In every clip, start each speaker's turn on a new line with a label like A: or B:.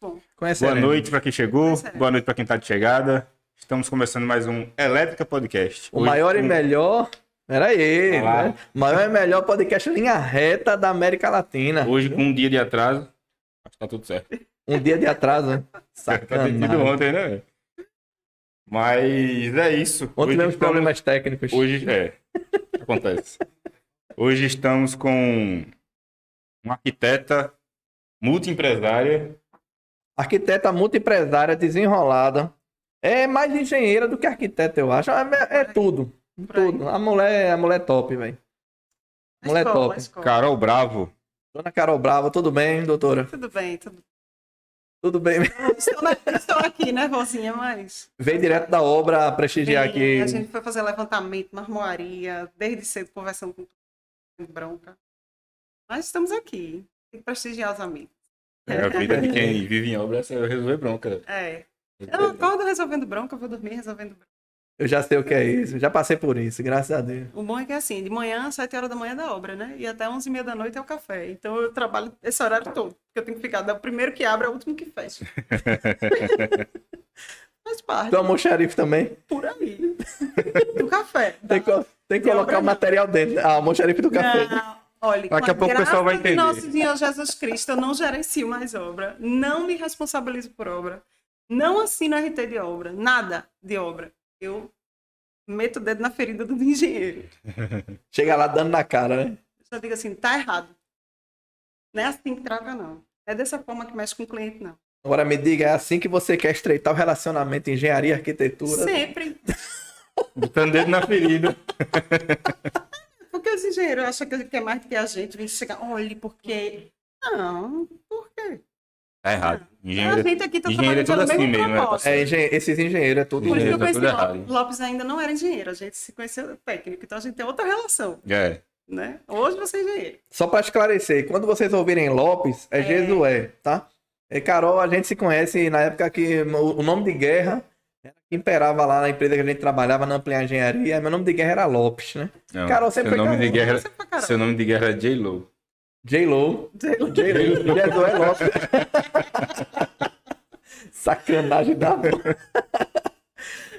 A: bom.
B: Conhece
C: Boa noite para quem chegou, boa noite para quem está de chegada. Estamos começando mais um Elétrica Podcast.
B: O
C: Hoje
B: maior e
C: com-
B: melhor. Pera aí,
C: Vai lá.
B: né? O maior e melhor podcast linha reta da América Latina.
C: Hoje com um dia de atraso. Acho que tá tudo certo.
B: Um dia de atraso, né?
C: Tá
B: Sacanagem.
C: ontem, né? Mas é isso.
B: Ontem
C: Hoje
B: tivemos
C: estamos-
B: problemas técnicos.
C: Hoje, é. Acontece. Hoje estamos com uma arquiteta multiempresária.
B: Arquiteta multiempresária desenrolada. É mais engenheira do que arquiteta, eu acho. É, é tudo.
A: Por aí.
B: Tudo. A mulher, a mulher é top, velho.
A: A
B: Mulher
A: escola,
B: top.
A: a escola.
C: Carol Bravo.
B: Dona Carol Brava, tudo bem, doutora?
A: Tudo bem, tudo
B: Tudo bem.
A: Estou, na- estou aqui, nervosinha, mas.
B: Veio direto da obra prestigiar
A: Bem,
B: aqui.
A: A gente foi fazer levantamento, marmoaria, desde cedo conversando com com bronca. Mas estamos aqui. Tem que prestigiar os amigos.
C: É, a vida de quem vive em obra é resolver bronca.
A: É. Eu acordo resolvendo bronca, vou dormir resolvendo bronca.
B: Eu já sei o que é isso. Já passei por isso, graças a Deus.
A: O bom é que é assim, de manhã, 7 horas da manhã é da obra, né? E até 11 e meia da noite é o café. Então eu trabalho esse horário todo. Porque eu tenho que ficar do primeiro que abre ao último que fecha. Faz parte,
B: Tu amor xerife também?
A: por aí. Do café.
B: Tem que, tem que colocar o material dentro. Ah, amor xerife do café.
A: Não, olha,
C: Daqui a pouco o pessoal vai
A: de
C: entender.
A: Nosso Senhor Jesus Cristo, eu não gerencio mais obra. Não me responsabilizo por obra. Não assino RT de obra. Nada de obra. Eu meto o dedo na ferida do engenheiro.
B: Chega lá dando na cara, né?
A: Eu só digo assim, tá errado. Não é assim que trata, não. É dessa forma que mexe com o cliente, não.
B: Agora me diga, é assim que você quer estreitar o relacionamento engenharia e arquitetura?
A: Sempre.
C: Botando dedo na ferida.
A: Os engenheiros acham que que é mais do que a gente. Vem chegar, olhe, porque... Não, por quê?
C: Tá errado.
A: A
C: Engenheiro,
A: gente aqui tá
C: engenheiro é tudo assim
A: mesmo
C: mesmo, né?
B: É, engen- esses engenheiros é tudo.
A: Por isso que eu
C: Tá
A: conheci Lopes.
C: errado.
A: Lopes ainda não era engenheiro, a gente se conheceu técnico, então a gente tem outra relação,
C: É.
A: né? Hoje você é engenheiro.
B: Só pra esclarecer, quando vocês ouvirem Lopes, é,
A: É.
B: Jesué, tá? E Carol, a gente se conhece na época que o nome de guerra imperava lá na empresa que a gente trabalhava na Amplia Engenharia. Meu nome de guerra era Lopes, né?
C: Não,
B: Carol sempre
C: seu
B: foi
C: nome de guerra, seu nome de guerra é J-Lo.
B: J-Lo. J-Lo. Jesué Lopes. Sacanagem da porra.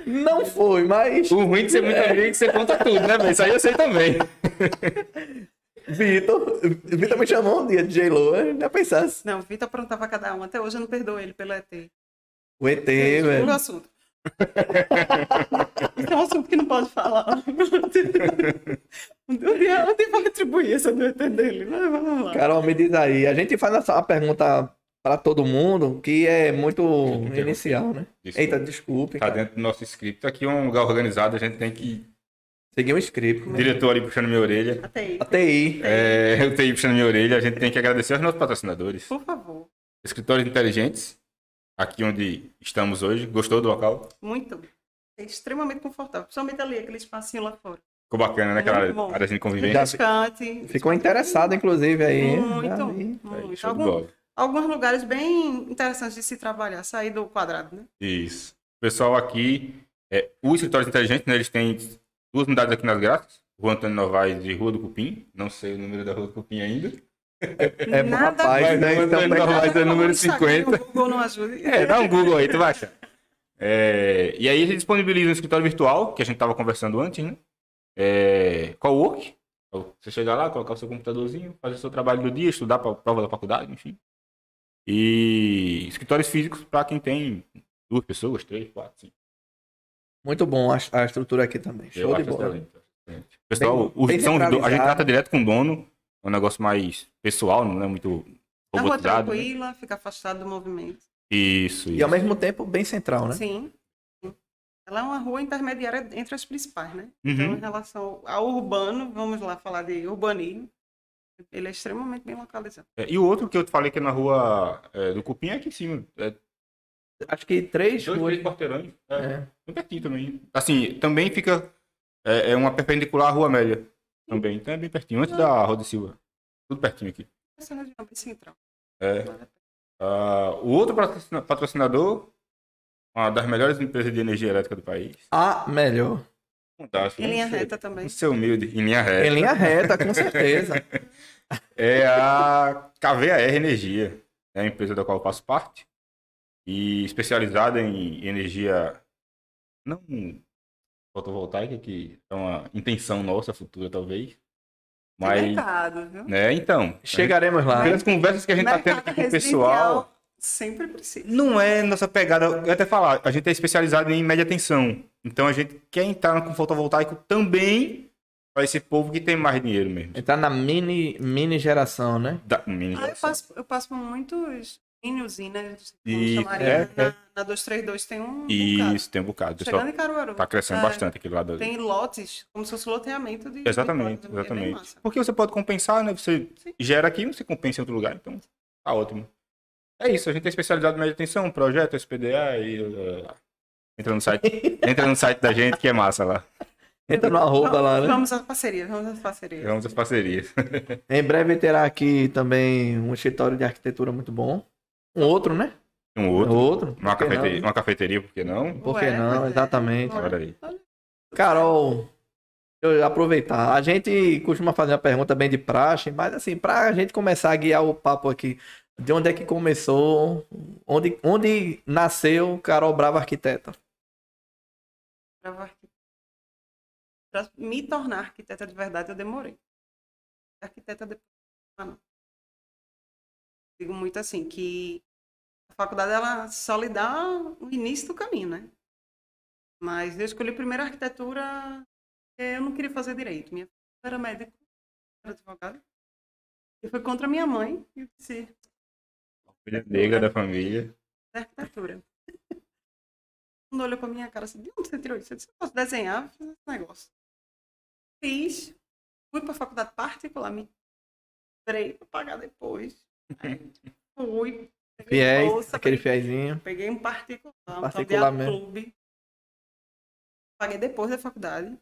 B: Não foi, mas
C: O ruim de ser muito amigo é que você conta tudo, né, velho? Isso aí eu sei também.
B: Vitor, Vitor me chamou um dia de J-Lo, eu já pensasse.
A: Não, Vitor aprontava cada um, até hoje eu não perdoo ele pelo ET.
B: O ET,
A: Puro
B: velho.
A: assunto. Isso é um assunto que não pode falar. Um dia, um dia eu vou retribuir essa ET dele, mas vamos lá.
B: Carol, me diz aí. A gente faz essa pergunta para todo mundo, que é muito inicial, né?
C: Desculpa.
B: Eita, desculpe.
C: Tá
B: cara.
C: dentro do nosso script. Aqui é um lugar organizado, a gente tem que.
B: Segui um script.
C: O
B: Né?
C: diretor ali puxando minha orelha.
A: Até aí,
B: A TI.
C: É, eu tenho puxando minha orelha, a gente tem que agradecer aos nossos patrocinadores.
A: por favor.
C: Escritórios inteligentes, aqui onde estamos hoje. Gostou do local?
A: Muito. É extremamente confortável. Principalmente ali, aquele espacinho lá fora.
C: Ficou bacana, né? Aquela
A: bom.
C: área de convivência.
B: Ficou interessado, inclusive, aí.
A: Muito.
C: Aí,
A: muito.
C: show de
A: Algum-
C: bola.
A: alguns lugares bem interessantes de se trabalhar, sair do quadrado, né?
C: Isso. O pessoal aqui, é, o Escritórios Inteligentes, né, eles têm duas unidades aqui nas Graças. Rua Antônio Novaes e Rua do Cupim. Não sei o número da Rua do Cupim ainda.
B: É bom,
A: Nada
B: rapaz, né? Então, pega-
C: não, mas é número
A: O Instagram,
C: 50.
A: O Google não ajuda.
C: É, dá um Google aí, tu vai achar. É, e aí a gente disponibiliza um escritório virtual, que a gente estava conversando antes, né? É, Cowork. Então, Você chegar lá, colocar o seu computadorzinho, fazer o seu trabalho do dia, estudar para a prova da faculdade, enfim. E escritórios físicos para quem tem duas pessoas, três, quatro, cinco.
B: Muito bom a, a estrutura aqui também.
C: Eu
B: Show de
C: acho
B: bola.
C: excelente. Pessoal,
B: Bem-
C: os
B: bem
C: são a gente trata direto com o dono, é um negócio mais pessoal, não é muito
A: Na rua
C: né?
A: tranquila, fica afastado do movimento.
C: Isso,
B: E ao
C: isso.
B: mesmo tempo bem central, né?
A: Sim. sim. Ela é uma rua intermediária entre as principais, né?
C: Uhum.
A: Então, em relação ao urbano, vamos lá falar de urbanismo, ele é extremamente bem localizado.
C: É, E o outro que eu te falei que é na rua é, do Cupim é aqui em cima. É
B: Acho que três
C: dois,
B: ruas.
C: três quarteirões. É,
B: É.
C: bem pertinho também. Assim, também fica. É, é uma perpendicular à Rua Amélia. Também. Então é bem pertinho. Antes da Roda Silva. Tudo pertinho aqui.
A: Essa região é bem central.
C: É. Ah, o outro patrocina- patrocinador, uma das melhores empresas de energia elétrica do país.
B: A melhor.
C: Fantástico.
A: Em linha
C: ser-
A: reta também.
C: ser humilde. Em linha reta.
B: Em linha reta, com certeza.
C: É a KVAR Energia. é a empresa da qual eu faço parte, e especializada em energia não fotovoltaica, que é uma intenção nossa futura, talvez. Mas,
A: mercado, viu?
C: né, então,
B: Chegaremos lá.
C: pelas conversas que a gente tá tendo aqui com o pessoal,
A: Sempre precisa.
C: não é nossa pegada, eu até falar, a gente é especializado em média tensão. Então a gente quer entrar com fotovoltaico também para esse povo que tem mais dinheiro mesmo.
B: Entrar na mini, mini geração, né?
C: Da, mini
A: Ah, eu, passo, eu passo por muitos usinas, como
C: E-
A: chamaria,
C: é,
A: na,
C: é.
A: na 232 tem um bocado.
C: Isso, tem um bocado.
A: Chegando em Caruaru.
C: tá crescendo
A: É,
C: bastante aquele lado.
A: Tem lotes, como se fosse loteamento de...
C: Exatamente,
A: de é
C: exatamente.
A: massa.
C: Porque você pode compensar, né? Você
A: Sim.
C: gera aqui, você compensa em outro lugar, então tá ótimo. É isso, a gente é especializado em média tensão, projeto, SPDA e. uh, entra no site. entra no site da gente que é massa lá.
B: Entra no arroba lá, né?
A: Vamos às parcerias, vamos às parcerias.
C: Vamos às parcerias.
B: Em breve terá aqui também um escritório de arquitetura muito bom. Um outro, né?
C: Um outro.
B: Outro.
C: Uma
B: não,
C: cafeteria, uma cafeteria, por que não?
B: Por que não? Exatamente.
C: Olha aí.
B: Carol, eu aproveitar. A gente costuma fazer uma pergunta bem de praxe, mas assim, pra gente começar a guiar o papo aqui, de onde é que começou, onde, onde nasceu Carol Brava Arquiteta?
A: Pra arqui- pra me tornar arquiteta de verdade, eu demorei. Arquiteta depois. Ah, não. Digo muito assim, que a faculdade ela só lhe dá o início do caminho, né? Mas eu escolhi primeiro a arquitetura porque eu não queria fazer direito. Minha filha era médico, era advogado. E foi contra minha mãe e eu disse,
C: Filha negra da família.
A: da arquitetura. Quando olhou pra minha cara assim, de onde você tirou isso? Eu disse, eu posso desenhar, fazer esse negócio. Fiz, fui pra faculdade particular, me esperei pra pagar depois. Aí, fui,
B: Fiéis,
A: bolsa,
B: aquele
A: peguei,
B: fiéisinho.
A: peguei um particular, um
B: Particular mesmo.
A: clube. Paguei depois da faculdade,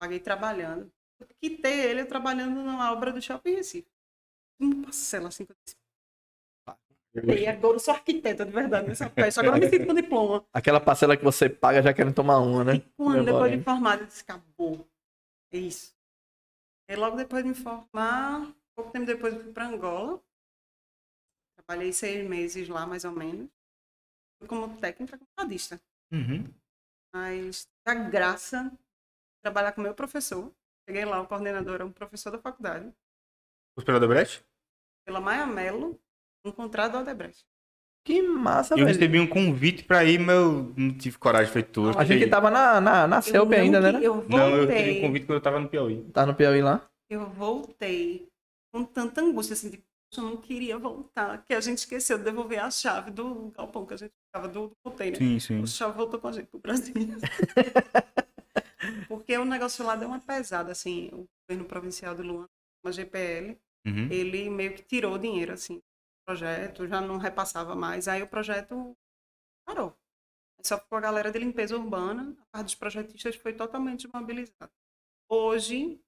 A: paguei trabalhando. Eu quitei ele trabalhando numa obra do Shopping Recife. Uma parcela assim que eu disse, e agora eu sou arquiteta de verdade nessa peça. Agora eu me sinto com diploma.
B: Aquela parcela que você paga já querendo tomar uma, né?
A: E quando, depois de formada, eu disse, acabou. É isso. E logo depois de me formar, pouco tempo depois eu fui para Angola. Trabalhei seis meses lá, mais ou menos. Fui como técnica computadista.
C: Uhum.
A: Mas a graça de trabalhar com o meu professor. Cheguei lá, o coordenador era um professor da faculdade.
C: Os pela Odebrecht?
A: Pela Maia Mello, um contrato do Odebrecht.
B: Que massa,
C: Eu
B: velho.
C: recebi um convite pra ir, mas eu não tive coragem de feito tudo.
B: A gente tava na, na, na CELP ainda, né?
A: que- Eu voltei.
C: Não, eu tive um convite quando eu tava no Piauí.
B: Tá no Piauí lá.
A: eu voltei com tanta angústia, assim, de, "Poxa, eu não queria voltar, que a gente esqueceu de devolver a chave do galpão que a gente ficava do, do container.
C: Sim, sim.
A: O chave voltou com a gente pro Brasil. Porque o negócio lá deu uma pesada, assim, o governo provincial de Luan, uma GPL,
C: Uhum.
A: ele meio que tirou o dinheiro, assim, do projeto, já não repassava mais, aí o projeto parou. Só ficou a galera de limpeza urbana, a parte dos projetistas foi totalmente desmobilizada. Hoje,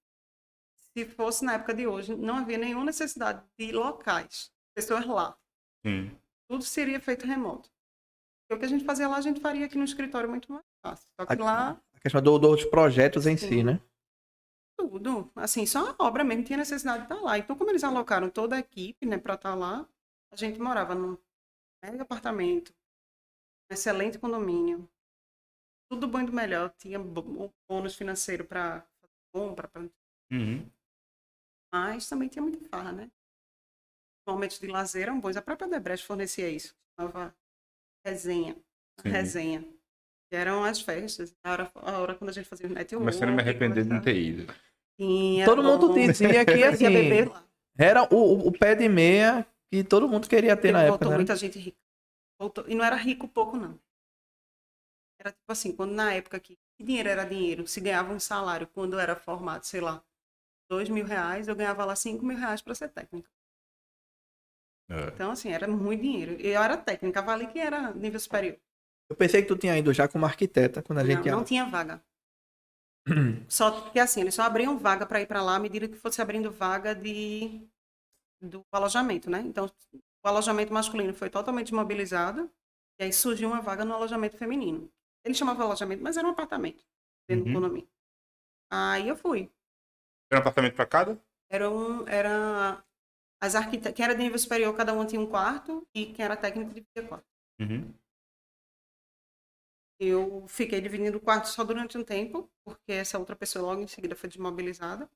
A: se fosse na época de hoje, não havia nenhuma necessidade de locais, pessoas lá.
C: Sim.
A: Tudo seria feito remoto. Porque o que a gente fazia lá, a gente faria aqui no escritório muito mais fácil. Só que
B: Aqui-
A: lá,
B: A questão do- dos projetos em
A: Sim.
B: si, né?
A: tudo. Assim, só a obra mesmo tinha necessidade de estar lá. Então, como eles alocaram toda a equipe, né, para estar lá, a gente morava num mega apartamento, um excelente condomínio. Tudo bom e do melhor. Tinha bônus financeiro para compra, pra...
C: Uhum.
A: Mas também tinha muita farra, né? Momentos de lazer eram bons. A própria Debrecht fornecia isso. Chamava resenha.
C: Sim.
A: Resenha. Que eram as festas. A hora, a hora quando a gente fazia o network.
C: Começando a me arrepender de não ter ido.
A: Era
B: Todo mundo
A: bom.
B: dizia que, assim,
A: beber lá.
B: era o, o- pé de meia que todo mundo queria ter na
A: Porque
B: época,
A: voltou
B: né?
A: muita gente rica. Voltou- E não era rico pouco, não. Era tipo assim, quando na época que dinheiro era dinheiro, se ganhava um salário quando era formado, sei lá, dois mil reais, eu ganhava lá cinco mil reais para ser técnica.
C: É.
A: Então, assim, era muito dinheiro. Eu era técnica, vale que era nível superior.
B: Eu pensei que tu tinha ido já como arquiteta, quando a gente
A: Não,
B: ia...
A: não tinha vaga. Só que assim, eles só abriam vaga para ir para lá à medida que fosse abrindo vaga de do alojamento, né? Então, o alojamento masculino foi totalmente desmobilizado e aí surgiu uma vaga no alojamento feminino. Ele chamava alojamento, mas era um apartamento dentro
C: Uhum.
A: do condomínio. Aí eu fui.
C: Era um apartamento pra cada?
A: Era um era As arquite... Quem era de nível superior, cada um tinha um quarto, e quem era técnico dividia quarto.
C: Uhum.
A: Eu fiquei dividindo o quarto só durante um tempo, porque essa outra pessoa logo em seguida foi desmobilizada.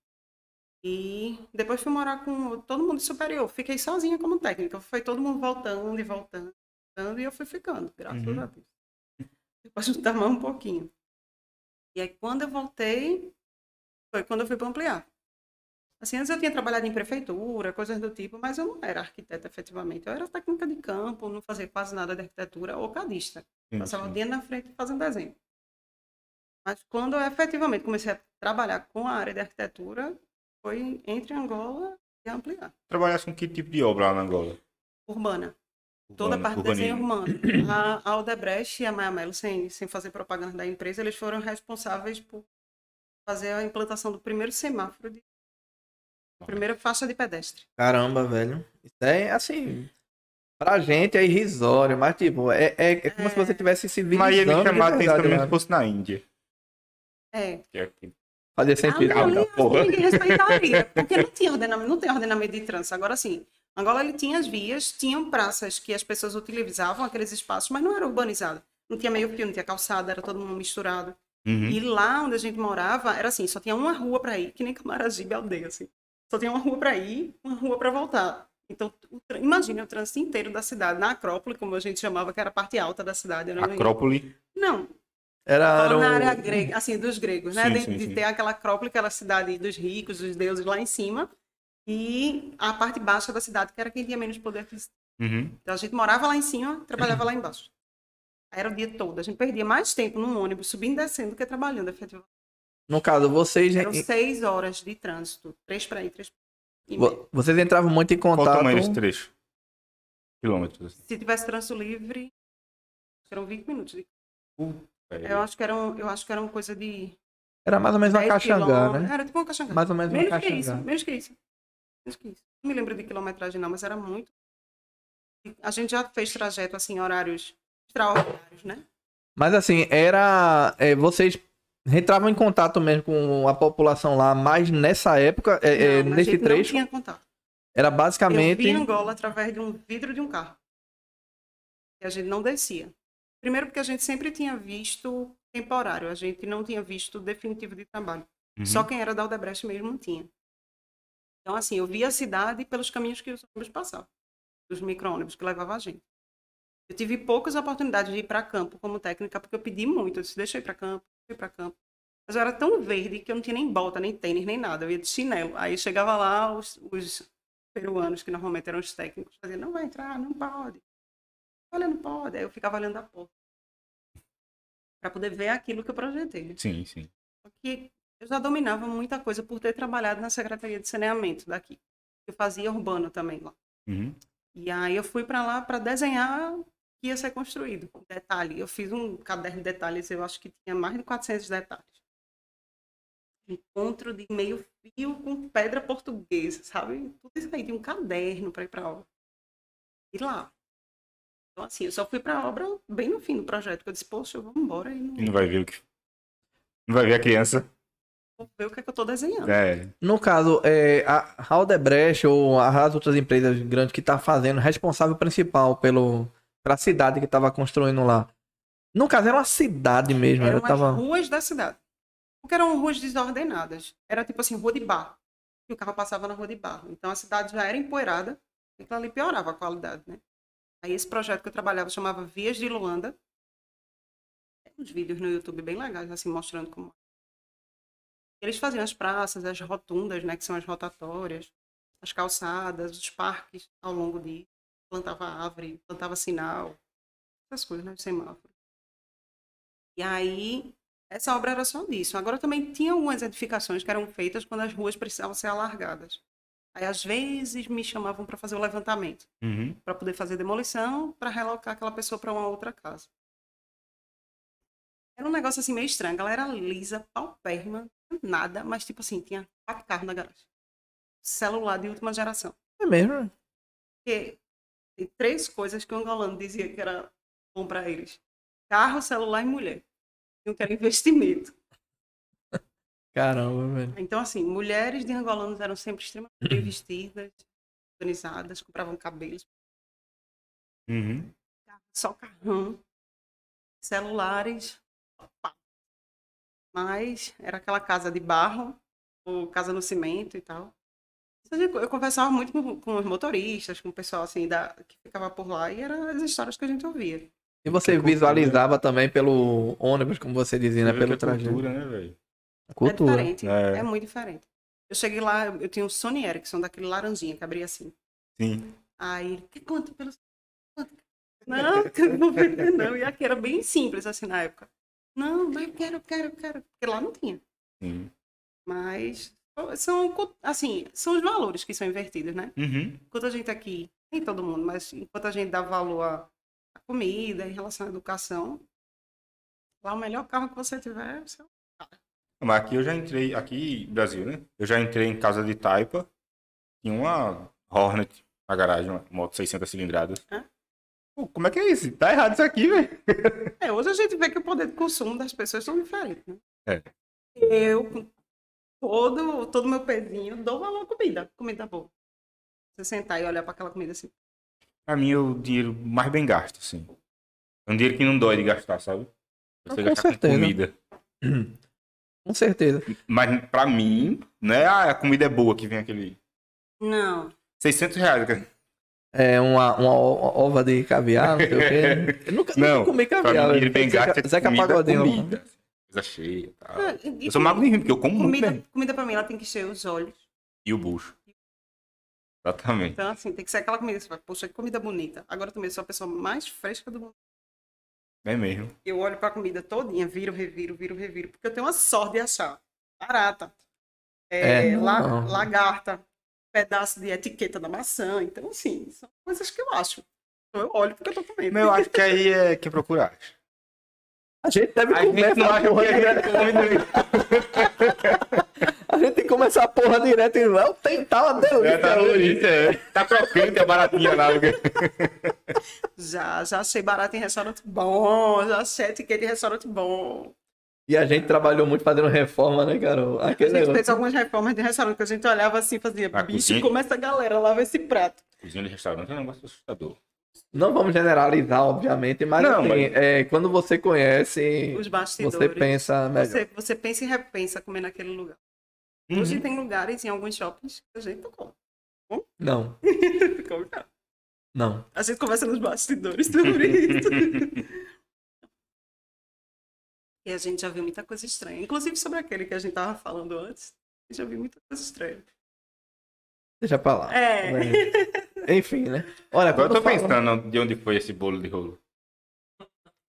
A: E depois fui morar com todo mundo superior. Fiquei sozinha como técnica. Foi todo mundo voltando e voltando, voltando e eu fui ficando, graças
C: Uhum.
A: a Deus. Depois juntar mais um pouquinho. E aí quando eu voltei, foi quando eu fui para ampliar. Assim, antes eu tinha trabalhado em prefeitura, coisas do tipo, mas eu não era arquiteta efetivamente. Eu era técnica de campo, não fazia quase nada de arquitetura ou cadista.
C: Sim,
A: Passava o
C: sim.
A: dia na frente fazendo desenho. Mas quando eu efetivamente comecei a trabalhar com a área de arquitetura, foi entre Angola e ampliar.
C: Trabalhasse com que tipo de obra lá na Angola?
A: Urbana. Toda a
C: Urbana-
A: parte de desenho
C: urbanismo.
A: urbano. A, Aldebrecht e a Maia Mello, sem, sem fazer propaganda da empresa, eles foram responsáveis por fazer a implantação do primeiro semáforo, de, primeira faixa de pedestre.
B: Caramba, velho. Isso é assim. Pra gente é irrisório, mas tipo, é, é, é como se você tivesse civilizando.
C: Mas ia me
B: de
C: chamar a atenção também
B: né?
C: se fosse na Índia.
A: É,
C: é.
B: Fazia sentido.
A: Não,
C: porra.
A: ninguém respeitaria, porque não tinha ordenamento, não tem ordenamento de trânsito. Agora sim, Angola ele tinha as vias, tinham praças que as pessoas utilizavam, aqueles espaços, mas não era urbanizado. Não tinha meio fio, não tinha calçada, era todo mundo misturado.
C: Uhum.
A: E lá onde a gente morava, era assim, só tinha uma rua para ir, que nem Camaragibe, aldeia, assim. Só tinha uma rua para ir, uma rua para voltar. Então, o imagine o trânsito inteiro da cidade, na Acrópole, como a gente chamava, que era a parte alta da cidade.
C: Acrópole.
A: Não,
B: Era, era
A: na
B: um-
A: área grega, assim, dos gregos, né?
C: Sim,
A: de,
C: sim,
A: de
C: sim.
A: ter aquela Acrópole, aquela cidade dos ricos, dos deuses lá em cima, e a parte baixa da cidade, que era quem tinha menos poder aquisitivo.
C: Uhum.
A: Então a gente morava lá em cima, trabalhava lá embaixo. Era o dia todo. A gente perdia mais tempo num ônibus subindo e descendo do que trabalhando, efetivamente.
B: No caso, vocês,
A: Eram seis horas de trânsito, três para ir, três e
B: vocês entravam muito em
C: Qual
B: contato.
C: tamanho desse trecho? Quilômetros. assim.
A: Se tivesse trânsito livre, eram 20 minutos. de-
C: É.
A: Eu acho que eram, eu acho que era uma coisa de
B: Era mais ou menos uma
A: 10
B: caxangá, né?
A: Era tipo uma caxangá.
B: Mais ou menos uma
A: Menos que isso, menos que isso. Menos que isso. Não me lembro de quilometragem não, mas era muito. A gente já fez trajeto assim, horários extraordinários, né?
B: Mas assim, era. é, vocês entravam em contato mesmo com a população lá, mas nessa época, é, é,
A: Não, a
B: nesse
A: gente
B: trecho,
A: Não tinha contato.
B: era
A: Eu
B: basicamente.
A: vi Angola através de um vidro de um carro. E a gente não descia. Primeiro porque a gente sempre tinha visto temporário, a gente não tinha visto definitivo de trabalho.
C: Uhum.
A: Só quem era da Aldebrecht mesmo tinha. Então, assim, eu via a cidade pelos caminhos que os ônibus passavam. Os micro-ônibus que levavam a gente. Eu tive poucas oportunidades de ir para campo como técnica, porque eu pedi muito. Eu disse, deixa eu ir para campo, ir para campo. Mas eu era tão verde que eu não tinha nem bota, nem tênis, nem nada. Eu ia de chinelo. Aí chegava lá, os, os peruanos, que normalmente eram os técnicos, faziam, não vai entrar, não pode. Olha, não pode. Aí eu ficava olhando a porta. Para poder ver aquilo que eu projetei.
C: Sim, sim.
A: Só que eu já dominava muita coisa por ter trabalhado na Secretaria de Saneamento daqui. Eu fazia urbano também lá.
C: Uhum.
A: E aí eu fui para lá para desenhar que ia ser construído. Detalhe, eu fiz um caderno de detalhes, eu acho que tinha mais de 400 detalhes. Encontro de meio fio com pedra portuguesa, sabe? Tudo isso aí, tinha um caderno para ir para a obra. E lá. Então, assim, eu só fui para a obra bem no fim do projeto, que eu disse, poxa, vamos embora e não
C: não vai ver o que. Não vai ver a criança.
A: vou ver o que, é que eu estou desenhando.
C: É.
B: No caso, é, a Aldebrecht ou as outras empresas grandes que tá fazendo, responsável principal pelo, pela cidade que tava construindo lá. No caso, era uma cidade mesmo.
A: Eram
B: Era, tava...
A: as ruas da cidade. Porque eram ruas desordenadas. Era tipo assim, rua de barro. E o carro passava na rua de barro. Então a cidade já era empoeirada. E aquilo ali piorava a qualidade, né? Aí esse projeto que eu trabalhava chamava Vias de Luanda. Tem uns vídeos no YouTube bem legais, assim, mostrando como. Eles faziam as praças, as rotundas, né? Que são as rotatórias. As calçadas, os parques ao longo de. Plantava árvore, plantava sinal. Essas coisas, né? Semáforo. E aí, essa obra era só disso. Agora também tinha algumas edificações que eram feitas quando as ruas precisavam ser alargadas. Aí, às vezes, me chamavam para fazer o levantamento,
C: Uhum.
A: para poder fazer demolição, para relocar aquela pessoa para uma outra casa. Era um negócio assim meio estranho. A galera lisa, paupérrima, nada, mas tipo assim, tinha quatro carros na garagem. Celular de última geração.
B: É mesmo?
A: Porque tem três coisas que o angolano dizia que era bom para eles: carro, celular e mulher. Um que era investimento.
B: Caramba, velho.
A: Então, assim, mulheres de angolanos eram sempre extremamente bem vestidas, organizadas, compravam cabelos,
C: Uhum.
A: só carrão, celulares, pá. mas era aquela casa de barro, ou casa no cimento e tal. Eu conversava muito com, com os motoristas, com o pessoal assim da, que ficava por lá, e eram as histórias que a gente ouvia.
B: E você
C: Que cultura.
B: visualizava também pelo ônibus, como você dizia, né? Pelo
C: é
B: trajeto.
C: cultura, né, velho?
B: Cultura.
A: É diferente,
C: É.
A: é. muito diferente. Eu cheguei lá, eu tinha um Sony Ericsson, daquele laranjinha que abria assim.
C: Sim.
A: Aí ele, que quanto pelo. Não, não vou vender, não. E aqui era bem simples, assim, na época. Não, mas eu quero, eu quero, eu quero. Porque lá não tinha.
C: Sim.
A: Mas são, assim, são os valores que são invertidos, né?
C: Uhum.
A: Enquanto a gente aqui, nem todo mundo, mas enquanto a gente dá valor à à comida, em relação à educação, lá o melhor carro que você tiver, você...
C: Mas aqui eu já entrei, aqui Brasil, né? Eu já entrei em casa de taipa, tinha uma Hornet na garagem, uma moto 600 cilindradas.
A: Hã?
C: Pô, como é que é isso? Tá errado isso aqui, velho.
A: É, hoje a gente vê que o poder de consumo das pessoas são diferentes, né?
C: É.
A: Eu, todo todo meu pezinho, dou valor à comida, comida boa. Você sentar e olhar para aquela comida assim.
C: Pra mim é o dinheiro mais bem gasto, assim. É um dinheiro que não dói de gastar, sabe? Você
B: Com
C: gastar
B: certeza.
C: com comida.
B: Com certeza.
C: Mas pra mim, não é ah, a comida é boa que vem aquele...
A: Não,
C: 600 reais, cara.
B: É uma, uma ova de caviar, não sei o quê. Eu nunca,
C: Não,
B: nunca comi
C: Pra mim,
B: caviar.
C: bem gasto
B: Zeca,
C: é
B: Zeca
C: comida,
B: Pagodinho.
C: comida. Coisa cheia e tal.
A: Ah, e-
C: Eu sou magro de rim, porque eu como muito
A: comida,
C: bem.
A: comida para mim ela tem que encher os olhos.
C: E o bucho. Exatamente.
A: Então, assim, tem que ser aquela comida. Você vai, poxa, que comida bonita. Agora eu também sou a pessoa mais fresca do mundo.
C: É mesmo.
A: Eu olho pra comida todinha, viro, reviro, viro, reviro. Porque eu tenho uma sorte de achar barata, é,
B: É,
A: la-
B: não.
A: lagarta, pedaço de etiqueta da maçã. Então, assim, são coisas que eu acho. Então, eu olho porque eu tô comendo.
C: Mas eu acho que aí é que é procurar.
B: A gente deve
C: A
B: comer
C: gente não acha que
B: porra
C: a
B: direto.
C: gente.
B: A gente tem que começar a porra direto e não tentar uma delícia
C: É, tá
B: hoje.
C: é. Tá crocante, é baratinha lá.
A: Já, já achei barato em restaurante bom, já achei etiqueta em restaurante bom.
B: E a gente trabalhou muito fazendo reforma, né, Carol?
A: A
B: Aquele
A: gente fez
B: negócio.
A: algumas reformas de restaurante que a gente olhava assim e fazia,
C: A
A: bicho,
C: cozinha-
A: como essa galera lava esse prato.
C: Cozinha de restaurante é um negócio assustador.
B: Não vamos generalizar, obviamente, mas,
C: Não,
B: assim,
C: mas-
B: é, quando você conhece,
A: Os bastidores.
B: você pensa melhor.
A: Você, você pensa e repensa comer naquele lugar. Hoje tem lugares em alguns shoppings que a gente não come.
B: Não,
A: Come não.
B: não.
A: A gente conversa nos bastidores sobre isso. e a gente já viu muita coisa estranha. Inclusive sobre aquele que a gente tava falando antes. A gente já viu muita coisa estranha.
B: Deixa pra lá.
A: É.
B: né? Enfim, né? Olha,
C: Agora eu tô
B: fala-
C: pensando de onde foi esse bolo de rolo.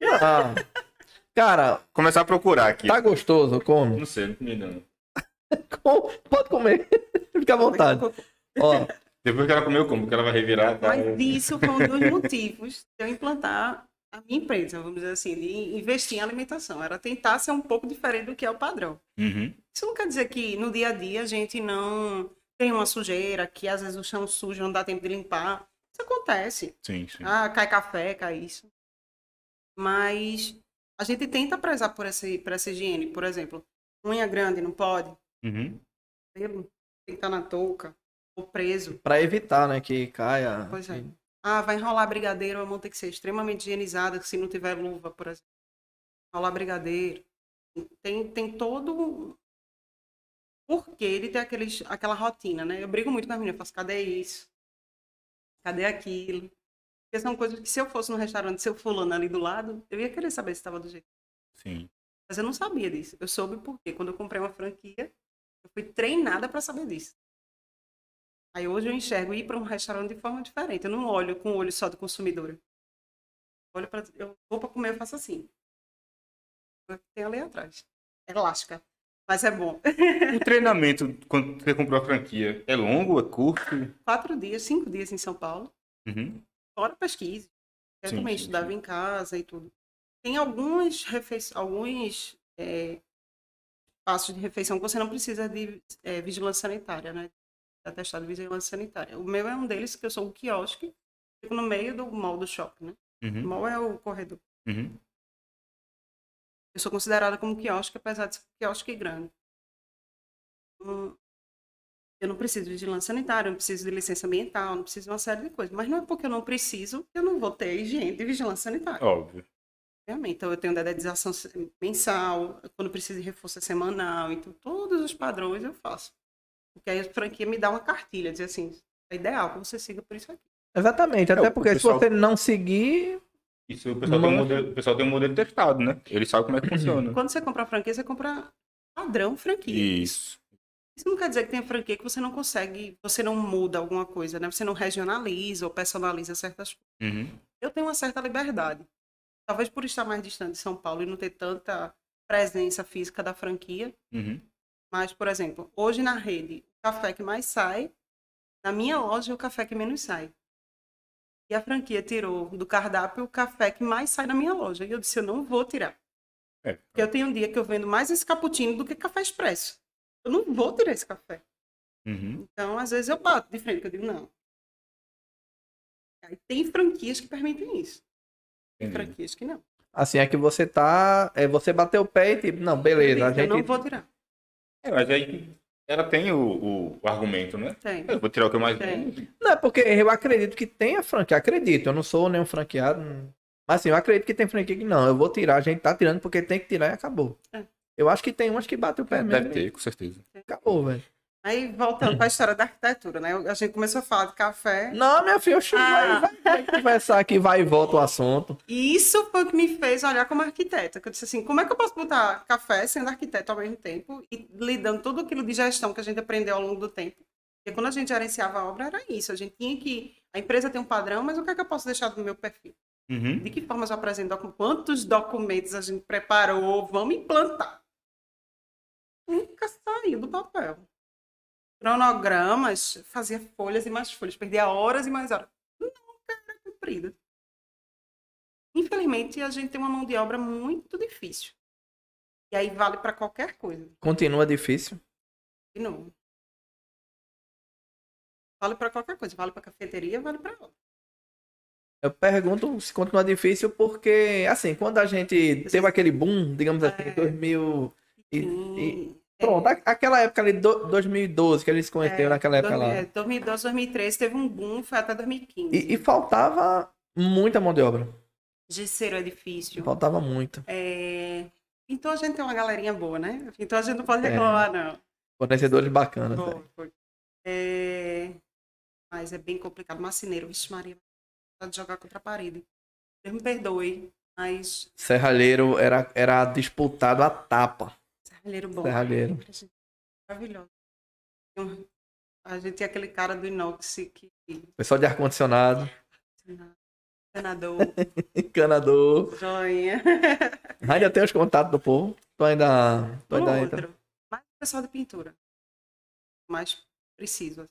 B: Ah, cara,
C: Começar a procurar aqui.
B: tá gostoso, come.
C: Não sei, não comi não.
B: Pode comer. Fica à vontade. Ó,
C: Depois que ela comeu, como? Porque ela vai revirar. Tá?
A: Mas isso foi um dos motivos de eu implantar a minha empresa, vamos dizer assim, de investir em alimentação. Era tentar ser um pouco diferente do que é o padrão.
C: Uhum.
A: Isso não quer dizer que no dia a dia a gente não tem uma sujeira, que às vezes o chão sujo não dá tempo de limpar. Isso acontece.
C: Sim, sim.
A: Ah, cai café, cai isso. Mas a gente tenta prezar por, esse, por essa higiene. Por exemplo, unha grande não pode,
C: Uhum.
A: pelo tem que estar na touca, ou preso.
B: pra evitar, né, que caia.
A: Pois é. Ah, vai enrolar brigadeiro, a mão tem que ser extremamente higienizada se não tiver luva, por exemplo. Enrolar brigadeiro. Tem, tem todo porquê ele ter aqueles, aquela rotina, né? Eu brigo muito com as meninas, eu faço, cadê isso? Cadê aquilo? Porque são coisas que se eu fosse no restaurante, se eu fulano ali do lado, eu ia querer saber se estava do jeito.
C: Sim.
A: Mas eu não sabia disso. Eu soube porque quando eu comprei uma franquia, eu fui treinada para saber disso. Aí hoje eu enxergo ir para um restaurante de forma diferente. Eu não olho com o olho só do consumidor. Eu olho para eu vou para comer, eu faço assim. Tem ali atrás. É elástica, mas é bom.
C: O treinamento, quando você comprou a franquia, é longo, é curto?
A: Quatro dias, cinco dias em São Paulo,
C: Uhum.
A: fora pesquisa. Eu
C: Sim,
A: também
C: sim,
A: estudava
C: sim.
A: em casa e tudo. Tem alguns alguns é, passos de refeição que você não precisa de é, vigilância sanitária, né? Atestado de vigilância sanitária. O meu é um deles, que eu sou um quiosque, fico no meio do mall do shopping, né? O
C: Uhum.
A: mall é o corredor.
C: Uhum.
A: Eu sou considerada como quiosque, apesar de ser quiosque grande. Hum, Eu não preciso de vigilância sanitária, eu não preciso de licença ambiental, não preciso de uma série de coisas. Mas não é porque eu não preciso que eu não vou ter higiene de vigilância sanitária.
C: Óbvio.
A: Obviamente. Então, eu tenho dedetização mensal, quando preciso de reforço é semanal. Então, todos os padrões eu faço. Porque aí a franquia me dá uma cartilha, diz assim, é ideal que você siga por isso aqui.
B: Exatamente, até
C: É, o
B: porque
C: pessoal-
B: se você não seguir.
C: Isso o pessoal, tem um modelo, o pessoal tem um modelo testado, né? Ele sabe como é que funciona.
A: Quando você compra franquia, você compra padrão franquia.
C: Isso.
A: Isso não quer dizer que tem franquia que você não consegue, você não muda alguma coisa, né? Você não regionaliza ou personaliza certas coisas.
C: Uhum.
A: Eu tenho uma certa liberdade. Talvez por estar mais distante de São Paulo e não ter tanta presença física da franquia.
C: Uhum.
A: Mas, por exemplo, hoje na rede, o café que mais sai, na minha loja, é o café que menos sai. E a franquia tirou do cardápio o café que mais sai na minha loja. E eu disse, eu não vou tirar.
C: É.
A: Porque eu tenho um dia que eu vendo mais esse cappuccino do que café expresso. Eu não vou tirar esse café.
C: Uhum.
A: Então, às vezes eu bato de frente, que eu digo, não. Aí tem franquias que permitem isso. Tem franquias que não.
B: Assim, é que você tá. É você bateu o pé e tipo, não, beleza, a
A: eu
B: gente.
A: não vou tirar.
C: É, mas aí ela tem o, o, o argumento, né?
A: Tem.
C: Eu vou tirar o que eu mais
A: Tem.
B: Não, é porque eu acredito que tenha franquia. Acredito, eu não sou nenhum franqueado. não- Mas assim, eu acredito que tem franquia que não. Eu vou tirar, a gente tá tirando porque tem que tirar e acabou.
A: É.
B: Eu acho que tem umas que bateu o pé mesmo.
C: Deve ter, com certeza.
B: Acabou, velho.
A: Aí, voltando para a história da arquitetura, né? A gente começou a falar de café.
B: Não, meu filho, oxe,
A: Ah.
B: vai, vai, conversar aqui, vai e volta o assunto.
A: E isso foi o que me fez olhar como arquiteta. Que eu disse assim, como é que eu posso botar café sendo arquiteto ao mesmo tempo e lidando tudo aquilo de gestão que a gente aprendeu ao longo do tempo? Porque quando a gente gerenciava a obra, era isso. A gente tinha que... A empresa tem um padrão, mas o que é que eu posso deixar do meu perfil?
C: Uhum.
A: De que forma eu apresento docu- quantos documentos a gente preparou, vamos implantar. Nunca saiu do papel. Cronogramas, fazia folhas e mais folhas, perdia horas e mais horas. Nunca era cumprida. Infelizmente, a gente tem uma mão de obra muito difícil. E aí vale para qualquer coisa.
B: Continua difícil.
A: Novo. Vale para qualquer coisa. Vale para cafeteria, vale para obra.
B: Eu pergunto se continua difícil porque, assim, quando a gente teve aquele boom, digamos assim,
A: É.
B: 2000 e, e-. pronto, aquela época ali, do- 2012, que eles se conheceram naquela época lá.
A: É, 2012, 2013 teve um boom, foi até 2015.
B: E, e faltava muita mão de obra.
A: Gesseiro é difícil.
B: Faltava muito.
A: É... Então a gente tem uma galerinha boa, né? Então a gente não pode
B: É.
A: reclamar, não.
B: Fornecedores bacanas.
A: Foi,
B: né?
A: É... Mas é bem complicado. Marceneiro, vixe Maria, pode jogar contra a parede. Deus me perdoe, mas
B: Serralheiro era, era disputado a tapa.
A: Serralheiro bom.
B: Serralheiro.
A: Maravilhoso. Tem um- A gente tem aquele cara do inox que...
B: Pessoal de ar-condicionado,
A: Senador,
B: encanador.
A: joinha.
B: Ainda tem os contatos do povo. Tu ainda. Tu
A: Um
B: ainda entra.
A: outro. Mas o pessoal de pintura. Mais preciso.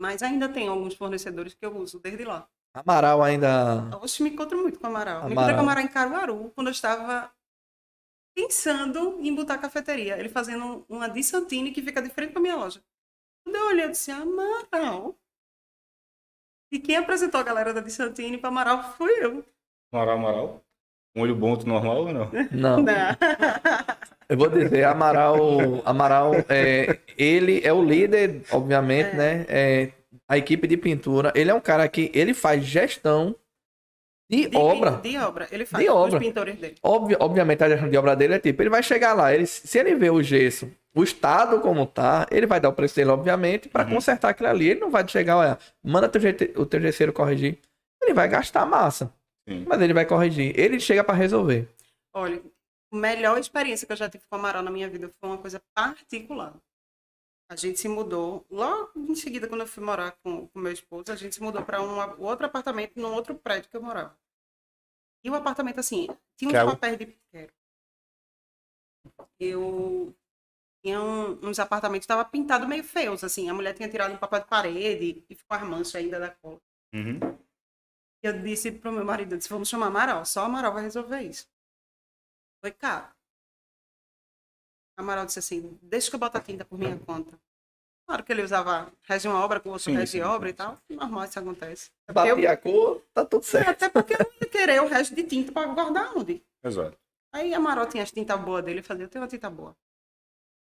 A: Mas ainda tem alguns fornecedores que eu uso desde lá.
B: Amaral ainda.
A: Oxe, me encontro muito com Amaral. Me
B: Amaral.
A: encontrei com Amaral em Caruaru, quando eu estava pensando em botar cafeteria. Ele fazendo uma de Santini que fica de frente para minha loja. Quando eu olhei, eu disse, Amaral. E quem apresentou a galera da de Santini para Amaral fui eu.
C: Amaral, Amaral. Um olho bom, outro normal ou não?
B: Não.
A: Não.
B: Eu vou dizer, Amaral. Amaral, é, ele é o líder, obviamente,
A: É.
B: né? É, a equipe de pintura. Ele é um cara que ele faz gestão de,
A: De,
B: obra.
A: De obra. Ele faz
B: De
A: os
B: obra.
A: pintores dele.
B: Obvi- obviamente a gestão de obra dele é tipo, ele vai chegar lá, ele, se ele vê o gesso, o estado como tá, ele vai dar o preço dele, obviamente, para
C: Uhum.
B: consertar aquilo ali. Ele não vai chegar, olha, manda teu o teu gesseiro corrigir. Ele vai gastar massa,
C: Sim.
B: mas ele vai corrigir. Ele chega para resolver.
A: Olha, a melhor experiência que eu já tive com o Amaral na minha vida foi uma coisa particular. A gente se mudou, logo em seguida, quando eu fui morar com o meu esposo, a gente se mudou para um outro apartamento num outro prédio que eu morava. E o apartamento, assim, tinha uns
C: Quero.
A: papéis de. Quero. Eu tinha um- uns apartamentos que estavam pintados meio feios, assim. A mulher tinha tirado um papel de parede e ficou as manchas ainda da cola.
C: Uhum.
A: Eu disse pro meu marido, disse, vamos chamar Amaral, só Amaral vai resolver isso. Foi caro. Amaral disse assim, deixa que eu boto a tinta por minha conta. Claro que ele usava rege uma obra com outro
C: Sim, sim,
A: obra
C: sim,
A: e tal. Normal isso acontece.
B: Bater
A: eu-
B: a cor, tá tudo certo.
A: Até porque eu não ia querer o resto de tinta para guardar onde.
C: Exato.
A: Aí Amaral tinha as tintas boas dele e fazia, eu tenho uma tinta boa.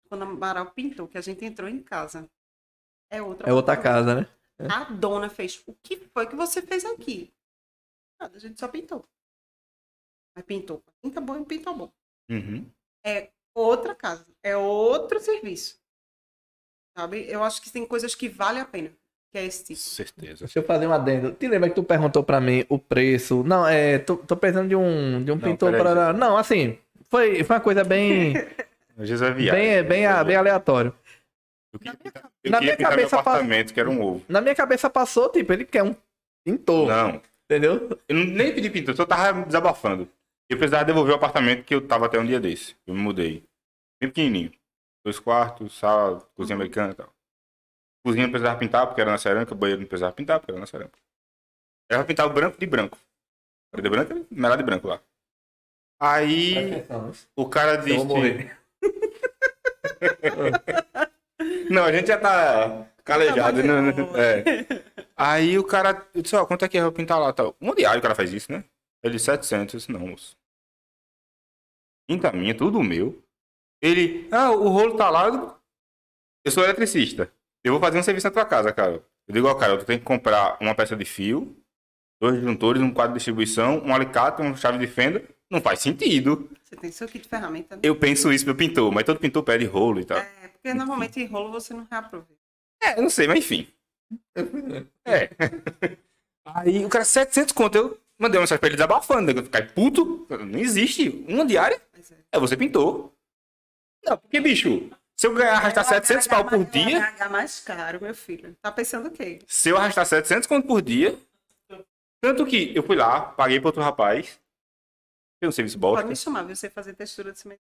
A: quando a Amaral pintou, que a gente entrou em casa. É outra
B: É outra casa, né?
A: A dona fez, o que foi que você fez aqui? Nada, a gente só pintou. Mas pintou. Pinta bom e pintou bom.
C: Uhum.
A: Outra casa. É outro serviço. Sabe? Eu acho que tem coisas que vale a pena. Que é esse tipo.
C: Certeza.
B: Deixa eu fazer um adendo. Te lembra que tu perguntou pra mim o preço? Não, é. Tô, tô precisando de um, de um
C: Não,
B: pintor
C: gente.
B: Não, assim. Foi, foi uma coisa bem.
C: Vezes é viagem.
B: bem, bem, bem aleatório.
C: Eu
A: Na minha
C: eu
B: na cabeça
C: apartamento, que era um ovo.
B: Na minha cabeça passou, tipo, ele quer um pintor.
C: Não,
B: Entendeu?
C: eu não- nem pedi pintor, só tava desabafando. Eu precisava devolver o apartamento que eu tava até um dia desse. Eu me mudei. Bem pequenininho. Dois quartos, sala, cozinha americana e tal. Cozinha não precisava pintar porque era na cerâmica, banheiro não precisava pintar porque era na cerâmica. Era pra pintar o branco de branco. De branco, melhor de branco lá. Aí o cara
B: Eu
C: disse.
B: vou morrer.
C: Não, a gente já tá calejado,
A: Tá
C: né?
A: bom.
C: É. Aí o cara, eu disse, ó, quanto é que é pra pintar lá tal? Um diário o cara faz isso, né? Ele disse 700, eu disse, não, moço. Pinta minha, tudo meu. Ele, ah, o rolo tá lá. Eu sou eletricista. Eu vou fazer um serviço na tua casa, cara. Eu digo, ó, cara, tu tem que comprar uma peça de fio, dois disjuntores, um quadro de distribuição, um alicate, uma chave de fenda. Não faz sentido.
A: Você tem seu kit de ferramenta, né?
C: Eu penso isso pro pintor, mas todo pintor pede rolo e tal.
A: É, porque normalmente rolo você não reaproveita.
C: É, eu não sei, mas enfim. É. Aí o cara, 700 conto, eu mandei uma mensagem pra ele desabafando, né? Eu fiquei puto, não existe uma diária,
A: é.
C: é você pintou. Não, porque, bicho, se eu ganhar, arrastar 700 pau por dia,
A: É mais caro, meu filho. Tá pensando o quê?
C: se eu arrastar 700 conto por dia, tanto que eu fui lá, paguei pra outro rapaz, fez um serviço bosta.
A: Pode me chamar, viu? Você fazer textura de cimento.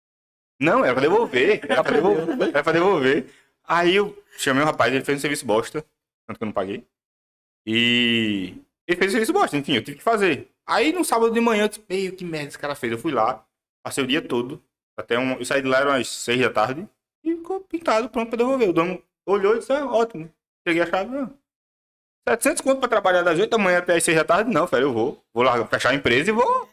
C: Não, era pra devolver, era pra devolver, era pra devolver. Aí eu chamei o rapaz, ele fez um serviço bosta, tanto que eu não paguei. E ele fez o serviço bosta, enfim, eu tive que fazer. Aí no sábado de manhã eu disse, meio que merda esse cara fez. Eu fui lá, passei o dia todo, até um, eu saí de lá eram umas seis da tarde, e ficou pintado, pronto pra devolver. O dono olhou e disse, ah, ótimo. Peguei a chave, não. 700 conto pra trabalhar das 8 da manhã até as 6 da tarde? Não, velho, eu vou. Vou lá fechar a empresa e vou.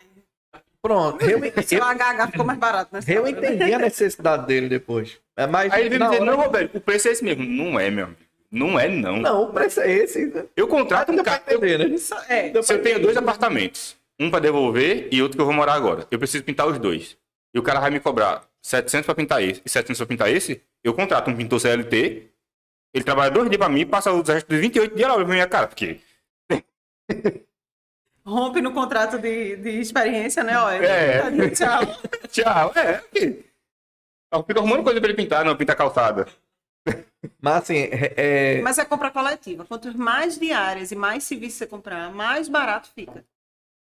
B: Pronto. Eu,
A: Seu
B: eu,
A: HH ficou mais barato, né?
B: eu entendi a necessidade dele depois. É mais.
C: Aí ele veio me dizer,
B: hora-
C: não, Roberto, o preço é esse mesmo. Não é, meu amigo. Não é, não.
B: Não, o preço é esse.
C: Eu contrato um
B: Deu pra
C: cara. eu-
B: entender, né?
A: Isso é.
C: Se eu tenho dois apartamentos, um pra devolver e outro que eu vou morar agora, eu preciso pintar os dois. E o cara vai me cobrar 700 pra pintar esse e 700 pra pintar esse, eu contrato um pintor CLT, ele trabalha dois dias pra mim e passa os restos de 28 dias lá pra minha cara, porque
A: Rompe no contrato de, de experiência, né? Olha,
C: É.
A: tchau.
C: tchau, é, fico arrumando coisa pra ele pintar, não, pintar calçada.
B: Mas assim, é, é-
A: Mas é compra coletiva. Quanto mais diárias e mais serviços você comprar, mais barato fica.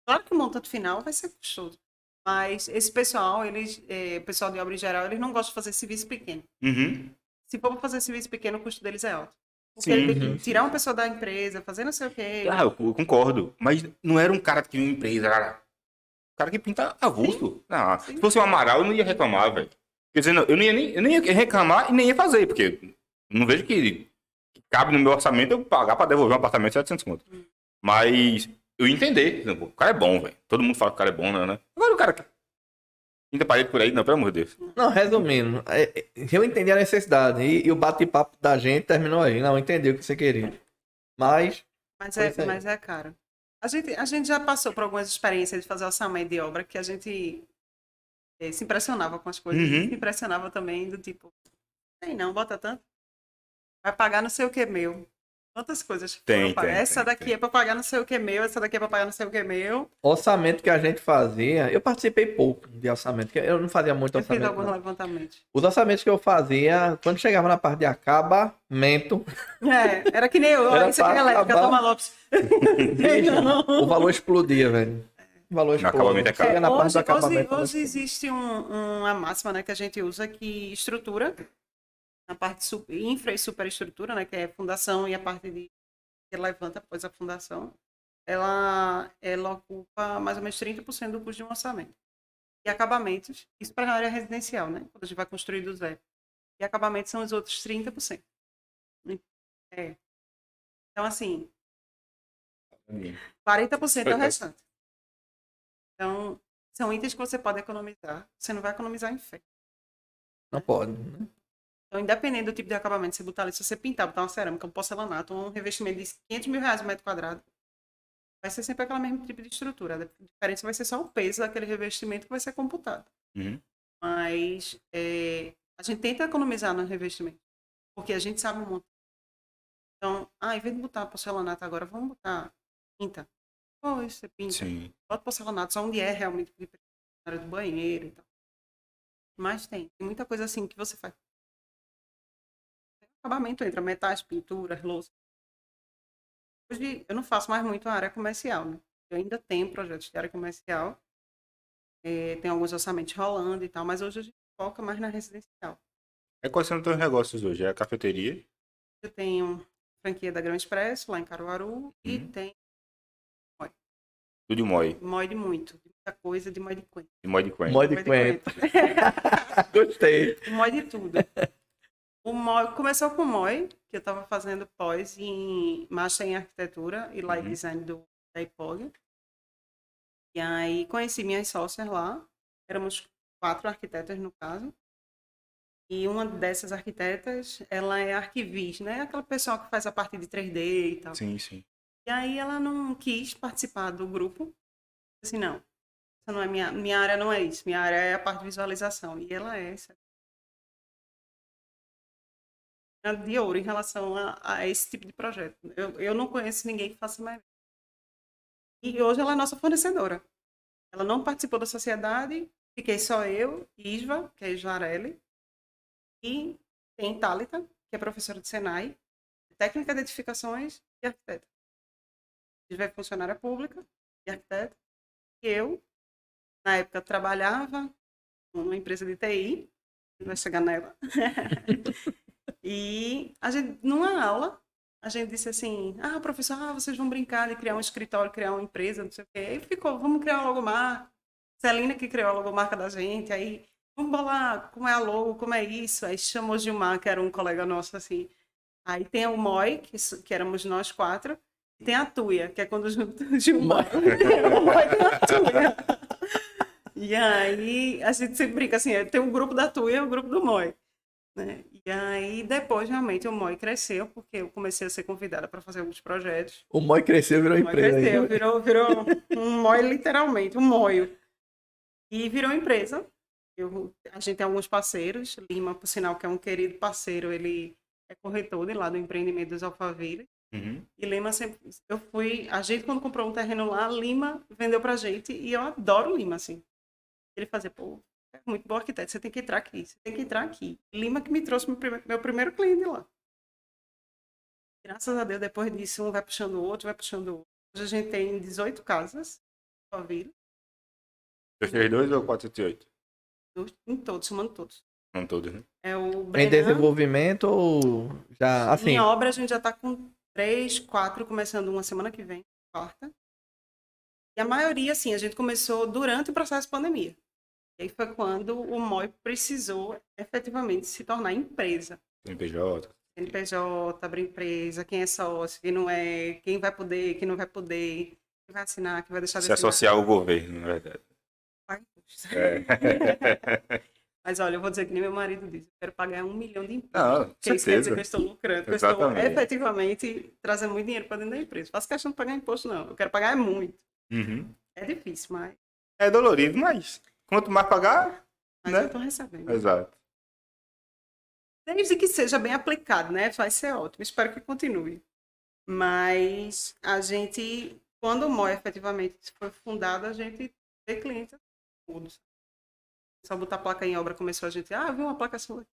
A: Claro que o montante final vai ser custoso. Mas esse pessoal, eles, é, o pessoal de obra em geral, eles não gostam de fazer serviço pequeno.
C: Uhum.
A: Se for fazer serviço pequeno, o custo deles é alto. Porque
C: Sim,
A: ele tem que tirar uma pessoa da empresa, fazer não sei o quê.
C: Ah, eu, concordo. Mas não era um cara que tinha uma empresa, era um cara que pinta avulso. Ah, se fosse um Amaral, eu não ia reclamar, velho. Quer dizer, não, eu, não ia nem, eu nem ia reclamar e nem ia fazer, porque não vejo que, que cabe no meu orçamento eu pagar pra devolver um apartamento de 700 conto. Mas eu entender. O cara é bom, velho. Todo mundo fala que o cara é bom, né? né? Agora o cara que pinta parede por aí, não, pelo amor de Deus.
B: Não, resumindo, é- é- eu entendi a necessidade e, e o bate-papo da gente terminou aí. Não, eu entendi o que você queria. Mas,
A: Mas é, mas é caro. A gente, a gente já passou por algumas experiências de fazer orçamento de obra que a gente eh, se impressionava com as coisas.
C: Uhum.
A: Se impressionava também do tipo, tem não, bota tanto. Vai pagar não sei o que meu. Quantas coisas que
C: Tem, tem,
A: Essa
C: tem,
A: daqui
C: tem.
A: é pra pagar não sei o que meu, essa daqui é pra pagar não sei o que meu.
B: orçamento que a gente fazia, eu participei pouco de orçamento, que eu não fazia muito
A: Eu fiz
B: orçamento.
A: alguns
B: não.
A: levantamentos.
B: Os orçamentos que eu fazia, quando chegava na parte de acabamento,
A: É, era que nem eu.
B: Era
A: isso aqui é elétrica. Toma Lopes.
B: o valor explodia, velho. O valor explodia.
C: acabamento é caro.
B: Chega na parte
A: hoje,
B: do acabamento.
A: hoje, hoje existe um- uma máxima né, que a gente usa que estrutura, na parte super, infra e superestrutura, né, que é fundação e a parte de que levanta após a fundação, ela, ela ocupa mais ou menos 30% do custo de um orçamento. E acabamentos, isso para a área residencial, né, quando a gente vai construir do zero. E acabamentos são os outros 30%. É. Então, assim, 40% é o restante. Então, são itens que você pode economizar. Você não vai economizar em fé.
B: Não pode. né?
A: Então, independente do tipo de acabamento, você botar ali, se você pintar, botar uma cerâmica, um porcelanato, um revestimento de 500 mil reais o metro quadrado, vai ser sempre aquele mesmo tipo de estrutura. A diferença vai ser só o peso daquele revestimento que vai ser computado.
C: Uhum.
A: Mas é, a gente tenta economizar no revestimento, porque a gente sabe montar. Então, ah, em vez de botar porcelanato agora, vamos botar pinta. Pois, você pinta.
C: Sim.
A: Bota porcelanato só onde é realmente na área do banheiro e tal. Mas tem, tem muita coisa assim que você faz. Acabamento entra metais, pinturas, louça. Hoje eu não faço mais muito a área comercial, né? Eu ainda tenho projetos de área comercial. eh, tem alguns orçamentos rolando e tal, mas hoje a gente foca mais na residencial.
C: É quais são os teus negócios hoje? É a cafeteria?
A: Eu tenho franquia da Grão Expresso, lá em Caruaru, e
C: Uhum.
A: tem
C: Tudo de Moi.
A: Moi de muito, de muita coisa, de Moi de coentro.
C: De Moi de Quen.
B: Moi de
A: Moi
B: Quento. Gostei.
A: Moi de tudo. O Moi, começou com o Moi, que eu estava fazendo pós em Master em Arquitetura e Light
C: Uhum.
A: Design do, da IPOG. E aí conheci minhas sócias lá. Éramos quatro arquitetas, no caso. E uma dessas arquitetas, ela é arquivista, né? Aquela pessoa que faz a parte de 3D e tal.
C: Sim, sim.
A: E aí ela não quis participar do grupo. Assim, não. Essa não é minha, minha área não é isso. Minha área é a parte de visualização. E ela é essa. De ouro em relação a, a esse tipo de projeto. Eu, eu não conheço ninguém que faça mais. E hoje ela é nossa fornecedora. Ela não participou da sociedade. Fiquei só eu, Isva, que é Isvarelli. E tem Thalita, que é professora de Senai. Técnica de edificações e arquiteta tiver funcionária pública e arquiteto. E eu, na época, trabalhava numa empresa de TI, vai chegar nela. e a gente, numa aula, a gente disse assim: ah, professor, ah, vocês vão brincar de criar um escritório, criar uma empresa, não sei o quê. Aí ficou, vamos criar uma logomarca. Celina que criou a logomarca da gente, aí vamos bolar como é a logo, como é isso. Aí chamou Gilmar, que era um colega nosso, assim. Aí tem o Moi, que, que éramos nós quatro, e tem a Tuia, que é quando junta o Gilmar. o Moi com a Tuia. E aí a gente sempre brinca assim, tem o grupo da Tuia e o grupo do Moi. Né? E aí depois realmente o Moi cresceu, porque eu comecei a ser convidada para fazer alguns projetos.
B: O Moi cresceu e virou
A: O Moi
B: empresa.
A: cresceu,
B: aí.
A: virou, virou um Moi literalmente, um moio. E virou empresa. Eu, a gente tem alguns parceiros, Lima, por sinal, que é um querido parceiro, ele é corretor de lá do empreendimento dos Alphaville.
C: Uhum.
A: E Lima sempre. Eu fui. A gente, quando comprou um terreno lá, Lima vendeu pra gente e eu adoro Lima, assim. Ele fazia, pô, muito bom arquiteto, você tem que entrar aqui, você tem que entrar aqui. Lima que me trouxe meu, prime- meu primeiro cliente lá. Graças a Deus, depois disso, um vai puxando o outro, vai puxando o outro. Hoje a gente tem 18 casas, Alphaville,
C: 232 ou 408?
A: em todos, somando todos.
C: Não todos, né?
A: É o
B: Em
A: Brenan,
B: desenvolvimento ou já assim?
A: Em obra, a gente já está com três, quatro, começando uma semana que vem, quarta. E a maioria, assim, a gente começou durante o processo de pandemia. E aí foi quando o MOI precisou efetivamente se tornar empresa.
C: CNPJ.
A: NPJ, abrir empresa, quem é sócio, quem não é, quem vai poder, quem não vai poder, quem vai assinar, quem vai deixar de
C: Se
A: assinar.
C: associar ao governo, na verdade.
A: Paga imposto.
C: É.
A: Mas olha, eu vou dizer que nem meu marido diz, eu quero pagar um milhão de impostos.
C: Com
A: Porque isso quer dizer que eu
C: certeza.
A: estou lucrando, que eu estou efetivamente trazendo muito dinheiro para dentro da empresa. Faço questão de pagar imposto, não. Eu quero pagar é muito.
C: Uhum.
A: É difícil, mas,
C: É dolorido, mas quanto mais pagar,
A: mas
C: Né?
A: eu estou recebendo.
C: exato.
A: Desde que seja bem aplicado, né? Vai ser ótimo. Espero que continue. Mas a gente, quando o MOI efetivamente foi fundado, a gente vê clientes todos. Só botar placa em obra começou a gente, ah, viu uma placa sua.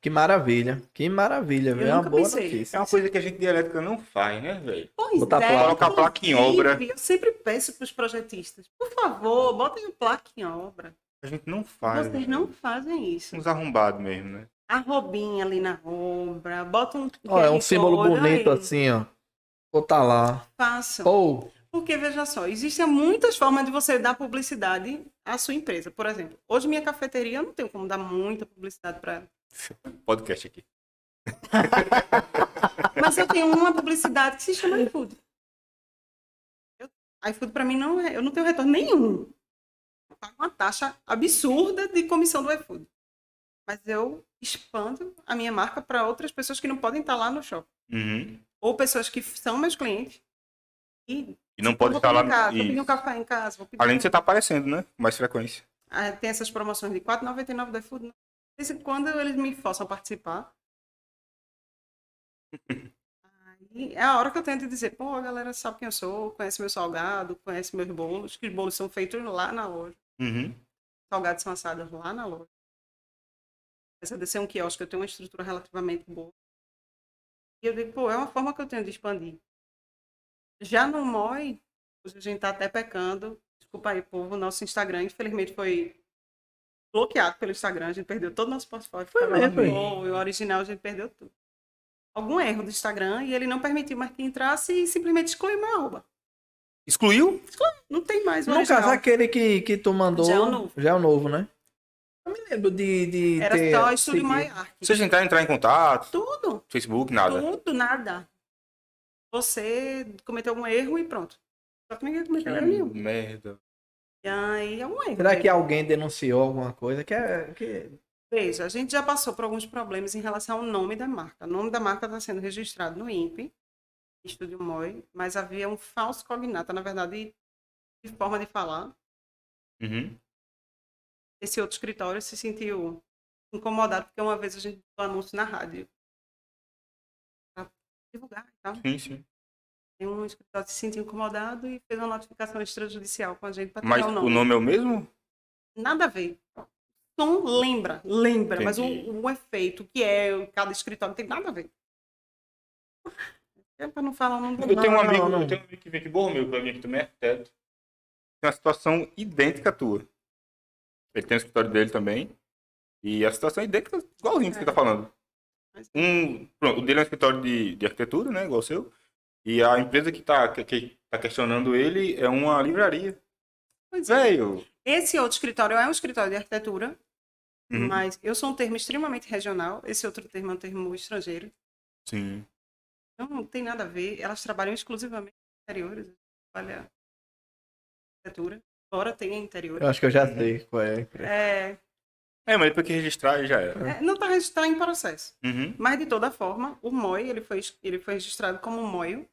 B: Que maravilha. Que maravilha, viu? É uma boa
A: pensei.
C: É
B: notícia.
C: uma coisa que a gente de elétrica não faz, né, velho?
A: Pois
B: Botar
A: é,
B: placa.
C: Colocar a placa em obra.
A: Eu sempre peço para os projetistas, por favor, botem a placa em obra.
C: A gente não faz.
A: Vocês
C: velho.
A: não fazem isso.
C: Uns arrombados mesmo, né?
A: A robinha ali na obra, bota um.
B: Ó, é um símbolo bonito
A: aí,
B: assim, ó. Botar lá.
A: Façam.
B: Ou,
A: Porque, veja só, existem muitas formas de você dar publicidade à sua empresa. Por exemplo, hoje minha cafeteria, eu não tenho como dar muita publicidade para ela.
C: Podcast aqui.
A: Mas eu tenho uma publicidade que se chama iFood. Eu- iFood, para mim, não é. Eu não tenho retorno nenhum. Eu pago uma taxa absurda de comissão do iFood. mas eu expando a minha marca para outras pessoas que não podem estar lá no shopping.
C: Uhum.
A: Ou pessoas que são meus clientes e
C: E não
A: eu
C: pode estar lá.
A: casa, vou pedir um café em casa,
C: Além de você estar aparecendo, né? Com mais frequência.
A: Ah, tem essas promoções de R$ 4,99 do iFood. De em quando eles me forçam a participar. Aí é a hora que eu tento dizer, pô, a galera sabe quem eu sou, conhece meu salgado, conhece meus bolos, que os bolos são feitos lá na loja.
C: Uhum.
A: Salgados são assados lá na loja. Apesar de ser um quiosque, eu tenho uma estrutura relativamente boa. E eu digo, pô, é uma forma que eu tenho de expandir. Já no MOI, a gente tá até pecando. Desculpa aí, povo, nosso Instagram, infelizmente, foi bloqueado pelo Instagram. A gente perdeu todo o nosso portfólio.
B: Foi mesmo,
A: bom, e o original a gente perdeu tudo. Algum erro do Instagram e ele não permitiu mais que entrasse e simplesmente excluiu meu arroba.
C: Excluiu?
A: Não tem mais o
B: No
A: original.
B: caso, aquele que, que tu mandou.
A: Já é o novo.
B: Já é o novo, né? Eu me lembro de. de
A: Era
B: ter
A: só Estúdio. Maiarque.
C: Vocês tentaram entrar em contato?
A: Tudo.
C: Facebook, nada.
A: Tudo, nada. Você cometeu algum erro e pronto. Só que ninguém cometeu erro nenhum.
C: merda.
A: E aí é um erro.
B: Será
A: né?
B: que alguém denunciou alguma coisa? Que é. Que...
A: Veja, a gente já passou por alguns problemas em relação ao nome da marca. O nome da marca está sendo registrado no INPE, Estúdio MOI, mas havia um falso cognata, na verdade, de forma de falar.
C: Uhum.
A: Esse outro escritório se sentiu incomodado, porque uma vez a gente botou anúncio na rádio. Pra divulgar e tal.
C: Sim, sim.
A: Um escritório se sentiu incomodado e fez uma notificação extrajudicial com a gente para tirar
C: Mas
A: o nome.
C: o nome é o mesmo?
A: Nada a ver. Som lembra, lembra, mas o,
C: Entendi.
A: o efeito que é cada escritório não tem nada a ver. É para não falar o nome do
C: Eu tenho um
B: Não,
C: amigo,
B: não.
C: eu tenho um amigo que vem aqui, bom meu, pra mim aqui também é arquiteto. Tem uma situação idêntica à tua. Ele tem o escritório dele também. E a situação é idêntica, igualzinho que você
A: É.
C: tá falando. Um, pronto, o dele é um escritório de, de arquitetura, né? Igual o seu. E a empresa que tá, que, que tá questionando ele é uma livraria.
A: Pois é.
C: Velho.
A: Esse outro escritório é um escritório de arquitetura,
C: Uhum.
A: mas eu sou um termo extremamente regional. Esse outro termo é um termo estrangeiro.
C: Sim.
A: Então não tem nada a ver. Elas trabalham exclusivamente em interiores. Trabalha arquitetura, embora tenha interiores.
B: Eu acho que eu já
C: Uhum.
B: sei qual é.
A: É,
C: É, mas depois que registrar já era.
A: é, não está registrado em processo.
C: Uhum.
A: Mas, de toda forma, o MOI ele foi, ele foi registrado como MOIO,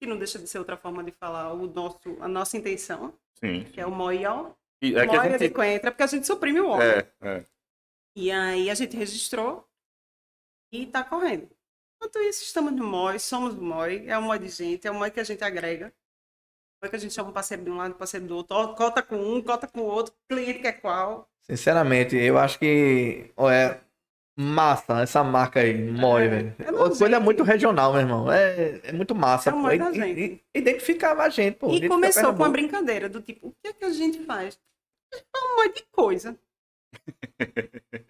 A: que não deixa de ser outra forma de falar o nosso, a nossa intenção,
C: Sim.
A: que é o MOIO.
C: E é
A: MOIO de
C: gente...
A: coentra, porque a gente suprime o O.
C: É, é.
A: E aí a gente registrou e está correndo. Enquanto isso, estamos no MOI, somos o MOI, é o MOI de gente, é o MOI que a gente agrega. É o que a gente chama um parceiro de um lado, parceiro do outro, cota com um, cota com o outro, cliente quer qual.
B: Sinceramente, eu acho que ó, é massa essa marca aí, Moi,
A: É,
B: velho.
A: é
B: Coisa
A: gente.
B: muito regional, meu irmão. É, é muito massa.
A: É o
B: pô.
A: Da gente.
B: identificava a gente, pô.
A: E começou com uma brincadeira do tipo, o que é que a gente faz? Gente faz um monte de coisa. o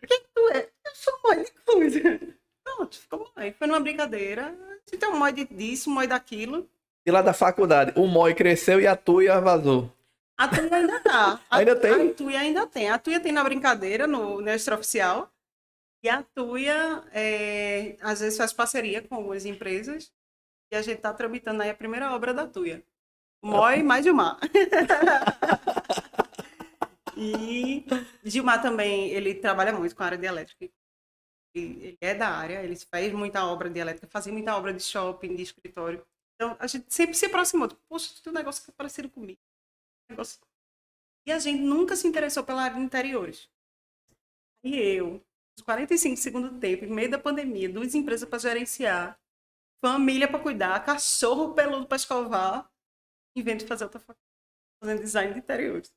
A: que é que tu é? Eu sou um monte de coisa. Pronto, ficou mãe. Foi numa brincadeira. Tem um monte disso, um monte daquilo.
B: E lá da faculdade, o Moi cresceu e a Tuia vazou.
A: A Tuia ainda tá. A,
B: Ainda tem?
A: A Tuia ainda tem. A Tuia tem na brincadeira, no, no extraoficial. E a Tuia, é, às vezes, faz parceria com algumas empresas. E a gente tá tramitando aí a primeira obra da Tuia. O Moi mais Gilmar. e Gilmar também, ele trabalha muito com a área de elétrica. Ele ele é da área, ele faz muita obra de elétrica, fazia muita obra de shopping, de escritório. Então, a gente sempre se aproximou. Tipo, Poxa, tem um negócio que é parecido comigo. Um negócio... E a gente nunca se interessou pela área de interiores. E eu, uns 45 segundos do tempo, em meio da pandemia, duas empresas para gerenciar, família para cuidar, cachorro peludo para escovar, invento de fazer outra faculdade, fazendo design de interiores.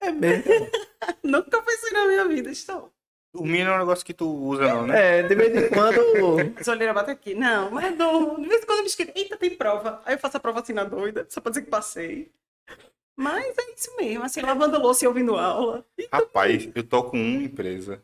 B: É mesmo.
A: Nunca pensei na minha vida, estou.
C: Dormir não é um negócio que tu usa, não, né?
B: É, de vez em quando.
A: As olheiras batem aqui. Não, mas durmo. De vez em quando eu me esqueço. Eita, tem prova. Aí eu faço a prova assim na doida, só pra dizer que passei. Mas é isso mesmo, assim, lavando louça e ouvindo aula.
C: Rapaz, eu tô com uma empresa.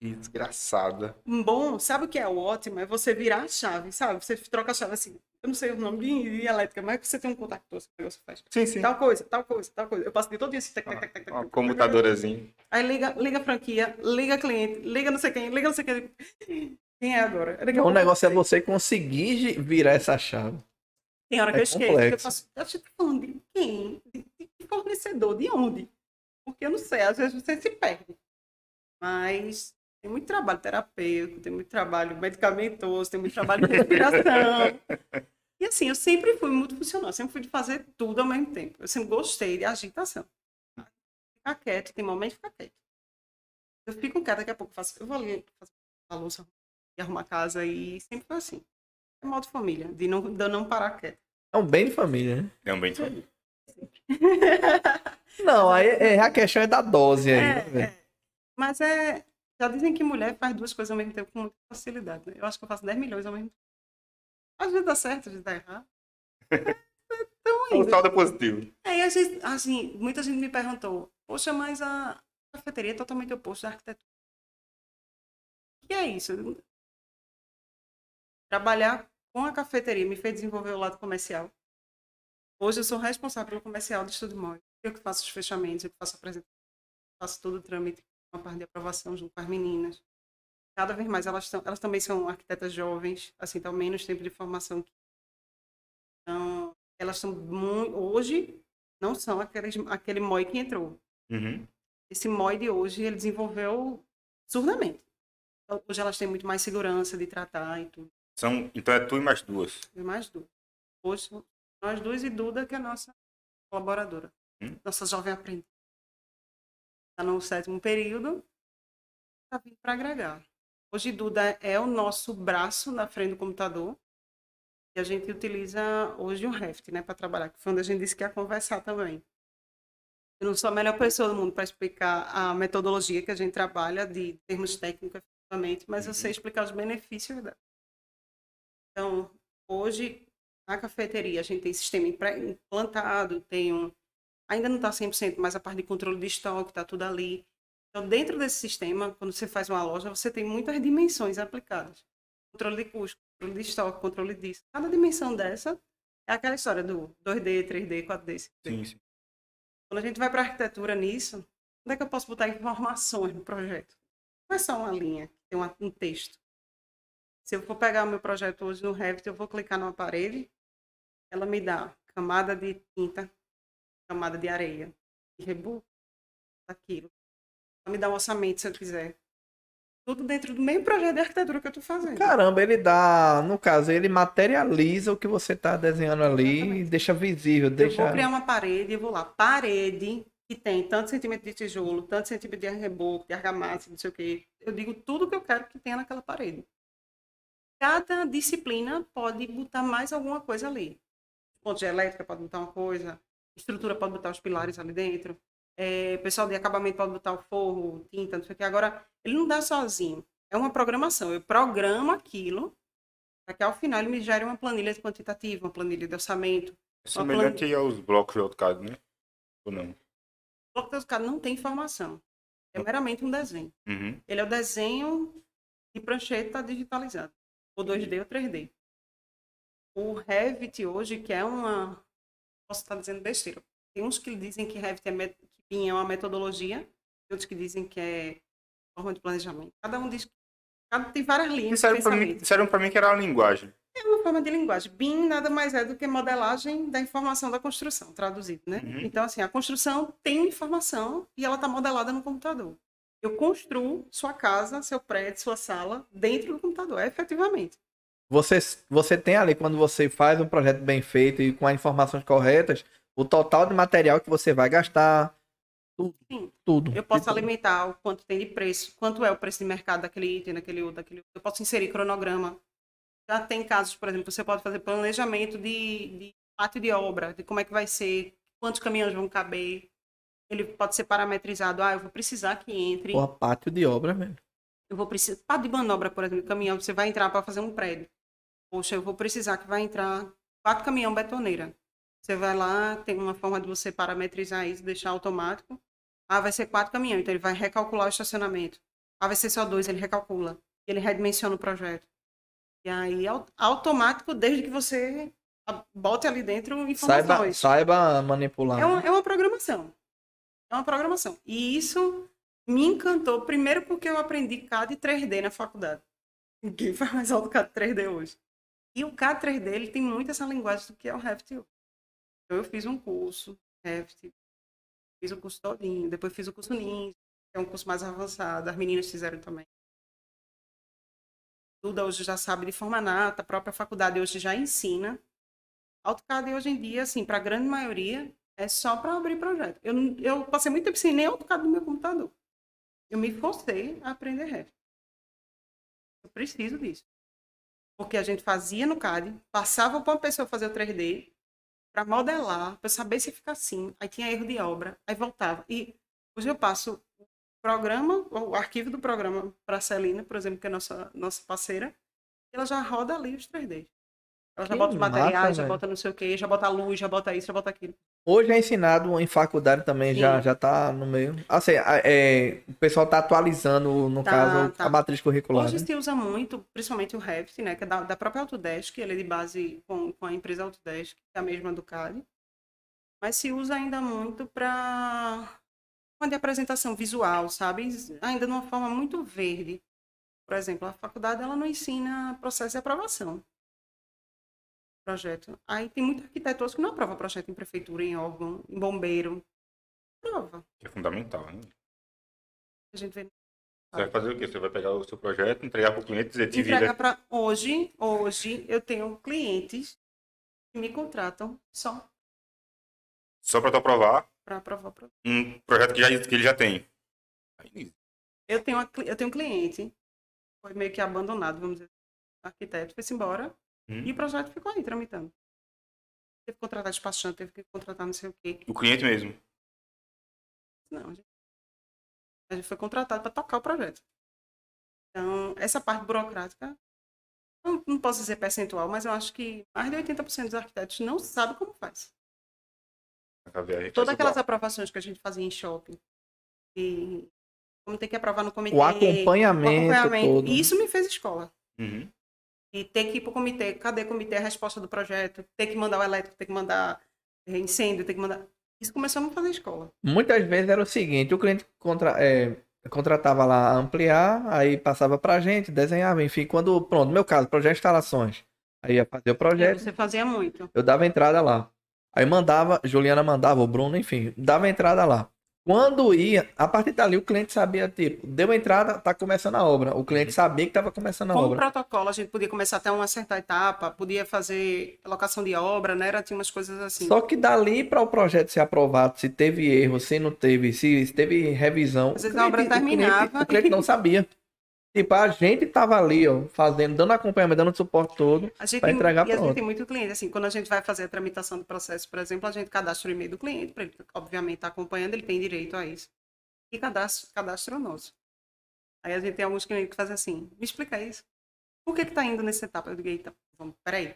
C: Que desgraçada.
A: Bom, sabe o que é o ótimo? É você virar a chave, sabe? Você troca a chave assim. Eu não sei o nome de, elétrica, mas você tem um contactor, esse negócio faz.
C: Sim, sim.
A: Tal coisa, tal coisa, tal coisa. Eu passo de todo dia assim. Tac, tac, tac, tac, tac,
C: Uma
A: tac,
C: computadorazinha.
A: Aí liga, liga a franquia, liga cliente, liga não sei quem, liga não sei quem. Quem é agora? A
B: O negócio é você conseguir virar essa chave.
A: Tem hora que
B: é
A: eu esqueço. que Eu
B: complexo.
A: faço, eu te falando de quem? De, de fornecedor? De onde? Porque eu não sei, às vezes você se perde. Mas Tem muito trabalho terapêutico, tem muito trabalho medicamentoso, tem muito trabalho de respiração. E assim, eu sempre fui muito funcional, sempre fui de fazer tudo ao mesmo tempo. Eu sempre gostei de agitação. Ficar quieto, tem momento de ficar quieto. Eu fico quieta, daqui a pouco eu faço, eu vou ali fazer a louça e arrumar a casa e sempre foi assim. É modo família, de não, de não parar quieto.
B: É um bem de família, né?
C: É um bem de família.
B: Não, aí é, a questão é da dose aí.
A: É,
B: né, velho?
A: é. Mas é. Já dizem que mulher faz duas coisas ao mesmo tempo com muita facilidade. Né? Eu acho que eu faço 10 milhões ao mesmo tempo. Às vezes dá certo, às vezes dá errado. Então,
C: O
A: indo.
C: saldo é positivo.
A: É, e às vezes, assim, muita gente me perguntou, poxa, mas a cafeteria é totalmente oposto da arquitetura. O que é isso? Trabalhar com a cafeteria me fez desenvolver o lado comercial. Hoje eu sou responsável pelo comercial do Estúdio Móvel. Eu que faço os fechamentos, eu que faço a apresentação, faço todo o trâmite, uma parte de aprovação junto com as meninas. Cada vez mais elas, tão, elas também são arquitetas jovens, assim, estão menos tempo de formação. Então, elas são muito. Hoje, não são aqueles, aquele MOI que entrou.
C: Uhum.
A: Esse MOI de hoje, ele desenvolveu absurdamente. Então, hoje elas têm muito mais segurança de tratar e tudo.
C: São, então é tu e mais duas.
A: E mais duas. Hoje, nós duas e Duda, que é a nossa colaboradora.
C: Hum.
A: Nossa jovem aprendiz. Está no sétimo período. Está vindo para agregar. Hoje, Duda é o nosso braço na frente do computador. E a gente utiliza hoje o Reft, né, para trabalhar. Que foi onde a gente disse que ia conversar também. Eu não sou a melhor pessoa do mundo para explicar a metodologia que a gente trabalha de termos técnicos, efetivamente, mas eu sei explicar os benefícios dela. Então, hoje, na cafeteria, a gente tem sistema implantado, tem um. Ainda não está 100%, mas a parte de controle de estoque está tudo ali. Então, dentro desse sistema, quando você faz uma loja, você tem muitas dimensões aplicadas: controle de custo, controle de estoque, controle disso. Cada dimensão dessa é aquela história do 2D, 3D, 4D. 5D.
C: Sim, sim.
A: Quando a gente vai para a arquitetura nisso, onde é que eu posso botar informações no projeto? Não é só uma linha, tem uma- um texto. Se eu for pegar o meu projeto hoje no Revit, eu vou clicar numa parede, ela me dá camada de tinta, camada de areia, de reboco, daquilo. Me dá um orçamento se eu quiser. Tudo dentro do mesmo projeto de arquitetura que eu estou fazendo.
B: Caramba, ele dá, no caso, ele materializa o que você tá desenhando ali e
A: Exatamente.
B: deixa visível,
A: Eu
B: deixa.
A: vou criar uma parede, eu vou lá, parede que tem tanto centímetro de tijolo, tanto centímetro de reboco, de argamassa, não sei o quê. Eu digo tudo que eu quero que tenha naquela parede. Cada disciplina pode botar mais alguma coisa ali. Ponto de elétrica pode botar uma coisa, estrutura pode botar os pilares ali dentro, é, pessoal de acabamento pode botar o forro, tinta, não sei o quê. Agora, ele não dá sozinho. É uma programação. Eu programo aquilo para que ao final ele me gere uma planilha quantitativa, uma planilha de orçamento,
C: É semelhante aos blocos de AutoCAD, né? Ou não?
A: O bloco de AutoCAD não tem informação. É meramente um desenho.
C: Uhum.
A: Ele é o desenho de prancheta digitalizado. Ou 2D ou 3D. O Revit hoje, que é uma... Posso estar dizendo besteira. Tem uns que dizem que Revit é, met... que BIM é uma metodologia. Outros que dizem que é forma de planejamento. Cada um diz... Cada... Tem várias linhas
C: Disseram pra, mim, disseram mim que era a linguagem.
A: É uma forma de linguagem. BIM nada mais é do que modelagem da informação da construção, traduzido, né?
C: Uhum.
A: Então, assim, a construção tem informação e ela está modelada no computador. Eu construo sua casa, seu prédio, sua sala dentro do computador, efetivamente.
B: Você, você tem ali, quando você faz um projeto bem feito e com as informações corretas, o total de material que você vai gastar, tudo.
A: Sim.
B: tudo.
A: Eu posso
B: Tudo.
A: alimentar o quanto tem de preço, quanto é o preço de mercado daquele item, daquele outro, daquele outro. Eu posso inserir cronograma. Já tem casos, por exemplo, você pode fazer planejamento de, de pátio de obra, de como é que vai ser, quantos caminhões vão caber. Ele pode ser parametrizado. Ah, eu vou precisar que entre.
B: Porra, pátio de obra, velho.
A: Eu vou precisar. Pátio de manobra, por exemplo, caminhão, você vai entrar para fazer um prédio. Poxa, eu vou precisar que vai entrar quatro caminhão betoneira. Você vai lá, tem uma forma de você parametrizar isso, deixar automático. Ah, vai ser quatro caminhões, então ele vai recalcular o estacionamento. Ah, vai ser só dois, ele recalcula. Ele redimensiona o projeto. E aí, au- automático, desde que você bote ali dentro
B: Saiba,
A: informações.
B: saiba manipular.
A: É uma, é uma programação. É uma programação. E isso me encantou, primeiro porque eu aprendi CAD e 3D na faculdade. Ninguém faz mais AutoCAD 3D hoje. E o CAD 3D ele tem muito essa linguagem do que é o Revit. Então eu fiz um curso, Revit, fiz o curso todinho, depois fiz o curso Ninja, que é um curso mais avançado, as meninas fizeram também. Duda hoje já sabe de forma nata, a própria faculdade hoje já ensina. AutoCAD hoje em dia, assim, para a grande maioria, é só para abrir projeto. Eu, eu passei muito tempo sem nem AutoCAD no meu computador. Eu me forcei a aprender Revit. Eu preciso disso. Porque a gente fazia no CAD, passava para uma pessoa fazer o 3D, para modelar, para saber se fica assim. Aí tinha erro de obra, aí voltava. E hoje eu passo o programa, o arquivo do programa para a Celina, por exemplo, que é nossa, nossa parceira, e ela já roda ali os 3D. Ela já
B: Que
A: bota os materiais, já bota não sei o quê, já bota a luz, já bota isso, já bota aquilo.
B: Hoje é ensinado em faculdade também, já,
A: Sim.
B: já tá no meio. Assim, é, o pessoal tá atualizando, no
A: Tá,
B: caso,
A: tá.
B: a matriz curricular.
A: Hoje
B: né?
A: se usa muito, principalmente o Revit, né, que é da, da própria Autodesk, ele é de base com, com a empresa Autodesk, que é a mesma do CAD. Mas se usa ainda muito para de apresentação visual, sabe? Ainda de uma forma muito verde. Por exemplo, a faculdade ela não ensina processo de aprovação. Projeto. Aí tem muito arquiteto que não aprova projeto em prefeitura, em órgão, em bombeiro. Prova.
C: É fundamental, né?
A: A gente vê
C: Você vai fazer o quê? Você vai pegar o seu projeto, entregar para o cliente e dizer, te
A: entregar
C: vira.
A: para hoje, hoje eu tenho clientes que me contratam só
C: Só para tu aprovar
A: para aprovar projeto.
C: um projeto que, já, que ele já tem. Aí,
A: Eu tenho uma eu tenho um cliente foi meio que abandonado, vamos dizer, o arquiteto foi-se embora
C: Hum.
A: e o projeto ficou aí tramitando. Teve que contratar despachante, teve que contratar não sei o quê.
C: O cliente mesmo.
A: Não, a gente, a gente foi contratado para tocar o projeto. Então, essa parte burocrática, não, não posso dizer percentual, mas eu acho que mais de 80% dos arquitetos não sabem como faz.
C: Gente
A: Todas aquelas aprovações que a gente fazia em shopping. E como tem que aprovar no comitê.
B: O acompanhamento,
A: o acompanhamento.
B: todo.
A: E Isso me fez escola.
C: Uhum.
A: E ter que ir para o comitê. Cadê o comitê? A resposta do projeto. Ter que mandar o elétrico, ter que mandar eh, incêndio, ter que mandar. Isso começou a fazer escola.
B: Muitas vezes era o seguinte, o cliente contra, é, contratava lá a ampliar, aí passava pra gente, desenhava, enfim, quando, pronto, no meu caso, projeto de instalações. Aí ia fazer o projeto,
A: você fazia muito.
B: eu dava entrada lá. Aí mandava, Juliana mandava, o Bruno, enfim, dava entrada lá. Quando ia, a partir dali o cliente sabia, tipo, deu entrada, tá começando a obra. O cliente sabia que tava começando a
A: Com o
B: obra.
A: protocolo, a gente podia começar até uma certa etapa, podia fazer locação de obra, né? Era, tinha umas coisas assim.
B: Só que dali para o projeto ser aprovado, se teve erro, se não teve, se, se teve revisão,
A: Às vezes
B: o
A: a obra
B: cliente- o cliente-
A: terminava.
B: O cliente não sabia. Tipo, a gente tava ali, ó, fazendo, dando acompanhamento, dando suporte todo.
A: A gente
B: Vai
A: tem,
B: entregar
A: e a gente tem muito cliente, assim, quando a gente vai fazer a tramitação do processo, por exemplo, a gente cadastra o e-mail do cliente, para ele, obviamente, estar acompanhando, ele tem direito a isso. E cadastra, cadastra o nosso. Aí a gente tem alguns clientes que fazem assim, me explica isso. Por que que tá indo nessa etapa? Eu digo, eita, vamos, peraí.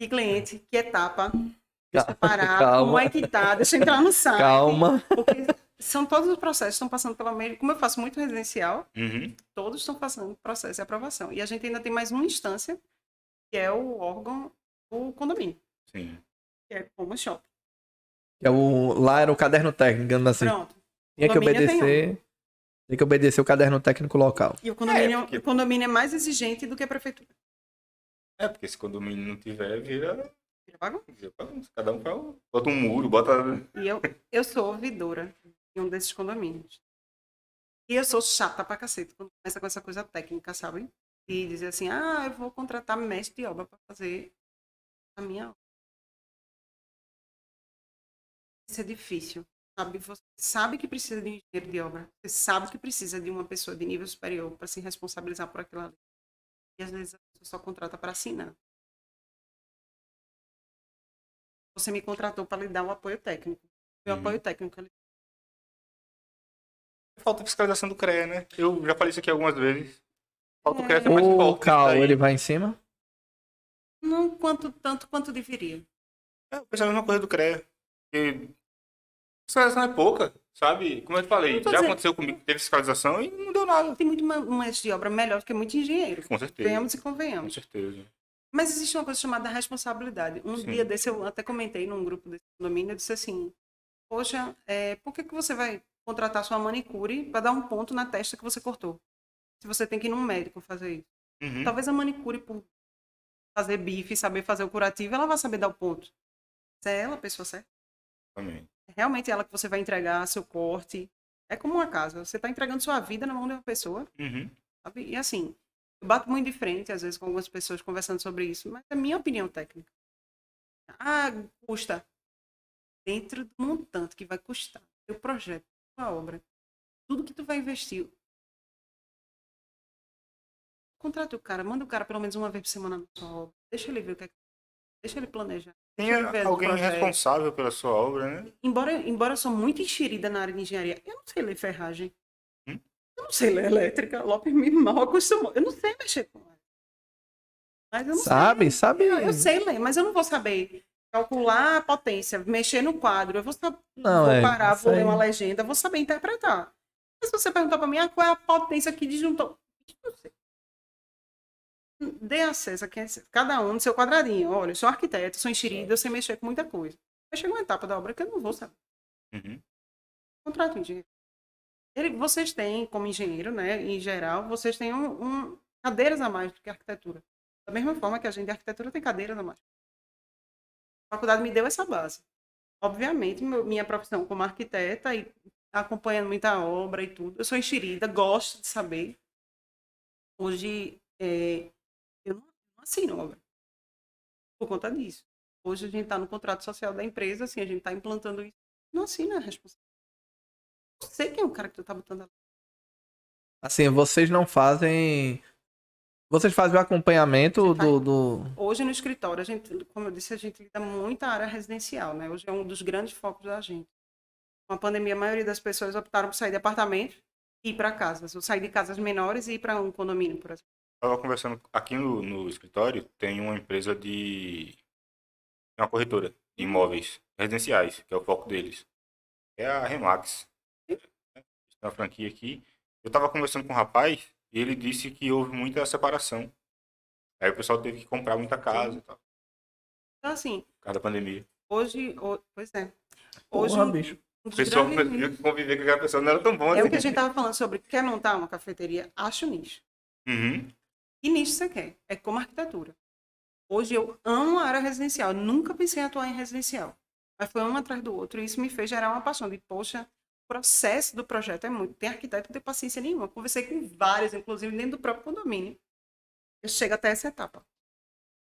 A: Que cliente, que etapa? Deixa eu parar,
B: Calma.
A: como é que tá? Deixa eu entrar no site.
B: Calma.
A: Porque são todos os processos, estão passando pela mesma... Como eu faço muito residencial,
C: Uhum.
A: todos estão passando processo de aprovação. E a gente ainda tem mais uma instância, que é o órgão do condomínio,
C: Sim.
A: que é como o shopping.
B: É o, lá era o caderno técnico, digamos assim.
A: Pronto.
B: Tinha que
A: condomínio tem
B: obedecer. Tinha que obedecer o caderno técnico local.
A: E o condomínio,
C: É, porque-
A: o condomínio é mais exigente do que a prefeitura.
C: É, porque se condomínio não tiver, vira,
A: Vira bagunça.
C: vira bagunça. Cada um faz, um- bota um muro, bota.
A: E eu, eu sou ouvidora em um desses condomínios. E eu sou chata pra cacete quando começa com essa coisa técnica, sabe? E dizer assim, ah, eu vou contratar mestre de obra pra fazer a minha obra. Isso é difícil, sabe? Você sabe que precisa de um engenheiro de obra. Você sabe que precisa de uma pessoa de nível superior para se responsabilizar por aquilo ali. E às vezes a pessoa só contrata para assinar. Você me contratou para lhe dar o apoio técnico. Meu
C: Uhum.
A: apoio técnico ele
C: Falta fiscalização do CREA, né? Eu já falei isso aqui algumas vezes. Falta o CREA
A: É.
C: ser mais
B: O
C: forte.
B: Cal,
C: daí.
B: ele vai em cima.
A: não quanto tanto quanto deveria.
C: É, eu penso a mesma coisa do CREA. Que fiscalização é pouca, sabe? Como eu te falei, já
A: dizendo-
C: aconteceu comigo que teve fiscalização e não deu nada.
A: Tem muito mestre de obra melhor do que muito engenheiro.
C: Com certeza.
A: Venhamos e
C: Com
A: convenhamos.
C: certeza.
A: Mas existe uma coisa chamada responsabilidade. Um
C: Sim.
A: dia desse eu até comentei num grupo desse condomínio, eu disse assim, poxa, é, por que, que você vai contratar sua manicure para dar um ponto na testa que você cortou? Se você tem que ir num médico fazer isso.
C: Uhum.
A: Talvez a manicure, por fazer bife, saber fazer o curativo, ela vai saber dar o ponto. Se é ela a pessoa certa.
C: Também.
A: É realmente ela que você vai entregar seu corte. É como uma casa. Você está entregando sua vida na mão de uma pessoa
C: Uhum.
A: Sabe? E assim, Eu bato muito de frente, às vezes, com algumas pessoas conversando sobre isso, mas é a minha opinião técnica. Ah, custa. Dentro do montante que vai custar teu projeto, tua obra, tudo que tu vai investir. Contrata o cara, manda o cara pelo menos uma vez por semana na sua obra. Deixa ele ver o que é que. Deixa ele planejar.
C: Tem
A: Deixa ele
C: alguém responsável pela sua obra, né?
A: Embora, embora eu sou muito enxerida na área de engenharia, eu não sei ler ferragem.
C: Hum?
A: Eu não sei ler elétrica. Lopes me mal acostumou. Eu não sei mexer com ela. Mas eu não
B: Sabe,
A: sei.
B: sabe.
A: Eu, eu sei ler, mas eu não vou saber calcular a potência, mexer no quadro. Eu vou, saber,
B: Não,
A: vou
B: é.
A: parar, vou ler uma legenda, vou saber interpretar. Mas se você perguntar pra mim, ah, qual é a potência que disjuntou? Eu não sei. Dê acesso a quem- cada um no seu quadradinho. Olha, eu sou arquiteto, sou enxerida, eu sei mexer com muita coisa. Vai chegar uma etapa da obra que eu não vou saber.
C: Uhum.
A: Contrato engenheiro. Ele, vocês têm, como engenheiro, né, em geral, vocês têm um, um- cadeiras a mais do que arquitetura. Da mesma forma que a gente de arquitetura tem cadeiras a mais. A faculdade me deu essa base. Obviamente, minha profissão como arquiteta e acompanhando muita obra e tudo, eu sou enxerida, gosto de saber. Hoje, é, eu não assino obra por conta disso. Hoje a gente está no contrato social da empresa, assim, a gente está implantando isso. Não assina a responsabilidade. Sei quem é o cara que tu tá botando ali.
B: Assim, vocês não fazem. Vocês fazem o acompanhamento
A: faz.
B: do, do.
A: Hoje no escritório, a gente, como eu disse, a gente lida muito a área residencial, né? Hoje é um dos grandes focos da gente. Com a pandemia, a maioria das pessoas optaram por sair de apartamento e ir para casas. Ou sair de casas menores e ir para um condomínio, por exemplo.
C: Estava conversando aqui no, no escritório, tem uma empresa de. uma corretora de imóveis residenciais, que é o foco deles. É a Remax. É uma franquia aqui. Eu estava conversando com um rapaz e ele disse que houve muita separação. Aí o pessoal teve que comprar muita casa e tal, por
A: Então, assim,
C: causa da pandemia.
A: hoje... ho- Pois é. Hoje,
B: Porra, bicho.
A: um
C: O pessoal
A: grandes
C: que conviver com aquela pessoa não era tão bom
A: É o
C: assim.
A: que a gente tava falando sobre quer montar uma cafeteria, acha o nicho.
C: Uhum.
A: Que nicho você quer? É como arquitetura. Hoje eu amo a área residencial. Nunca pensei em atuar em residencial. Mas foi um atrás do outro. E isso me fez gerar uma paixão de, poxa, processo do projeto é muito. Tem arquiteto que não tem paciência nenhuma. Conversei com vários, inclusive dentro do próprio condomínio. Eu chego até essa etapa.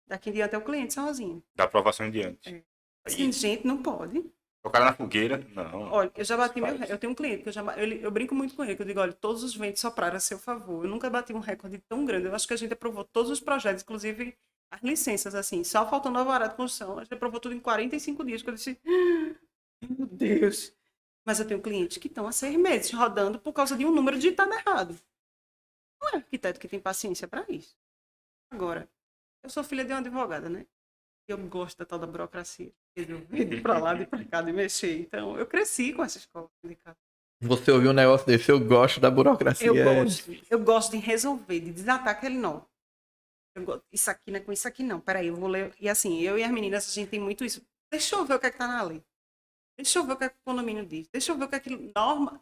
A: Daqui em diante é o cliente sozinho.
C: Da aprovação em diante.
A: É. Assim, gente, não pode.
C: O cara na fogueira, não.
A: Olha, eu já bati meu. Eu tenho um cliente que eu já. ele- eu brinco muito com ele, que eu digo, olha, todos os ventos sopraram a seu favor. Eu nunca bati um recorde tão grande. Eu acho que a gente aprovou todos os projetos, inclusive as licenças, assim, só faltando a vara de construção. A gente aprovou tudo em 45 dias, que eu disse, "Ah, meu Deus. Mas eu tenho clientes que estão há seis meses rodando por causa de um número digitado errado. Não é arquiteto que tem paciência para isso. Agora, eu sou filha de uma advogada, né? Eu gosto da tal da burocracia. De para lá, de para cá, de mexer. Então, eu cresci com essa escola de casa.
B: Você ouviu um negócio desse? Eu gosto da burocracia.
A: Eu gosto. Eu gosto de resolver, de desatar aquele nó. Eu go- Isso aqui não é com isso aqui, não. Peraí, eu vou ler. E assim, eu e as meninas, a gente tem muito isso. Deixa eu ver o que é que tá na lei. Deixa eu ver o que é que o condomínio diz. Deixa eu ver o que é que norma.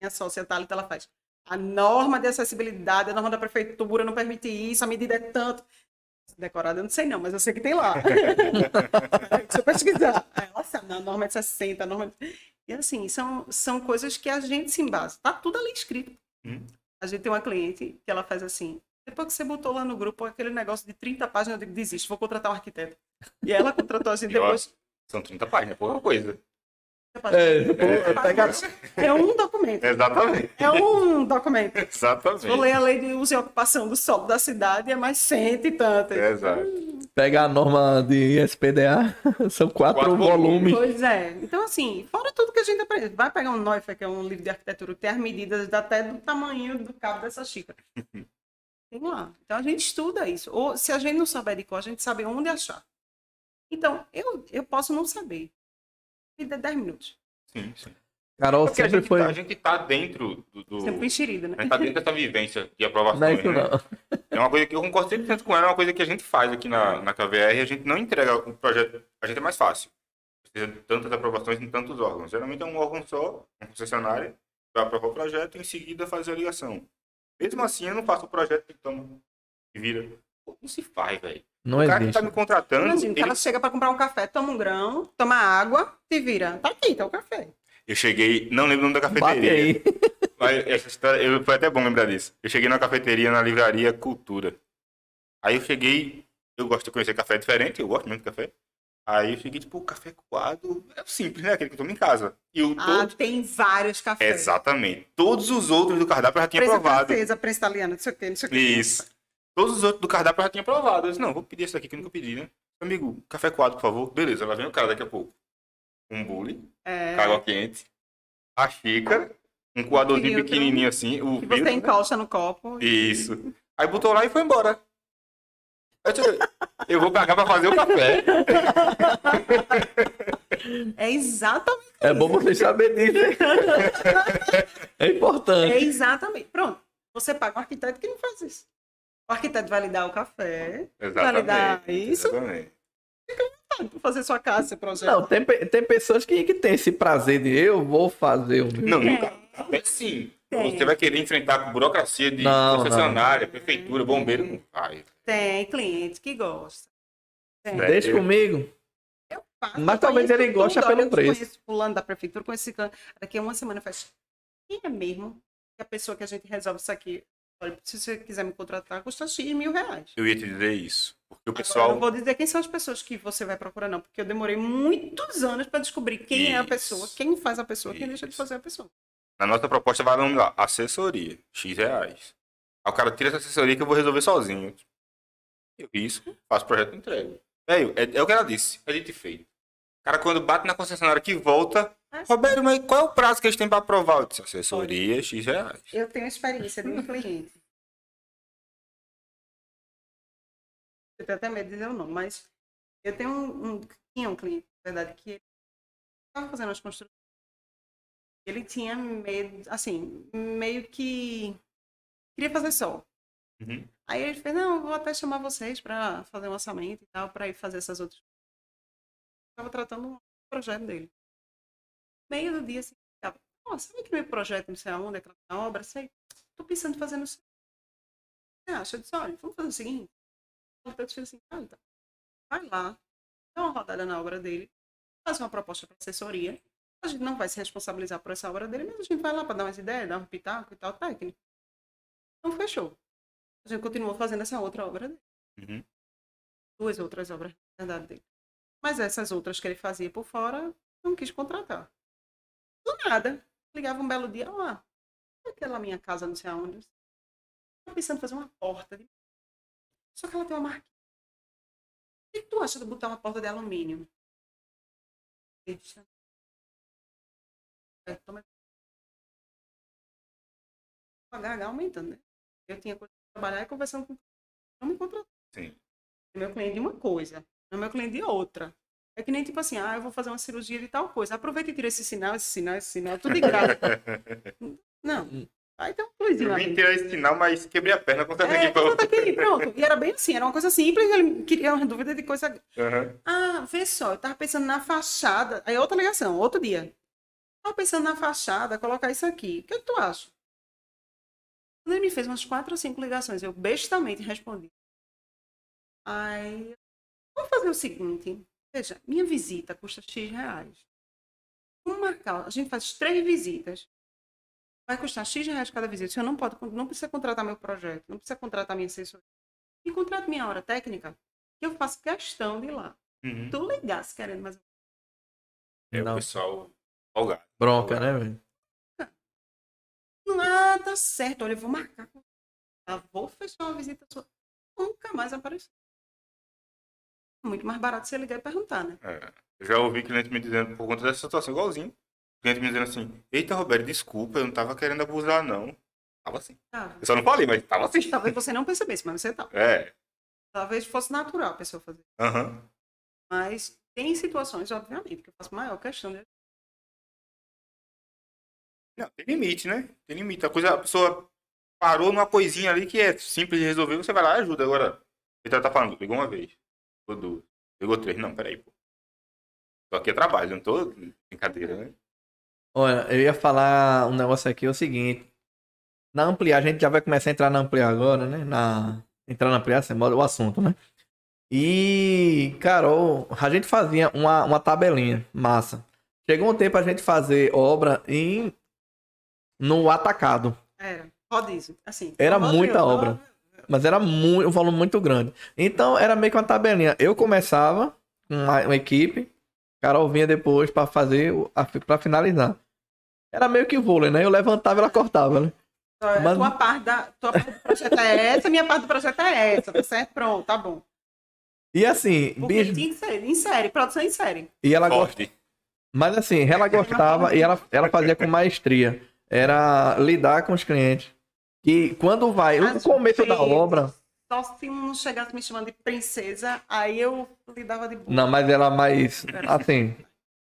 A: Minha sócia Thalita, ela faz. A norma de acessibilidade, a norma da prefeitura não permite isso, a medida é tanto. Decorada, eu não sei não, mas eu sei que tem lá. Deixa eu pesquisar. Aí, Nossa, a norma é de 60, a norma. E assim, são, são coisas que a gente se embasa. Tá tudo ali escrito.
C: Hum.
A: A gente tem uma cliente que ela faz assim. Depois que você botou lá no grupo aquele negócio de 30 páginas, eu digo, desiste, vou contratar um arquiteto. E ela contratou a gente
C: Eu-
A: depois.
C: São 30 páginas, pouca coisa.
B: É, pô, pega-
A: É um documento.
C: Exatamente.
A: É um documento.
C: Exatamente.
A: Vou ler a lei de uso e ocupação do solo da cidade, é mais cento e tantas.
C: Exato.
B: Pega a norma de SPDA, são quatro,
C: Quatro
B: volumes.
A: Pois é. Então, assim, fora tudo que a gente aprende. Vai pegar um Neufer, que é um livro de arquitetura, que tem as medidas até do tamanho do cabo dessa xícara. Tem lá. Então, a gente estuda isso. Ou, se a gente não souber de cor, a gente sabe onde achar. Então, eu, eu posso não saber. Me dê 10 minutos.
C: Sim, sim.
B: Carol
C: Porque a
B: sempre
C: gente,
B: foi.
C: tá, a gente tá dentro do. do...
A: Sempre enxerida, né?
C: A gente tá dentro dessa vivência de aprovação.
B: Não é isso, não.
C: É uma coisa que eu concordo 100% com ela, é uma coisa que a gente faz aqui na, na KVR, a gente não entrega o projeto, a gente é mais fácil. Precisa de tantas aprovações em tantos órgãos. Geralmente é um órgão só, um concessionário, vai aprovar o projeto e em seguida fazer a ligação. Mesmo assim, eu não faço o projeto e toma e vira. Não se faz, velho.
B: Não
C: O cara que tá me contratando,
A: Imagina, o
C: ele-
A: cara chega para comprar um café, toma um grão, toma água, se vira. Tá aqui, tá o café.
C: eu cheguei, não lembro o nome da cafeteria. Mas essa história, eu, foi até bom lembrar disso. Eu cheguei na cafeteria, na livraria Cultura. Aí eu cheguei, eu gosto de conhecer café diferente, eu gosto muito de café. Aí eu cheguei, tipo, o café coado é simples, né? Aquele que eu tomo em casa. E o
A: Ah,
C: todo...
A: tem vários cafés.
C: Exatamente. Todos os outros do cardápio eu já tinha
A: Prensa
C: provado.
A: francesa, prensa italiana, não sei o que, não sei o que.
C: Isso. Todos os outros do cardápio eu já tinha provado. Eu disse, não, vou pedir esse aqui que eu nunca pedi, né? Amigo, café coado, por favor. Beleza, lá vem o cara daqui a pouco. Um bule,
A: É,
C: água quente, a xícara, um coadorzinho
A: filtro.
C: pequenininho assim, o
A: que você
C: filtro, né?
A: encosta no copo.
C: Isso. Aí botou lá e foi embora. Eu, disse, eu vou pagar pra fazer o café.
A: É exatamente
B: É bom vocês saberem disso. É importante.
A: É exatamente. Pronto. Você paga um arquiteto que não faz isso. O arquiteto vai lhe dar o café, vai lhe dar
C: Exatamente.
A: isso,
C: Exatamente.
A: para fazer sua casa, seu projeto.
B: Não, tem, tem pessoas que, que têm esse prazer de eu vou fazer o meu.
C: Não, nunca. Café sim.
A: Tem.
C: Você vai querer enfrentar com burocracia de
B: Não,
C: concessionária, prefeitura, bombeiro. Não vai.
A: Tem cliente que gosta. Tem.
C: É.
B: Deixa
C: eu-
B: comigo.
A: Faço,
B: Mas
A: eu
B: talvez ele goste pelo
A: Olha, eu
B: preço.
A: Conheço fulano da prefeitura, conheço ciclano. Daqui a uma semana faz. Quem é mesmo que a pessoa que a gente resolve isso aqui? Olha, se você quiser me contratar, custa X mil reais.
C: Eu ia te dizer isso. Porque o
A: Agora, eu
C: pessoal.
A: não vou dizer quem são as pessoas que você vai procurar, não, porque eu demorei muitos anos para descobrir quem é a
C: Isso.
A: pessoa, quem faz a pessoa, quem deixa de
C: Isso.
A: fazer a pessoa.
C: Na nossa proposta vai lá, assessoria, X reais. Aí o cara tira essa assessoria que eu vou resolver sozinho. Eu risco, faço projeto e entrego. Velho, é, é o que ela disse, é dito e feito. O cara quando bate na concessionária que volta,
A: É.
C: Roberto, mas qual é o prazo que eles têm pra aprovar? Eu disse, assessoria, X reais.
A: Eu tenho experiência de um cliente. Eu tenho até medo de dizer o nome, mas eu tenho um, um- tinha um cliente, na verdade, que estava fazendo as construções. Ele tinha medo, assim, meio que queria fazer só.
C: Uhum.
A: Aí ele fez, não, vou até chamar vocês para fazer um orçamento e tal, para ir fazer essas outras Estava tratando um projeto dele. Meio do dia, assim, ficava, nossa, sabe aquele meu projeto, não sei aonde, aquela obra, sei, tô pensando em fazer no seu. Você acha? Eu disse, olha, vamos fazer o seguinte. Eu disse assim, ah, então, vai lá, dá uma rodada na obra dele, faz uma proposta para assessoria. A gente não vai se responsabilizar por essa obra dele, mas a gente vai lá para dar umas ideias, dar um pitaco e tal, técnico. Então fechou. A gente continuou fazendo essa outra obra dele.
C: Uhum.
A: Duas outras obras, na verdade, dele. Mas essas outras que ele fazia por fora, não quis contratar. Do nada. Ligava um belo dia, ó, aquela minha casa, não sei aonde. Tô pensando em fazer uma porta. Só que ela tem uma marca. O que tu acha de botar uma porta de alumínio? Eu disse, "É, toma- O HH aumentando, né? Eu tinha coisa pra trabalhar e conversando com não me contratou.
C: Sim.
A: É meu cliente de uma coisa, é meu cliente de outra. É que nem tipo assim, ah, eu vou fazer uma cirurgia de tal coisa. Aproveita e tira esse sinal, esse sinal, esse sinal, tudo de graça. não. Aí tem um plusinho
C: Eu vim tirar esse sinal, mas quebrei a perna quando tava
A: É,
C: aqui pra
A: aqui, pronto. E era bem assim, era uma coisa simples, ele queria uma dúvida de coisa.
C: Uhum.
A: Ah, vê só, eu tava pensando na fachada. Aí outra ligação, outro dia. Tava pensando na fachada, colocar isso aqui. O que, é que tu acha? Quando ele me fez umas quatro ou cinco ligações, eu bestamente respondi. Aí, vamos fazer o seguinte. Veja, minha visita custa X reais. Vamos marcar, a gente faz três visitas. Vai custar X reais cada visita. O senhor não pode, não precisa contratar meu projeto, não precisa contratar minha assessoria. E contrata minha hora técnica, que eu faço questão de ir lá.
C: Uhum.
A: Tu ligasse querendo mais.
C: É o
B: Não.
C: pessoal folgado.
B: Bronca, né, velho?
A: Ah, tá certo. Olha, eu vou marcar. com- Ah, vou fechar uma visita sua. Nunca mais apareceu. Muito mais barato você ligar e perguntar, né?
C: É. Eu já ouvi cliente me dizendo, por conta dessa situação, igualzinho. Cliente me dizendo assim, eita, Roberto, desculpa, eu não tava querendo abusar, não. Tava assim.
A: Tá.
C: Eu só não falei, mas tava assim.
A: Talvez você não percebesse, mas você tá.
C: É.
A: Talvez fosse natural a pessoa fazer.
C: Aham.
A: Mas tem situações, obviamente, que eu faço maior questão de.
C: Não, tem limite, né? Tem limite. A coisa, a pessoa parou numa coisinha ali que é simples de resolver, você vai lá e ajuda. Agora, ele tá falando, ligou uma vez, duas, ligou três. Não, peraí, pô. Tô aqui é trabalho, não tô brincadeira, né?
B: Olha, eu ia falar um negócio aqui, é o seguinte. Na ampliar, a gente já vai começar a entrar na ampliar agora, né? Na... Entrar na ampliar, assim, o assunto, né? E, Carol, a gente fazia uma, uma tabelinha massa. Chegou um tempo a gente fazer obra em no atacado.
A: Era. Rodízio. Assim.
B: Era
A: rodízio,
B: muita obra. Mas era muito, um volume muito grande. Então era meio que uma tabelinha. Eu começava com uma, uma equipe, Carol vinha depois pra fazer, o- a- pra finalizar. Era meio que vôlei, né? Eu levantava e ela cortava, né?
A: Mas...
B: Mas-
A: Tua, parte da, tua parte do projeto é essa, minha parte do projeto é essa, tá certo? Pronto, tá bom.
B: E assim,
A: Porque
B: bicho,
A: tinha ser em série, produção em série.
B: e ela.
C: Forte.
B: Mas assim, ela gostava e ela, ela fazia com maestria. Era lidar com os clientes. E quando vai, no começo da obra.
A: Só se um não chegasse me chamando de princesa, aí eu lidava de boa.
B: Não, mas ela mais. Assim,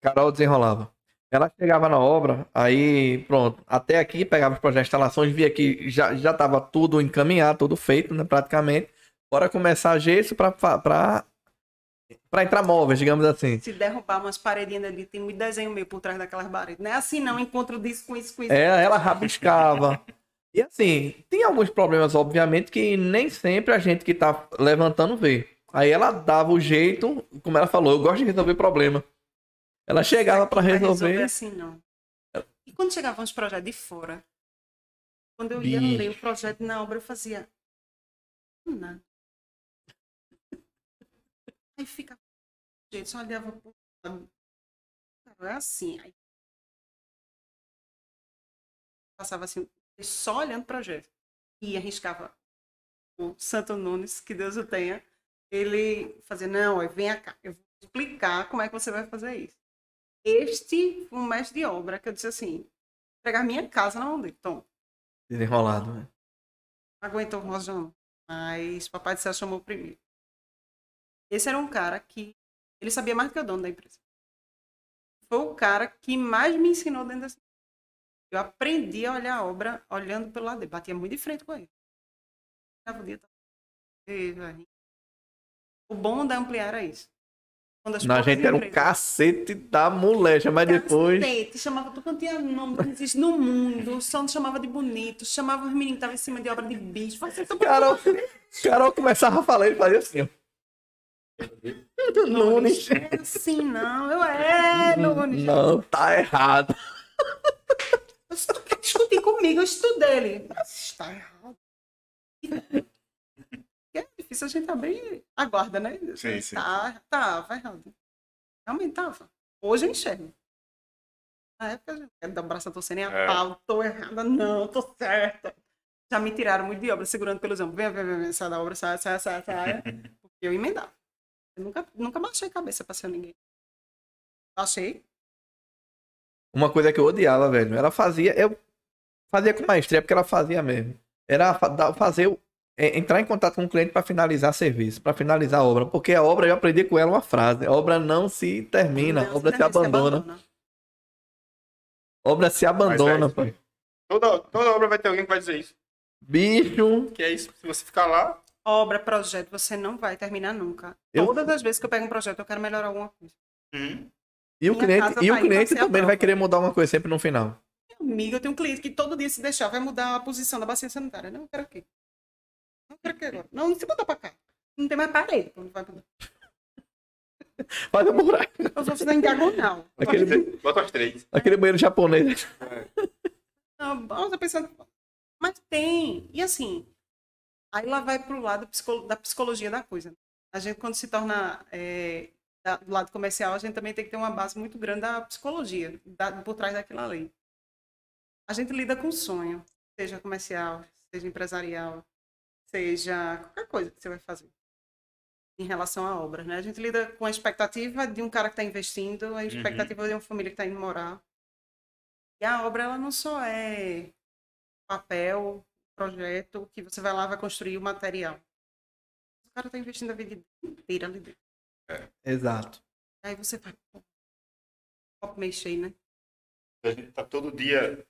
B: Carol desenrolava. Ela chegava na obra, aí pronto, até aqui pegava os projetos de instalações, via que já, já tava tudo encaminhado, tudo feito, né, praticamente. Bora começar gesso pra, pra, pra, pra entrar móveis, digamos assim.
A: Se derrubar umas paredinhas ali, tem muito desenho meu por trás daquelas paredes. Não é assim não, encontro disso com isso, com isso.
B: É, ela rabiscava. E assim, tem alguns problemas, obviamente, que nem sempre a gente que tá levantando vê. Aí ela dava o jeito, como ela falou, eu gosto de resolver problema. Ela chegava pra
A: Vai
B: resolver.
A: assim, não. E quando chegavam os projetos de fora, quando eu ia ler o projeto na obra, eu fazia. Nada. Aí ficava. Gente, só olhava pro. É assim. Aí passava assim, só olhando o projeto. E arriscava o Santo Nunes, que Deus o tenha. Ele fazia, não, vem cá, eu vou explicar como é que você vai fazer isso este foi um mestre de obra que eu disse assim, pegar minha casa na mão dele. Então,
B: Desenrolado, né?
A: não aguentou o Rosão, mas Papai do Céu chamou primeiro. Esse era um cara que ele sabia mais do que o dono da empresa. Foi o cara que mais me ensinou dentro dessa. Eu aprendi a olhar a obra olhando pelo lado dele. Batia muito de frente com ele. O. O bom da ampliar era isso. Quando as
B: Na gente era um
A: empresas-
B: cacete da molecha, mas depois.
A: Cacete, chamava tu quanto tinha nome não existe no mundo, só não chamava de bonito, chamava os meninos que estavam em cima de obra de bicho.
B: Carol, Carol começava a falar e fazia assim, ó. Nunes.
A: É assim, não. Eu é, Nunes.
B: Não, tá errado.
A: Se tu quer discutir comigo, eu estudo ele. Mas está errado. É difícil a gente abrir a guarda, né?
C: Sim, sim.
A: Tá, tava errado. Realmente tava. Hoje eu enxergo. Na época eu quero dar o braço a torcer nem a
C: É.
A: pau. Tô errada, não, tô certa. Já me tiraram muito de obra, segurando pelos ombros. Vem, vem, vem, vem, sai da obra, sai, sai, sai, sai. Porque eu emendava. Eu nunca, nunca baixei a cabeça pra ser ninguém. Baixei.
B: Uma coisa que eu odiava, velho. Ela fazia. Eu fazia com maestria porque ela fazia mesmo. Era fazer. é, Entrar em contato com o cliente para finalizar serviço, para finalizar a obra. Porque a obra, eu aprendi com ela uma frase: a obra não se termina, a
A: Não,
B: obra se
A: termina,
B: abandona. A obra se
C: Mas
B: abandona,
C: é,
B: pai.
C: Toda, toda obra vai ter alguém que vai dizer isso.
B: Bicho.
C: Que é isso, se você ficar lá.
A: Obra, projeto, você não vai terminar nunca.
B: Eu-
A: Todas as vezes que eu pego um projeto, eu quero melhorar alguma coisa.
C: Uhum.
B: E o cliente, e
A: tá
B: o
A: pra
B: cliente também vai querer mudar uma coisa sempre no final.
A: Meu amigo, eu tenho um cliente que todo dia se deixar vai mudar a posição da bacia sanitária. Não, eu quero aqui. Não eu quero aqui agora. Não, se botar pra cá. Não tem mais parede. Vai mudar.
B: Faz um buraco.
A: Eu vou fazer em diagonal.
B: Aquele,
C: Bota as três.
B: aquele banheiro japonês.
A: Não, você pensando. Mas tem. E assim, aí lá vai pro lado da psicologia da coisa. A gente, quando se torna é, da- do lado comercial, a gente também tem que ter uma base muito grande da psicologia, da- por trás daquela lei. A gente lida com sonho, seja comercial, seja empresarial, seja qualquer coisa que você vai fazer em relação à obra, né? A gente lida com a expectativa de um cara que está investindo, a expectativa de uma família que está indo morar. E a obra, ela não só é papel, projeto, que você vai lá vai construir o material. O cara está investindo a vida inteira ali dentro.
B: Exato.
A: Aí você vai, pô, copo cheio, né?
C: A gente tá todo dia.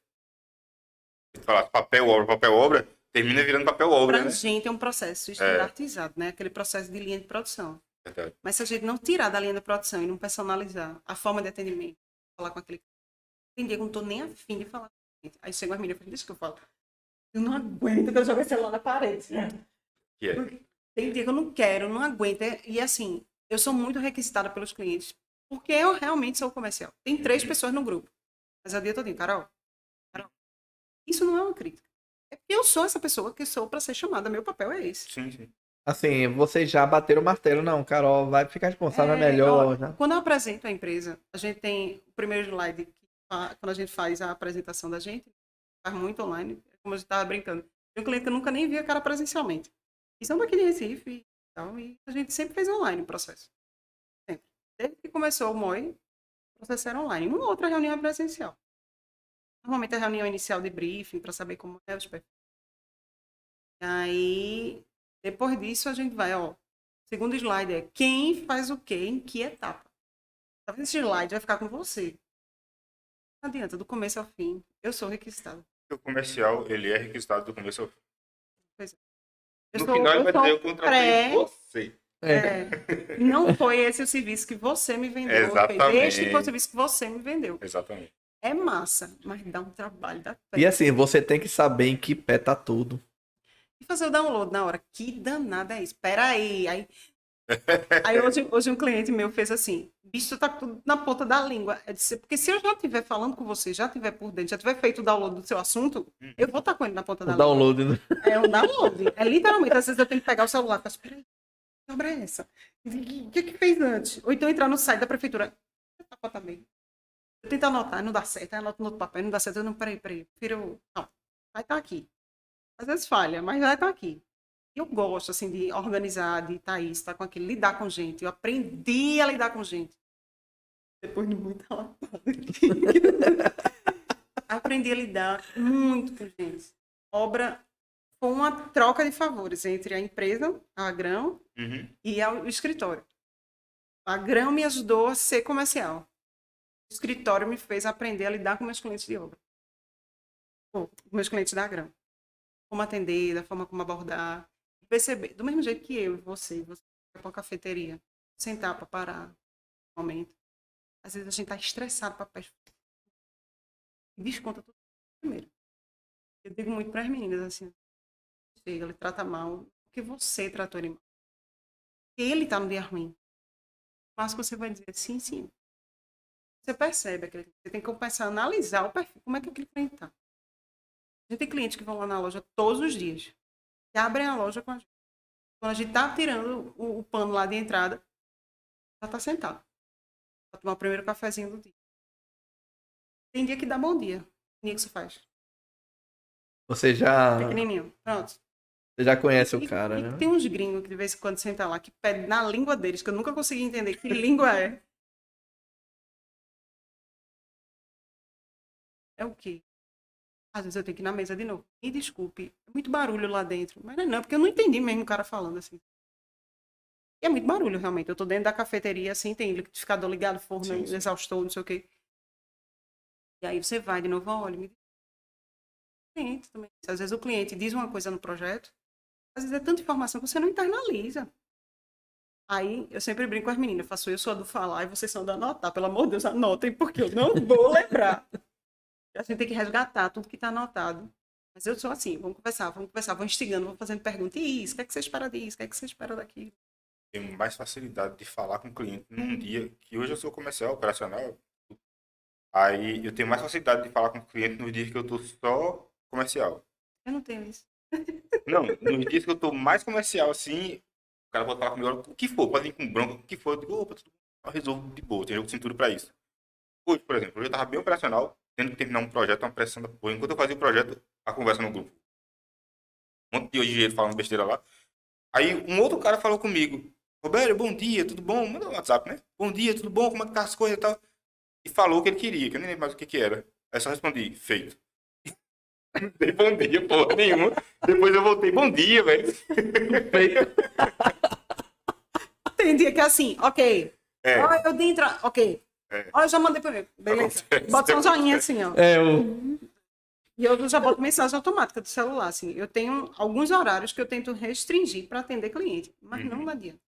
C: Falar papel, obra, papel, obra, termina virando papel, obra,
A: Pra
C: né?
A: gente é um processo estandartizado, né? Aquele processo de linha de produção.
C: Verdade.
A: Mas se a gente não tirar da linha de produção e não personalizar a forma de atendimento, falar com aquele tem dia que eu não tô nem afim de falar com o cliente. Aí chega as meninas e fala, deixa que eu falo. Eu não aguento que eu jogue o celular na parede.
C: Que é.
A: Tem dia que eu não quero, não aguento. E assim, eu sou muito requisitada pelos clientes, porque eu realmente sou comercial. Tem três pessoas no grupo. Mas é o dia todinho, Carol. Carol. Isso não é uma crítica. É porque eu sou essa pessoa que sou para ser chamada. Meu papel é esse.
C: Sim, sim.
B: Assim, vocês já bateram o martelo, não, Carol, vai ficar responsável
A: É,
B: melhor. já.
A: Quando eu apresento a empresa, a gente tem o primeiro slide, quando a gente faz a apresentação da gente, faz muito online, como a gente estava brincando. Tem um cliente que eu nunca nem vi a cara presencialmente. E são daqui de Recife e tal, e a gente sempre fez online o processo. Sempre. Desde que começou o MOI, o processo era online. Uma outra reunião é presencial. Normalmente a reunião inicial de briefing, para saber como é os perfis. Aí, depois disso, a gente vai, ó, Segundo slide é quem faz o quê, em que etapa. Tá vendo esse slide? Vai ficar com você. Não adianta, do começo ao fim. Eu sou requisitada.
C: O comercial, ele é requisitado do começo ao fim.
A: Eu
C: No
A: sou,
C: final, ele vai dizer, eu contratei
A: pré-
C: você.
B: É.
A: é, não foi esse o serviço que você me vendeu.
C: Exatamente.
A: Este foi o serviço que você me vendeu.
C: Exatamente.
A: É massa, mas dá um trabalho da pé.
B: E assim, você tem que saber em que pé tá tudo.
A: E fazer o download na hora. Que danada é isso? Espera aí. Aí, aí hoje, hoje um cliente meu fez assim, bicho, tá tudo na ponta da língua. Eu disse, porque se eu já estiver falando com você, já estiver por dentro, já tiver feito o download do seu assunto, eu vou estar com ele na ponta da
B: O
A: língua.
B: download. né?
A: É um download. É literalmente, às vezes eu tenho que pegar o celular e falar, peraí, que obra é essa? O que que fez antes? Ou então entrar no site da prefeitura. Tá, tá bem. Eu tento anotar, não dá certo, aí anoto no outro papel, não dá certo, eu não, peraí, peraí, prefiro, não, vai estar aqui. Às vezes falha, mas vai estar aqui. Eu gosto, assim, de organizar, de estar isso, estar com aquilo, lidar com gente. Eu aprendi a lidar com gente. Depois de muita lapada. aprendi a lidar muito com gente. Obra foi uma troca de favores entre a empresa, a Grão,
C: Uhum.
A: e o escritório. A Grão me ajudou a ser comercial. O escritório me fez aprender a lidar com meus clientes de obra. Com meus clientes da Grão. Como atender, da forma como abordar. Perceber, do mesmo jeito que eu e você, você vai para uma cafeteria, sentar para parar um momento. Às vezes a gente tá estressado para pés. Desconta tudo primeiro. Eu digo muito para as meninas assim, chega, ele trata mal, porque você tratou ele mal. Ele tá no dia ruim. Mas você vai dizer sim, sim. Você percebe aquele Você tem que começar a analisar o perfil, como é que aquele cliente tá. A gente tem clientes que vão lá na loja todos os dias. Que abrem a loja com a gente. Quando a gente tá tirando o, o pano lá de entrada, já tá sentado. Pra tomar o primeiro cafezinho do dia. Tem dia que dá bom dia. Tem dia que você faz.
B: Você já,
A: Pequenininho. Pronto.
B: você já conhece
A: E-
B: o cara, né?
A: Tem uns gringos que de vez em quando sentam lá, que pedem na língua deles, que eu nunca consegui entender que língua é. É o quê? Às vezes eu tenho que ir na mesa de novo. Me desculpe, é muito barulho lá dentro. Mas não, é não, porque eu não entendi mesmo o cara falando assim. E é muito barulho, realmente. Eu tô dentro da cafeteria, assim, tem liquidificador ligado, forno,
C: Sim, sim.
A: exaustor, não sei o quê. E aí você vai de novo, olha, me cliente também. Às vezes o cliente diz uma coisa no projeto, às vezes é tanta informação que você não internaliza. Aí eu sempre brinco com as meninas, faço eu sou a do falar e vocês são da anotar. Pelo amor de Deus, anotem, porque eu não vou lembrar. A gente tem que resgatar tudo que está anotado. Mas eu sou assim, vamos conversar, vamos conversar, vamos instigando, vamos fazendo perguntas. E isso, o que, é que você espera disso? O que é que você espera daquilo?
C: Tenho mais facilidade de falar com o cliente num dia que hoje eu sou comercial, operacional. Aí eu tenho mais facilidade de falar com o cliente nos dias que eu tô só comercial.
A: Eu não tenho isso.
C: Não, nos dias que eu tô mais comercial assim, o cara pode falar comigo o que for, pode vir com bronca, o que for, eu digo, opa, tudo eu resolvo de boa, tem jogo de cintura pra isso. Hoje, por exemplo, hoje eu tava bem operacional, tendo que terminar um projeto, uma pressão da porra. Enquanto eu fazia o projeto, a conversa no grupo. Um monte de engenheiro falando besteira lá. Aí um outro cara falou comigo, Roberto, bom dia, tudo bom? Manda um WhatsApp, né? Bom dia, tudo bom? Como é que tá as coisas e tal? E falou o que ele queria, que eu nem lembro mais o que que era. Aí só respondi, feito. Não dei bom dia, porra nenhuma. Depois eu voltei, bom dia, velho.
A: Tem dia que é assim, ok.
C: É.
A: Ó, eu dei entrar, ok.
C: É.
A: Ó, eu já mandei pra ele. Beleza.
C: Acontece.
A: Bota um joinha assim, ó.
B: É, o...
A: E eu já boto mensagem automática do celular, assim. Eu tenho alguns horários que eu tento restringir para atender cliente, mas não
C: Uhum.
A: adianta.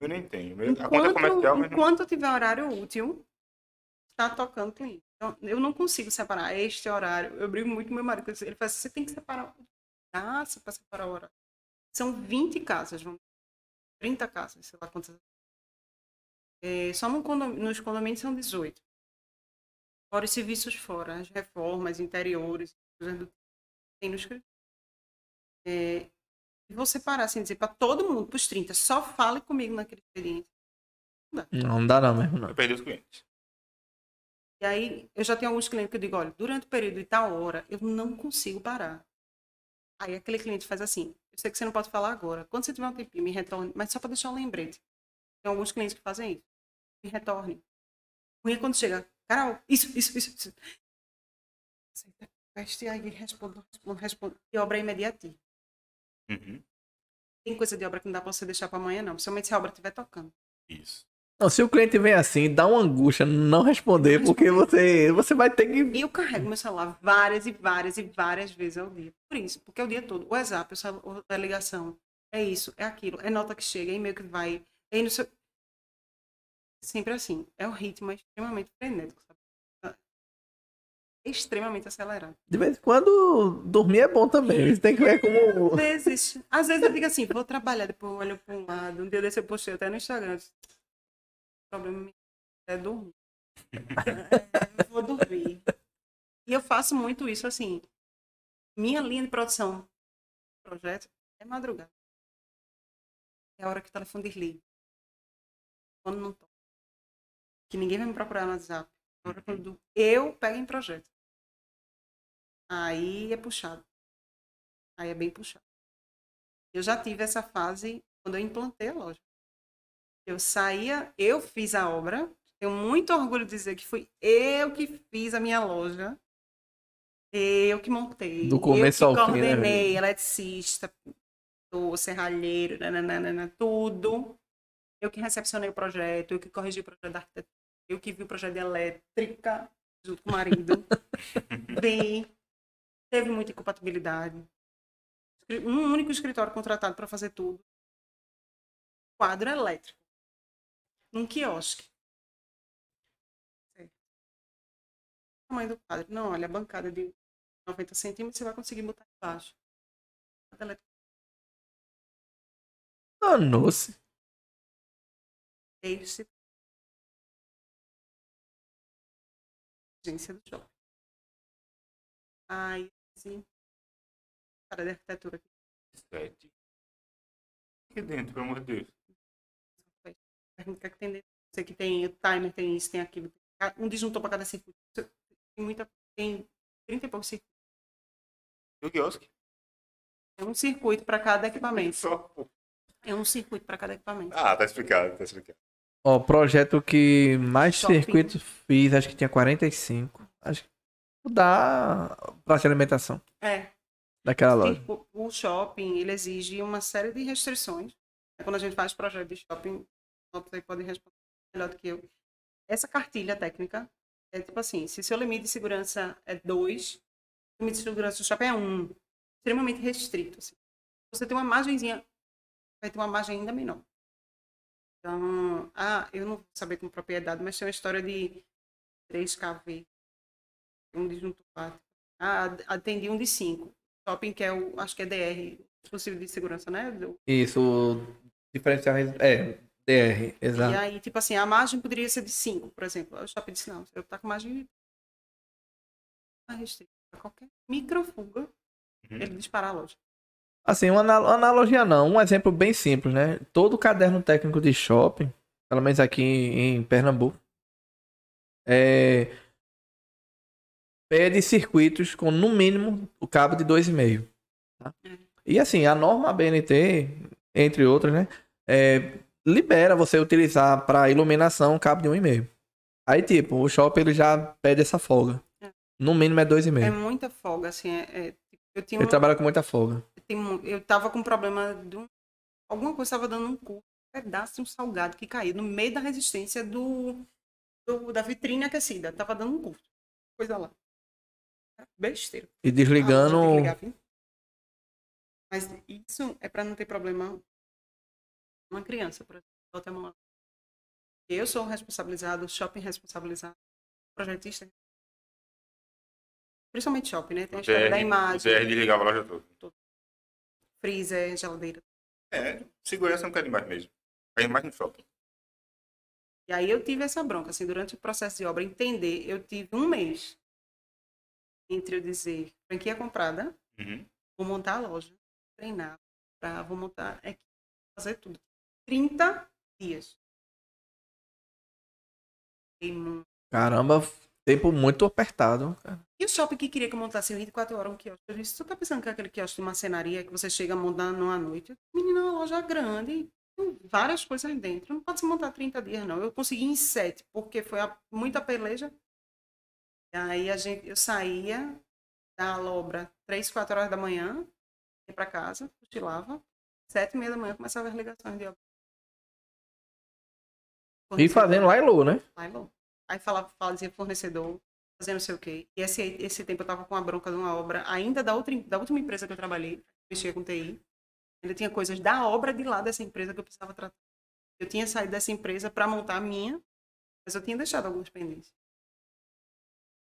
C: Eu nem tenho. A conta é
A: Enquanto,
C: comercial, mas não...
A: enquanto tiver horário útil, tá tocando cliente. Então, eu não consigo separar este horário. Eu brigo muito com meu marido. Ele fala assim, você tem que separar. Ah, você para separar o horário. São 20 casas, vamos 30 casas, sei lá quantas. É, só no condom- nos condomínios são 18. Fora os serviços fora, as reformas, interiores, tem no escritório. É, e você parar assim, dizer para todo mundo, para os 30, só fale comigo naquele expediente.
B: Não, não dá não mesmo, não.
C: Eu perdi os clientes.
A: E aí, eu já tenho alguns clientes que eu digo, olha, durante o período de tal hora, eu não consigo parar. Aí aquele cliente faz assim, eu sei que você não pode falar agora. Quando você tiver um tempinho, me retorne, mas só para deixar um lembrete. Tem alguns clientes que fazem isso. Retorne. Ruim é quando chega, Carol, isso, isso, isso, isso. Aceita, Veste aí, respondo, respondo, respondo. E obra é imediativa.
C: Uhum.
A: Tem coisa de obra que não dá pra você deixar pra amanhã, não. Principalmente se a obra estiver tocando.
C: Isso.
B: Não, se o cliente vem assim, dá uma angústia não responder,
A: Não
B: porque você, você vai ter que.
A: E eu carrego meu celular várias e várias e várias vezes ao dia. Por isso, porque é o dia todo. O WhatsApp, a ligação, é isso, é aquilo, é nota que chega, é e-mail que vai, é no seu... Sempre assim. É um ritmo extremamente frenético, sabe? É extremamente acelerado.
B: De vez em quando dormir é bom também. Você tem que ver como.
A: Às vezes, às vezes eu digo assim, vou trabalhar, depois eu olho para um lado. Um dia desse eu postei até no Instagram. O problema é dormir. É, eu vou dormir. E eu faço muito isso assim. Minha linha de produção projeto é madrugada. É a hora que o telefone desliga. Quando não toca. Que ninguém vai me procurar no WhatsApp. É a hora quando eu pego em projeto. Aí é puxado. Aí é bem puxado. Eu já tive essa fase quando eu implantei a loja. Eu saía, eu fiz a obra. Tenho muito orgulho de dizer que fui eu que fiz a minha loja. Eu que montei.
B: Do começo
A: eu
B: ao
A: que
B: fim, né,
A: coordenei, eletricista, serralheiro, nananana, tudo. Eu que recepcionei o projeto, eu que corrigi o projeto da arquitetura, eu que vi o projeto de elétrica junto com o marido. Vi. Teve muita incompatibilidade. Um único escritório contratado para fazer tudo. Quadro elétrico. Num quiosque. O tamanho do quadro. Não, olha, a bancada de 90 centímetros você vai conseguir botar embaixo. Elétrico. Agência do shopping. Aí, assim. Cara de arquitetura aqui.
C: Sete. Aqui dentro, pelo amor de Deus.
A: Pergunta o que é que tem dentro. Sei que tem o timer, tem isso, tem aquilo. Um disjuntor para cada circuito. Tem muita. Tem 30 e poucos circuitos.
C: E o quiosque?
A: É um circuito para cada equipamento.
C: Só.
A: É um circuito para cada equipamento.
C: Ah, tá explicado, tá explicado.
B: Ó, o projeto que mais
A: Shopping.
B: circuitos fiz, acho que tinha 45. Acho que dá praça de alimentação
A: É.
B: daquela loja.
A: Circu- O shopping, ele exige uma série de restrições. Quando a gente faz projeto de shopping, você pode responder melhor do que eu. Essa cartilha técnica é tipo assim, se seu limite de segurança é 2, o limite de segurança do shopping é 1. Um, extremamente restrito. Assim. Você tem uma margenzinha, vai ter uma margem ainda menor. Então, ah, eu não vou saber com propriedade, mas tem uma história de 3 kV, um disjuntor lá. Ah, atendi um de 5 shopping, que é o, acho que é DR, dispositivo de segurança, né? Do-
B: Isso, diferencial. É, DR,
A: E
B: exato.
A: aí, tipo assim, a margem poderia ser de 5, por exemplo. O shopping disse, não, eu tá com margem restrita. Qualquer microfuga,
C: Uhum.
A: ele dispara a loja.
B: Assim, uma ana- analogia não, um exemplo bem simples, né? Todo caderno técnico de shopping, pelo menos aqui em Pernambuco, é... pede circuitos com no mínimo o cabo de 2,5. Tá? E assim, a norma BNT, entre outras, né? é, libera você utilizar para iluminação um cabo de 1,5. Aí, tipo, o shopping ele já pede essa folga.
A: É.
B: No mínimo é 2,5.
A: É muita folga, assim. É, é- eu tinha
B: Ele
A: um-
B: trabalha com muita folga.
A: Tem eu tava com problema de um, alguma coisa estava dando um curto, um pedaço de um salgado que caiu no meio da resistência do, do- da vitrine aquecida. Tava dando um curto. Coisa lá. Besteira.
B: E
A: Ah,
B: desligando.
A: viu? Mas isso é para não ter problema uma criança, por exemplo. Eu sou responsabilizado, o shopping responsabilizado, o projetista. Principalmente shopping, né? Tem a história da
C: O
A: imagem,
C: DR desligava a loja toda.
A: Freezer, geladeira.
C: É, segurança não quer demais mesmo. Cai mais no shopping.
A: E aí eu tive essa bronca, assim, durante o processo de obra, entender, eu tive um mês entre eu dizer franquia comprada
C: Uhum.
A: Vou montar a loja, treinar, pra, vou montar, é, fazer tudo. 30 dias.
B: Caramba, tempo muito apertado. cara.
A: E o shopping que queria que eu montasse em 24 horas um quiosque? Eu disse, tu tá pensando que é aquele quiosque de marcenaria que você chega montando numa noite? Menina, é uma loja grande, tem várias coisas dentro. Não pode se montar 30 dias, não. Eu consegui em 7, porque foi a- muita peleja. E aí a gente, eu saía da Lobra 3, 4 horas da manhã, ia pra casa, cochilava. 7 e meia da manhã começava as ligações de obra.
B: E fazendo lá e low, né?
A: Bom. Aí falava, fazia fornecedor, fazia não sei o quê. E esse, esse tempo eu tava com a bronca de uma obra, ainda da, outra, da última empresa que eu trabalhei, mexia com TI. Ainda tinha coisas da obra de lá dessa empresa que eu precisava tratar. Eu tinha saído dessa empresa para montar a minha, mas eu tinha deixado algumas pendências.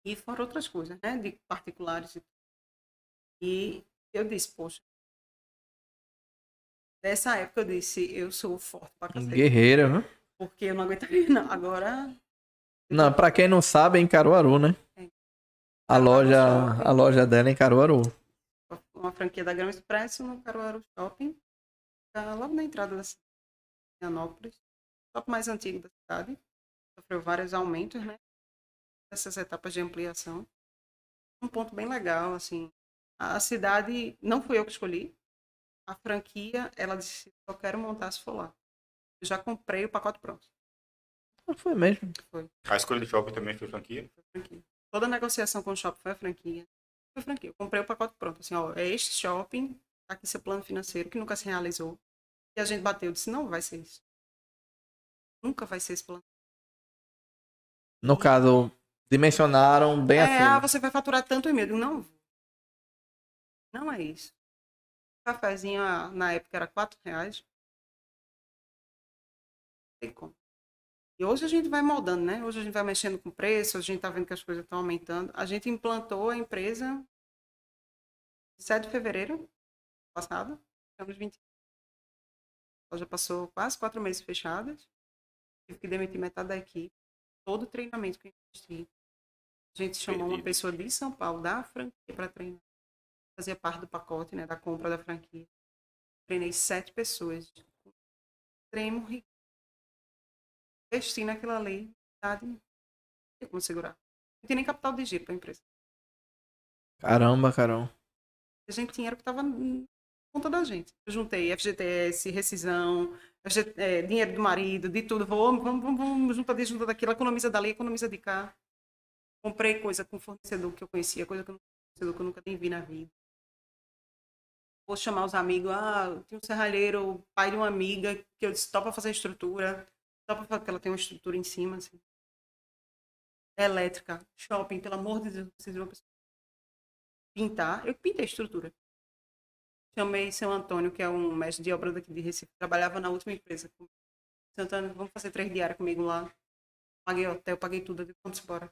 A: E foram outras coisas, né? De particulares. e. E eu disse, poxa. Nessa época eu disse, eu sou forte pra cacete.
B: Guerreira, né?
A: Porque eu não aguentaria, não. Agora,
B: Não, pra quem não sabe, é em Caruaru, né? A loja, a loja dela é em Caruaru.
A: uma franquia da Grama Expresso no Caruaru Shopping, tá logo na entrada da cidade, em Anópolis, o shopping mais antigo da cidade, sofreu vários aumentos, né? Essas etapas de ampliação. Um ponto bem legal, assim, a cidade não fui eu que escolhi, a franquia, ela disse, eu quero montar se for lá. Eu já comprei o pacote pronto,
B: Não foi mesmo.
A: foi.
C: A escolha do shopping também foi franquia.
A: foi franquia. Toda a negociação com o shopping foi a franquia. Foi franquia. Eu comprei o pacote pronto. Assim, ó, é este shopping, tá aqui seu plano financeiro, que nunca se realizou. E a gente bateu. Eu disse, não vai ser isso. Nunca vai ser esse plano.
B: No caso, dimensionaram bem
A: é,
B: acima.
A: ah, você vai faturar tanto e medo. Não. Não é isso. O cafezinho, ah, na época, era 4 reais. Não tem como. E hoje a gente vai moldando, né? Hoje a gente vai mexendo com preço, a gente tá vendo que as coisas estão aumentando. A gente implantou a empresa 7 de fevereiro passado. Estamos 20. Ela já passou quase quatro meses fechadas. Tive que demitir metade da equipe. Todo o treinamento que eu investi. A gente chamou uma
C: Perdido.
A: pessoa de São Paulo, da franquia, para treinar. Fazia parte do pacote, né? Da compra da franquia. Treinei sete pessoas. Extremo rigor. Investi naquilo ali. Verdade, não tinha como segurar. Não tinha nem capital de giro para a empresa.
B: Caramba, Carol.
A: A gente tinha era o que estava na conta da gente. Eu juntei FGTS, rescisão, FG é, dinheiro do marido, de tudo. Vamos, vamos, vamos, vamos juntar disso, juntar daquilo, economiza dali, economiza de cá. Comprei coisa com fornecedor que eu conhecia, coisa que eu, fornecedor que eu nunca nem vi na vida. Vou chamar os amigos. Ah, tinha um serralheiro, pai de uma amiga, que eu disse, topa fazer estrutura. Topa fazer, porque ela tem uma estrutura em cima, assim. Elétrica, shopping, pelo amor de Deus, uma pessoa pintar. Eu pintei a estrutura. Chamei seu Antônio, que é um mestre de obra daqui de Recife, trabalhava na última empresa. Seu Antônio, vamos fazer três diárias comigo lá. Paguei hotel, paguei tudo, eu digo, vamos embora.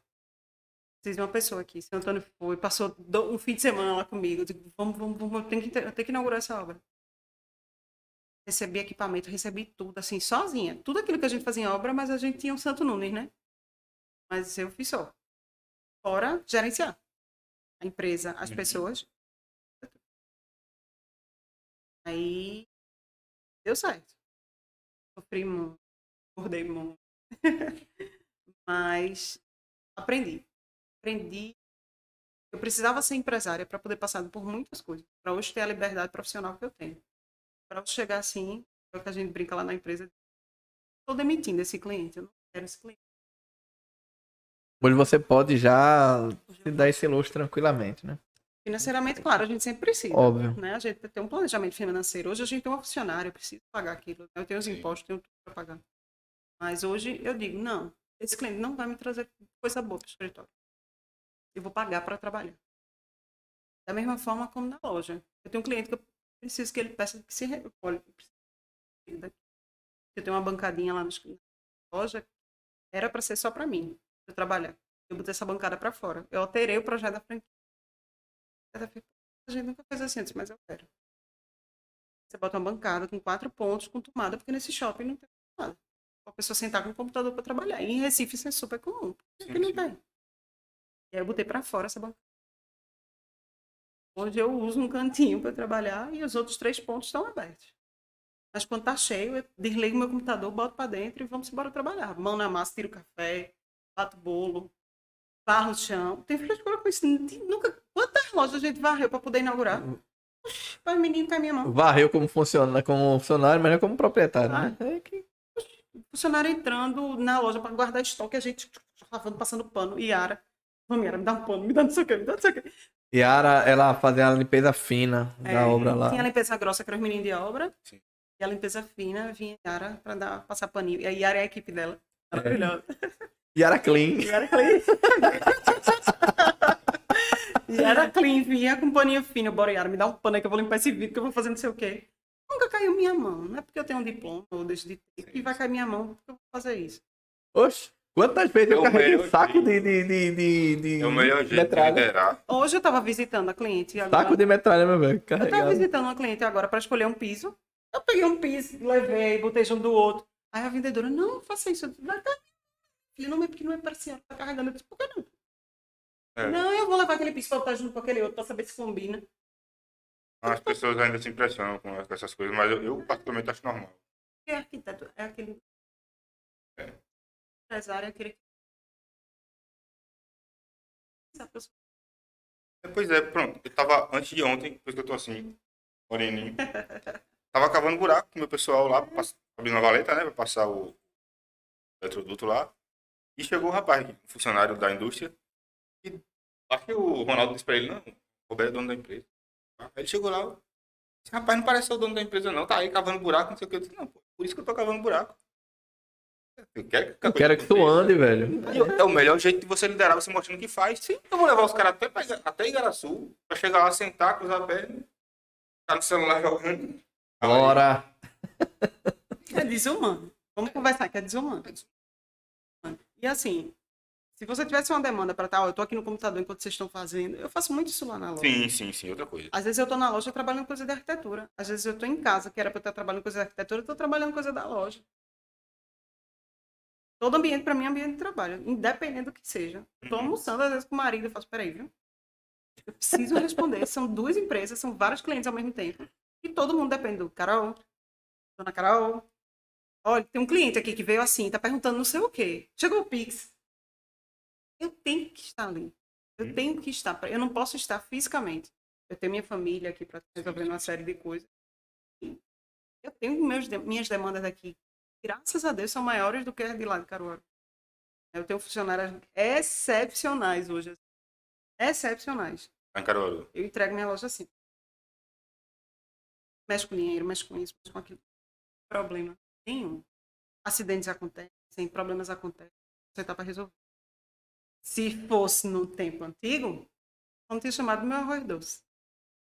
A: De uma pessoa aqui. Seu Antônio foi, passou um fim de semana lá comigo. Eu digo, vamos, vamos, vamos, tenho que, tenho que inaugurar essa obra. Recebi equipamento, recebi tudo, assim, sozinha. Tudo aquilo que a gente fazia em obra, mas a gente tinha um Santo Nunes, né? Mas eu fiz só. Fora gerenciar a empresa, as
C: Uhum.
A: pessoas. Aí deu certo. Sofri muito, acordei muito. Mas aprendi. Aprendi. Eu precisava ser empresária para poder passar por muitas coisas. Para hoje ter a liberdade profissional que eu tenho. Para chegar assim, é o que a gente brinca lá na empresa. Estou demitindo esse cliente, eu não quero esse cliente.
B: Hoje você pode já se dar esse luxo tranquilamente, né?
A: Financeiramente, claro, a gente sempre precisa.
B: Óbvio.
A: Né? A gente tem um planejamento financeiro. Hoje a gente tem uma funcionária, eu preciso pagar aquilo. Eu tenho os
C: Sim.
A: impostos, tenho tudo para pagar. Mas hoje eu digo, não, esse cliente não vai me trazer coisa boa para o escritório. Eu vou pagar para trabalhar. Da mesma forma como na loja. Eu tenho um cliente que eu preciso que ele peça que se recolhe. Eu tenho uma bancadinha lá na loja, era para ser só para mim, para eu trabalhar. Eu botei essa bancada para fora. Eu alterei o projeto da franquia. A gente nunca fez assim antes, mas eu quero. Você bota uma bancada com quatro pontos, com tomada, porque nesse shopping não tem tomada. A pessoa sentar com o computador para trabalhar. E em Recife isso é super comum.
C: Sim,
A: Aqui não
C: sim.
A: tem. E aí eu botei para fora essa bancada. Hoje eu uso um cantinho para trabalhar e os outros três pontos estão abertos. Mas quando tá cheio, eu desligo meu computador, boto para dentro e vamos embora trabalhar. Mão na massa, tiro café, bato bolo, barro o chão. Tem frescura com isso. Nunca... Quantas lojas a gente varreu para poder inaugurar? Para o menino cair minha mão.
B: Varreu como funciona, como funcionário, mas não como proprietário, né?
A: É que funcionário entrando na loja para guardar estoque, a gente lavando, passando pano. Yara, vamos, me dá um pano, me dá não sei o que, me dá não sei o que.
B: Yara, ela fazia a limpeza fina da
A: É,
B: obra lá.
A: Tinha a limpeza grossa, que era os meninos de obra.
C: Sim.
A: E a limpeza fina vinha Yara para dar, passar paninho. E a Yara é a equipe dela. Maravilhosa.
B: Yara Clean.
A: Yara clean. Yara clean, vinha com paninho fino. Bora, Yara, me dá um pano aí que eu vou limpar esse vidro, que eu vou fazer não sei o quê. Nunca caiu minha mão. Não é porque eu tenho um diploma ou deixo de ter que vai cair minha mão porque eu vou fazer isso.
B: Oxe, quantas vezes
D: É
B: eu carreguei
D: melhor
B: saco
D: jeito.
B: de, de, de, de, de
D: É o melhor jeito de
B: metralha.
D: liderar.
A: Hoje eu estava visitando a cliente. Agora...
B: Saco de metralha, meu velho.
A: Eu estava
B: Carregado.
A: visitando uma cliente agora para escolher um piso. Eu peguei um piso, levei, botei junto do outro. Aí a vendedora, não, faça isso. Filha, não é porque não é parcial, tá carregando. Eu disse, por que não?
D: É.
A: Não, eu vou levar aquele piso para botar junto com aquele outro para saber se combina.
D: As pessoas ainda se impressionam com essas coisas, mas eu, eu particularmente acho normal.
A: Porque arquiteto é aquele.
D: É.
A: Aquele. Essa pessoa-
D: É, Pois é, pronto. Eu tava antes de ontem, por isso que eu tô assim, moreninho. Tava cavando buraco com o meu pessoal lá, abrindo a valeta, né? Pra passar o eletroduto lá. E chegou o rapaz, um funcionário da indústria. E acho que o Ronaldo disse pra ele, não, o Roberto é dono da empresa. Aí ele chegou lá, esse rapaz não parece ser o dono da empresa, não. Tá aí cavando buraco, não sei o que. Eu disse, não, pô, por isso que eu tô cavando buraco. Eu quero que,
B: Eu quero que tu ande, velho.
D: É o melhor jeito de você liderar, você mostrando que faz. Sim, eu vou levar os caras até, pra até Igaraçu, pra chegar lá, sentar, cruzar a perna, ficar no celular jogando.
B: Bora.
A: É desumano. Vamos conversar que é desumano. E assim, se você tivesse uma demanda para tal, eu tô aqui no computador enquanto vocês estão fazendo, eu faço muito isso lá na loja.
D: Sim, sim, sim, outra coisa.
A: Às vezes eu tô na loja trabalhando coisa de arquitetura. Às vezes eu tô em casa, que era para eu estar trabalhando coisa de arquitetura, eu tô trabalhando coisa da loja. Todo ambiente para mim é ambiente de trabalho, independente do que seja. Tô
D: Uhum.
A: almoçando às vezes com o marido, eu faço, peraí, viu? Eu preciso responder. são duas empresas, são vários clientes ao mesmo tempo. E todo mundo depende do Carol, dona Carol. Olha, tem um cliente aqui que veio assim, tá perguntando não sei o quê. Chegou o Pix. Eu tenho que estar ali. Eu
D: Hum.
A: tenho que estar. Eu não posso estar fisicamente. Eu tenho minha família aqui para resolver uma série de coisas. Eu tenho meus, minhas demandas aqui. Graças a Deus são maiores do que as de lá de Caruaru. Eu tenho funcionárias excepcionais hoje. Excepcionais.
D: Lá em Caruaru.
A: Eu entrego minha loja assim. Mexe com dinheiro, mexe com isso, mexe com aquilo. Problema nenhum. Acidentes acontecem, problemas acontecem. Você tá para resolver. Se fosse no tempo antigo, não tinha chamado meu arroz doce.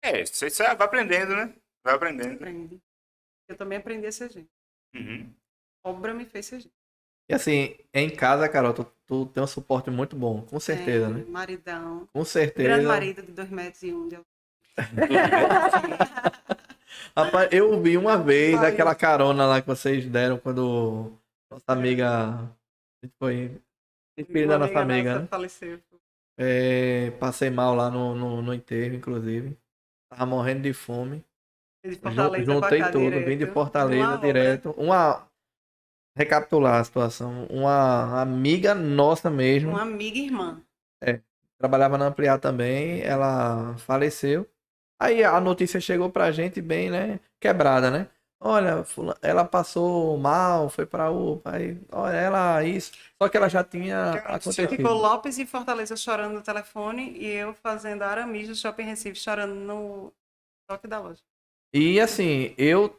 D: É, você você vai aprendendo, né? Vai aprendendo.
A: Aprendi. Eu também aprendi a ser gente.
D: Uhum.
A: Obra me fez ser.
B: E assim, em casa, Carol, tu, tu tem um suporte muito bom. Com certeza,
A: É,
B: né?
A: Maridão.
B: Com certeza.
A: Grande marido de 2 metros e um de.
B: Rapaz, eu vi uma vez aquela carona lá que vocês deram quando nossa amiga. a gente Foi. Espírito da nossa amiga,
A: nossa
B: né?
A: faleceu.
B: É, passei mal lá no, no, no enterro, inclusive. Tava morrendo de fome.
A: De
B: Juntei tudo,
A: direto.
B: vim de Fortaleza
A: Uma
B: direto. Uma. Recapitular a situação. Uma amiga nossa mesmo.
A: Uma amiga e irmã.
B: trabalhava na Ampliar também, ela faleceu. Aí a notícia chegou pra gente bem, né, quebrada, né? Olha, ela passou mal, foi pra UPA, aí, olha, ela isso. Só que ela já tinha acontecido.
A: Ficou Lopes em Fortaleza chorando no telefone e eu fazendo Aramis do Shopping Recife chorando no toque da loja.
B: E assim, eu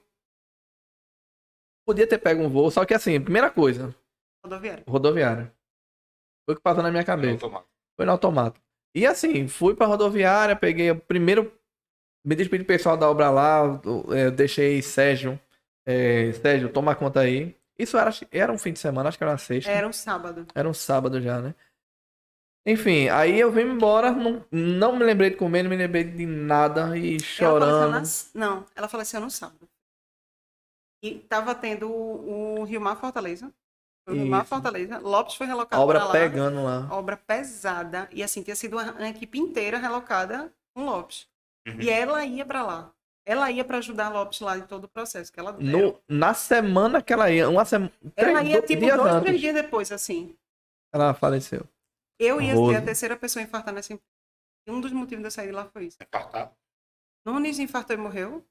B: podia ter pego um voo, só que assim, primeira coisa,
A: Rodoviária.
B: rodoviária. Foi o que passou na minha cabeça.
D: Automático.
B: Foi no automático. E assim, fui pra rodoviária, peguei o primeiro. Me despedi do pessoal da obra lá, eu, eh, deixei Sérgio. eh, Sérgio, toma conta aí. Isso era, era um fim de semana, acho que era uma sexta.
A: Era um sábado.
B: Era um sábado já, né? Enfim, aí eu vim embora, não, não me lembrei de comer, não me lembrei de nada e
A: Ela
B: chorando.
A: faleceu na... Não, ela faleceu no sábado. E tava tendo o, o Rio Mar Fortaleza. O Rio Mar. Fortaleza. Lopes foi
B: A
A: relocado
B: obra
A: pra lá.
B: pegando lá.
A: Obra pesada. E assim, tinha sido uma, uma equipe inteira relocada com Lopes.
D: Uhum.
A: E ela ia pra lá. Ela ia pra ajudar a Lopes lá em todo o processo que ela
B: No, na semana que ela ia, uma semana.
A: Ela ia tipo dois,
B: antes,
A: três dias depois, assim.
B: ela faleceu.
A: Eu ia
B: Rose.
A: ser a terceira pessoa a infartar nessa empresa. E um dos motivos de eu sair de lá foi isso.
D: Infartar.
A: Nunes infartou e morreu.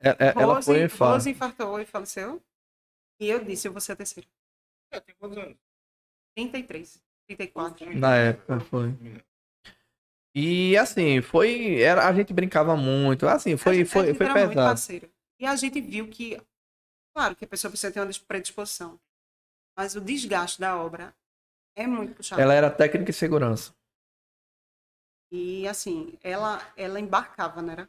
B: É- é- Ela
A: Rose,
B: foi infarto.
A: Rose infartou e faleceu. E eu disse, eu vou ser a terceira.
D: É, tem quantos anos?
A: 33, 34.
B: Na época foi. E assim, foi. Era, a gente brincava muito. Assim,
A: A
B: foi,
A: gente- a
B: foi,
A: gente
B: foi pesado.
A: E a gente viu que, claro que a pessoa precisa ter uma predisposição. Mas o desgaste da obra é muito puxado.
B: Ela era técnica de segurança.
A: E assim, ela, ela embarcava, né? era?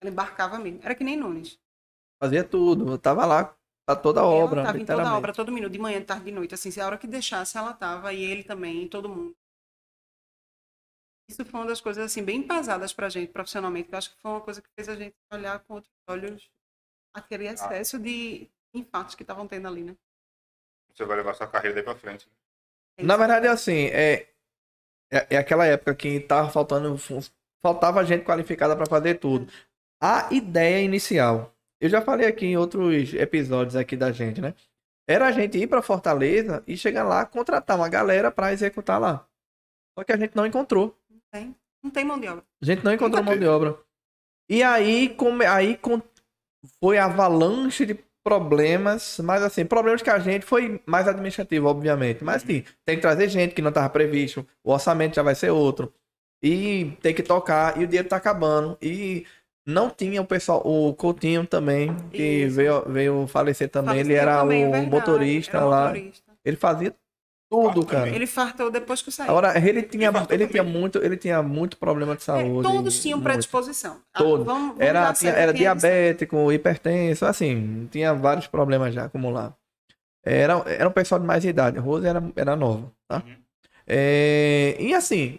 A: Ela embarcava mesmo. Era que nem Nunes.
B: Fazia tudo. Eu tava lá pra toda a obra.
A: ela tava em toda a obra, todo minuto, de manhã, de tarde, de noite. Assim, se a hora que deixasse, ela tava. E ele também, todo mundo. Isso foi uma das coisas, assim, bem pesadas pra gente, profissionalmente. Que eu acho que foi uma coisa que fez a gente olhar com outros olhos aquele excesso de infartos que estavam tendo ali, né?
D: Você vai levar sua carreira daí pra frente.
A: É
B: Na verdade, assim, é, é, é aquela época que tava faltando. Faltava gente qualificada para fazer tudo. A ideia inicial. Eu já falei aqui em outros episódios aqui da gente, né? Era a gente ir para Fortaleza e chegar lá, contratar uma galera para executar lá. Só que a gente não encontrou.
A: Não tem mão de obra.
B: A gente não encontrou mão de obra. E aí, come, aí com- foi avalanche de problemas, mas assim, problemas que a gente foi mais administrativo, obviamente. Mas sim, tem que trazer gente que não estava previsto, o orçamento já vai ser outro. E tem que tocar, e o dinheiro tá acabando. E não tinha o pessoal, o Coutinho também, que
A: Isso.
B: veio, veio falecer também. Ele
A: Faleceu
B: era
A: também, é
B: o
A: verdade,
B: motorista
A: era
B: lá.
A: motorista.
B: Ele fazia tudo,
D: Ah,
B: cara.
D: também.
A: Ele fartou depois que eu saí.
B: Agora, ele tinha,
D: Infartou
B: ele tinha muito, ele tinha muito problema de
A: É,
B: saúde.
A: todos tinham
B: muito.
A: predisposição. Ah,
B: Todos.
A: vamos- vamos
B: Era, tinha- era
A: é
B: diabético, hipertenso, assim, tinha vários problemas já acumulados. Era, era um pessoal de mais idade. Rose era, era nova, tá?
D: Uhum.
B: É, e assim,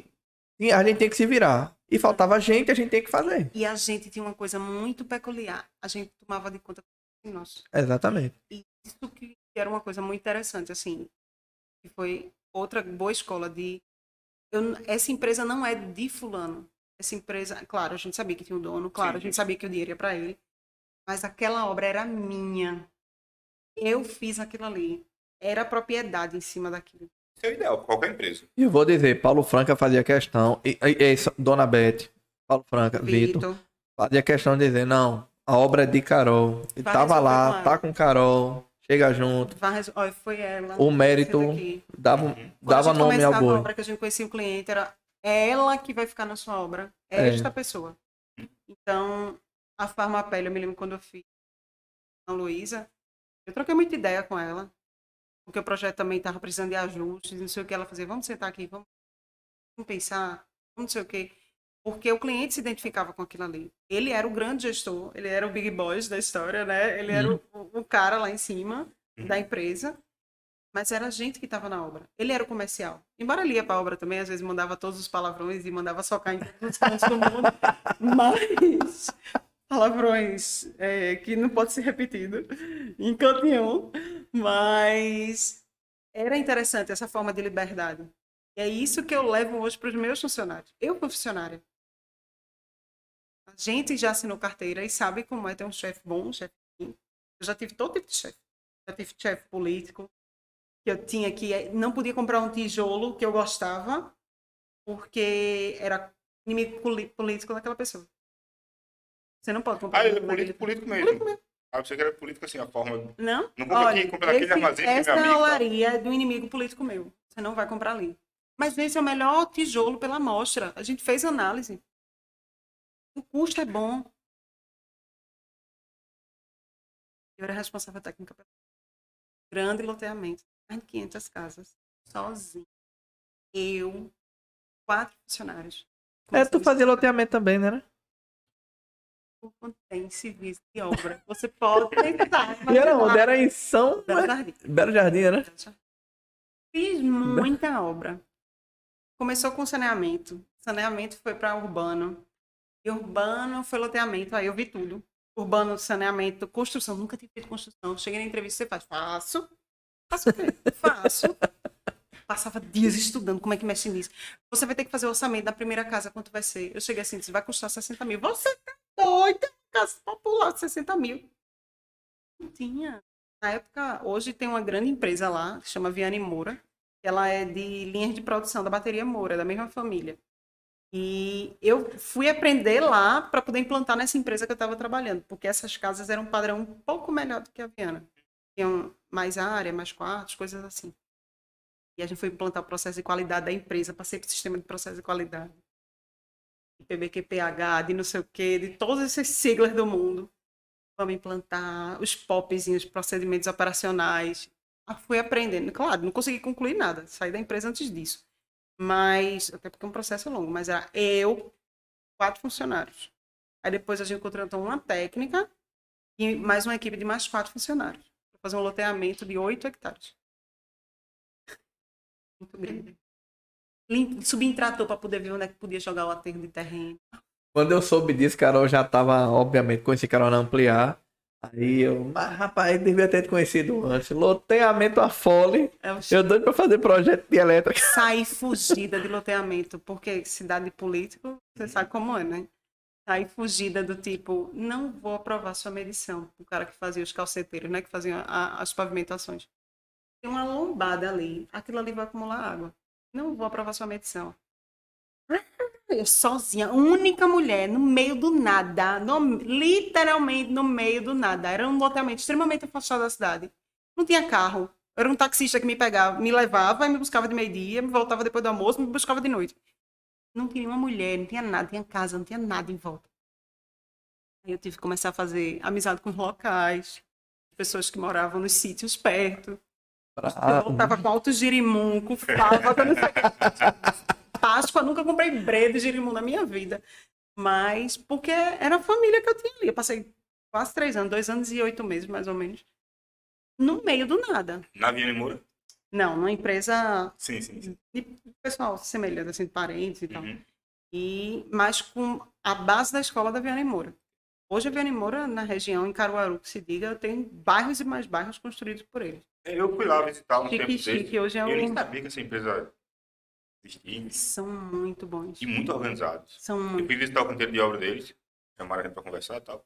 B: a gente tem que se virar. E faltava gente, a gente tem que fazer.
A: E a gente tinha uma coisa muito peculiar. A gente tomava de conta de nós.
B: Exatamente.
A: E isso que era uma coisa muito interessante, assim. Que foi outra boa escola de... eu- essa empresa não é de fulano. Essa empresa... Claro, a gente sabia que tinha um dono. Claro,
D: Sim.
A: a gente sabia que o dinheiro ia para ele. Mas aquela obra era minha. Eu fiz aquilo ali. Era propriedade em cima daquilo.
D: É o ideal, qualquer empresa.
B: E eu vou dizer, Paulo Franca fazia questão, e, e- e isso, Dona Beth, Paulo Franca, Vitor, fazia questão de dizer, não, a obra é de Carol.
A: Vai
B: tava lá, tá com Carol, chega junto,
A: vai foi ela.
B: o mérito dava,
D: Uhum.
B: Dava
A: a gente
B: nome ao
A: começava a
B: boi.
A: obra que a gente conhecia o cliente, era ela que vai ficar na sua obra. É
B: É.
A: esta pessoa. Então, a Farmapele, eu me lembro quando eu fiz a Luísa, eu troquei muita ideia com ela, porque o projeto também estava precisando de ajustes, não sei o que ela fazia. Vamos sentar aqui, vamos, vamos pensar, vamos não sei o que. Porque o cliente se identificava com aquilo ali. Ele era o grande gestor, ele era o big boss da história, né? Ele era o, o cara lá em cima da empresa. Mas era a gente que estava na obra. Ele era o comercial. Embora ele ia para a obra também, às vezes mandava todos os palavrões e mandava socar em todos os cantos do mundo. Mas palavrões é, que não pode ser repetido em canto nenhum. Mas era interessante essa forma de liberdade. E é isso que eu levo hoje para os meus funcionários. Eu fui funcionária. A gente já assinou carteira e sabe como é ter um chefe bom, um chefe ruim. Eu já tive todo tipo de chefe. Já tive chefe político, que eu tinha que não podia comprar um tijolo que eu gostava porque era inimigo político daquela pessoa. Você não pode comprar.
D: Ah, ele é político, político mesmo.
A: Político mesmo.
D: Ah, você que era político assim, a forma.
A: Não?
D: Não compra aqui, compra naquele
A: esse-
D: armazém que é
A: essa
D: meu amigo, tá?
A: olaria é do inimigo político meu. Você não vai comprar ali. Mas esse é o melhor tijolo pela amostra. A gente fez análise. O custo é bom. Eu era responsável técnica pelo grande loteamento. Mais de 500 casas. Sozinho. Eu. Quatro funcionários.
B: É, tu fazia loteamento também, né?
A: Tem serviço de obra. Você pode tentar.
B: E era onde? Era em São
A: Belo Jardim.
B: Belo Jardim, né?
A: Fiz muita obra. Começou com saneamento. Saneamento foi para urbano. E urbano foi loteamento. Aí eu vi tudo. Urbano, saneamento, construção. Nunca tinha feito construção. Cheguei na entrevista, você faz. Faço. Faço o quê? Faço. Passava dias estudando como é que mexe nisso. Você vai ter que fazer o orçamento da primeira casa, quanto vai ser? Eu cheguei assim, disse, vai custar 60 mil. Você tá doida? Casa popular de 60 mil. Não tinha. Na época, hoje tem uma grande empresa lá, que chama Viane Moura. Ela é de linhas de produção da bateria Moura, da mesma família. E eu fui aprender lá para poder implantar nessa empresa que eu estava trabalhando, porque essas casas eram um padrão um pouco melhor do que a Viana. Tinham mais área, mais quartos, coisas assim. E a gente foi implantar o processo de qualidade da empresa, passei para o sistema de processo de qualidade. PBQPH, de não sei o quê, de todas essas siglas do mundo. Vamos implantar os popzinhos, procedimentos operacionais. Ah, fui aprendendo. Claro, não consegui concluir nada, saí da empresa antes disso. Mas, até porque é um processo longo, mas era eu, quatro funcionários. Aí depois a gente contratou uma técnica e mais uma equipe de mais quatro funcionários. Para fazer um loteamento de oito hectares. Muito grande. Lim- Subi em trator para poder ver onde é que podia jogar o aterro de terreno.
B: Quando eu soube disso, Carol já tava, obviamente, conheci Carol na Ampliar. Aí eu, mas rapaz, devia ter te conhecido antes. Loteamento a fole.
A: É o
B: Eu doido pra fazer projeto de elétrica.
A: sair fugida de loteamento, porque cidade de político, você sabe como é, né? Sair fugida do tipo, não vou aprovar sua medição. O cara que fazia os calceteiros, né? Que faziam a- as pavimentações. Tem uma lombada ali, aquilo ali vai acumular água. Não vou aprovar sua medição. Eu sozinha, única mulher, no meio do nada, no- literalmente no meio do nada. Era um loteamento extremamente afastado da cidade. Não tinha carro. Era um taxista que me pegava, me levava e me buscava de meio-dia, me voltava depois do almoço, me buscava de noite. Não tinha uma mulher, não tinha nada, tinha casa, não tinha nada em volta. Aí eu tive que começar a fazer amizade com os locais, pessoas que moravam nos sítios perto. Eu voltava com alto girimum, com fava, com não sei. Páscoa, nunca comprei breda de girimum na minha vida. Mas porque era a família que eu tinha ali. Eu passei quase três anos, dois anos e oito meses, mais ou menos, no meio do nada.
D: Na Viana Moura?
A: Não, numa empresa
D: Sim, sim, sim.
A: de pessoal semelhante, assim, de parentes e tal.
D: Uhum.
A: E, mas com a base da escola da Viana Moura. Hoje a Viana Moura, na região, em Caruaru, que se diga, tem bairros e mais bairros construídos por eles.
D: Eu fui lá visitar um tempo
A: Chique,
D: desse.
A: chique, hoje é
D: Eu nem
A: um...
D: sabia que essa empresa existia.
A: São muito bons.
D: E muito organizados.
A: São
D: Eu
A: muito.
D: fui visitar o canteiro de obra deles, chamaram a gente pra conversar e tal.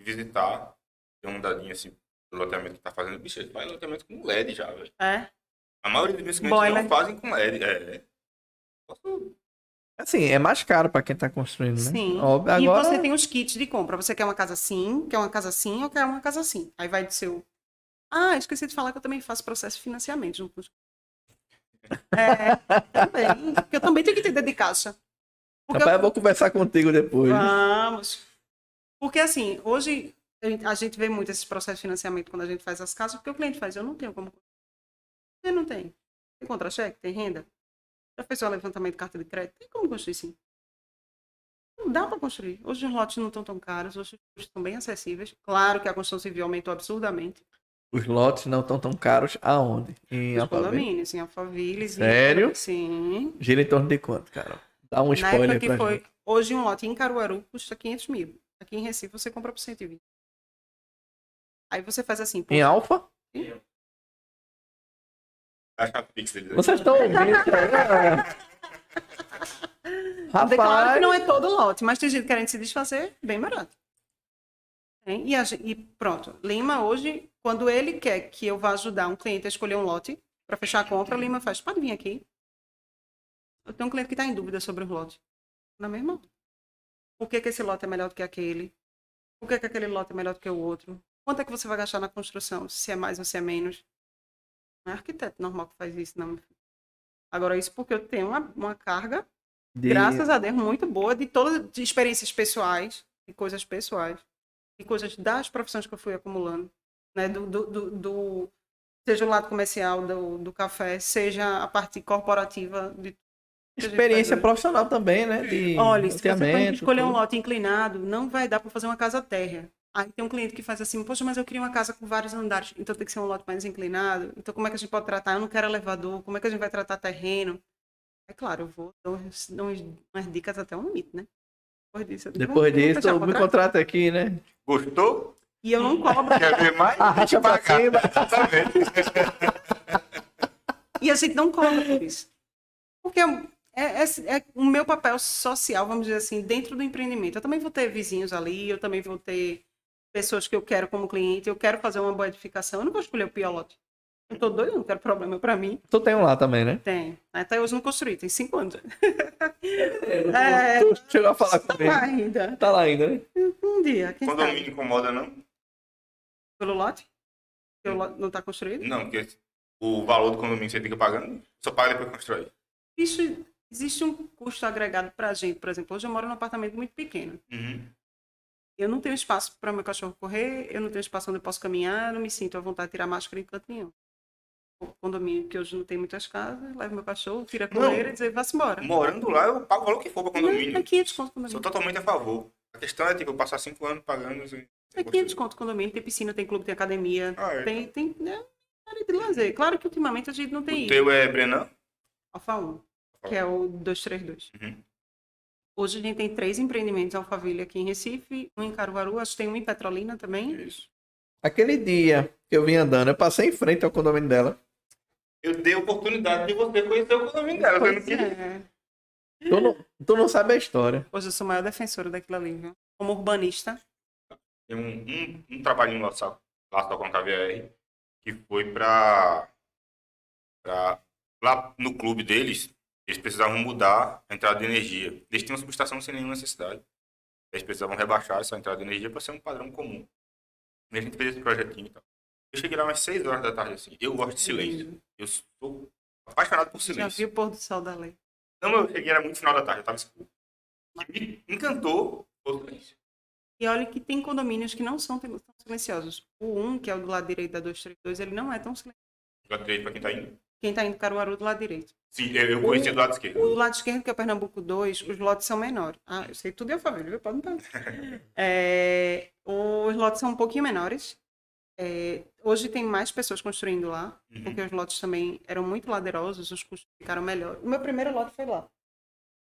D: E visitar, dei uma andadinha assim, do loteamento que tá fazendo. Bicho, ele faz loteamento com LED já, velho.
A: É?
D: A maioria dos meus clientes
A: Boiler.
D: não fazem com LED. É. Posso-
B: Assim, é mais caro pra quem tá construindo, né?
A: Sim.
B: Óbvio,
A: E
B: agora...
A: você tem os kits de compra. Você quer uma casa assim, quer uma casa assim ou quer uma casa assim. Aí vai do seu. Ah, esqueci de falar que eu também faço processo de financiamento junto com os. É, também. Porque eu também tenho que entender de caixa. Porque
B: Rapaz,
A: eu-
B: eu vou conversar contigo depois.
A: Vamos. Porque assim, hoje a gente- vê muito esses processos de financiamento quando a gente faz as casas, porque o cliente faz, eu não tenho como. Você não tem. Tem contra-cheque? Tem renda? Já fez seu levantamento de carta de crédito? Tem como construir sim. Não dá para construir. Hoje os lotes não estão tão caros, hoje os custos estão bem acessíveis. Claro que a construção civil aumentou absurdamente.
B: Os lotes não estão tão caros aonde? Em
A: Os
B: Alphaville?
A: condomínios, em Alphaville.
B: Sério?
A: Sim.
B: Gira em torno de quanto, cara? Dá um
A: Na
B: spoiler
A: época que foi.
B: gente.
A: Hoje um lote em Caruaru custa 500 mil. Aqui em Recife você compra por 120. Aí você faz assim. pô,
B: Em Alfa? Vocês estão ouvindo?
A: Claro que
B: Rapaz,
A: não é todo lote, mas tem gente querendo se desfazer bem barato. E, a e pronto. Lima hoje, quando ele quer que eu vá ajudar um cliente a escolher um lote para fechar a compra, Lima faz, pode vir aqui. Eu tenho um cliente que está em dúvida sobre o lote. Na mesma. Por que, que esse lote é melhor do que aquele? Por que, que aquele lote é melhor do que o outro? Quanto é que você vai gastar na construção? Se é mais ou se é menos? Não é arquiteto normal que faz isso, não. Agora, isso porque eu tenho uma, uma carga
B: de-
A: graças a Deus, muito boa, de todas de experiências pessoais, de coisas pessoais, coisas das profissões que eu fui acumulando, né? Do, do, do- do- seja o lado comercial do, do café, seja a parte corporativa de
B: experiência profissional também, né? De
A: Olha, se você escolher um
B: tudo.
A: lote inclinado, não vai dar para fazer uma casa térrea. Aí tem um cliente que faz assim, poxa, mas eu queria uma casa com vários andares, então tem que ser um lote mais inclinado. Então como é que a gente pode tratar? Eu não quero elevador, como é que a gente vai tratar terreno? É claro, eu vou dar umas dicas até um limite, né? Depois disso, eu digo,
B: Depois
A: "Vamos
B: disso,
A: contrato?"
B: contrato aqui, né?
D: Gostou?
A: E eu não cobro.
D: Quer ver mais?
B: Arrasta pra
D: Pagar.
B: cima.
D: Exatamente.
A: E a gente não cobra por isso. Porque é, é- é o meu papel social, vamos dizer assim, dentro do empreendimento. Eu também vou ter vizinhos ali, eu também vou ter pessoas que eu quero como cliente, eu quero fazer uma boa edificação. Eu não vou escolher o pior lote. Eu tô doido, não quero problema pra mim.
B: Tu tem um lá também, né?
A: Tem. Até hoje não construí, tem cinco anos. É,
B: Tu chegou a falar
A: tá
B: comigo.
A: lá ainda.
B: Tá lá ainda, né?
A: Um dia, quem
C: Condomínio
A: sabe?
C: incomoda, não?
A: Pelo lote? Porque o lote não tá construído?
C: Não, porque o valor do condomínio você fica pagando, só paga depois que constrói.
A: Isso, existe um custo agregado pra gente. Por exemplo, hoje eu moro num apartamento muito pequeno.
C: Uhum.
A: Eu não tenho espaço para meu cachorro correr, eu não tenho espaço onde eu posso caminhar, não me sinto à vontade de tirar máscara em canto nenhum. O condomínio, que hoje não tem muitas casas, levo meu cachorro, tira a
C: Não.
A: coleira e dizer, vá-se embora.
C: Morando lá, eu pago o valor que for pra condomínio.
A: É 500 conto
C: Sou
A: condomínio.
C: totalmente a favor. A questão é, tipo, eu passar cinco anos pagando... Assim,
A: É 500 conto condomínio, tem piscina, tem clube, tem academia,
C: Ah, é.
A: tem, tem né, área de lazer. Claro que ultimamente a gente não tem
C: O
A: isso.
C: teu é Brenan?
A: Alfa 1, que é o 232.
C: Uhum.
A: Hoje a gente tem três empreendimentos Alphaville aqui em Recife, um em Caruaru, acho que tem um em Petrolina também.
C: Isso.
B: Aquele dia que eu vim andando, eu passei em frente ao condomínio dela.
C: Eu dei a oportunidade de você conhecer o condomínio dela. Você não
A: Pois
C: queria.
A: é.
B: Tu não, tu não sabe a história.
A: Hoje eu sou a maior defensora daquilo ali, viu? Como urbanista.
C: Tem um, um, um trabalhinho lá, só- lá só com a KVR que foi pra, pra. Lá no clube deles, eles precisavam mudar a entrada de energia. Eles tinham uma subestação sem nenhuma necessidade. Eles precisavam rebaixar essa entrada de energia para ser um padrão comum. E a gente fez esse projetinho e tal. Eu cheguei lá umas 6 horas da tarde assim. Eu gosto de silêncio. Eu sou apaixonado por
A: Já
C: silêncio.
A: vi o pôr do sol da lei.
C: Não, eu cheguei, era muito final da tarde, eu tava escuro. O me encantou o silêncio.
A: E olha que tem condomínios que não são tão silenciosos. O 1, que é o do lado direito da 232, ele não é tão silencioso.
C: Já direito pra quem tá indo.
A: Quem tá indo Caruaru do lado direito.
C: Sim, eu, eu conhecia do lado esquerdo.
A: O lado esquerdo, que é o Pernambuco 2, os lotes são menores. Ah, eu sei tudo é família, viu? Pode perguntar. É, os lotes são um pouquinho menores. É, hoje tem mais pessoas construindo lá,
C: Uhum.
A: porque os lotes também eram muito laderosos, os custos ficaram melhores. O meu primeiro lote foi lá.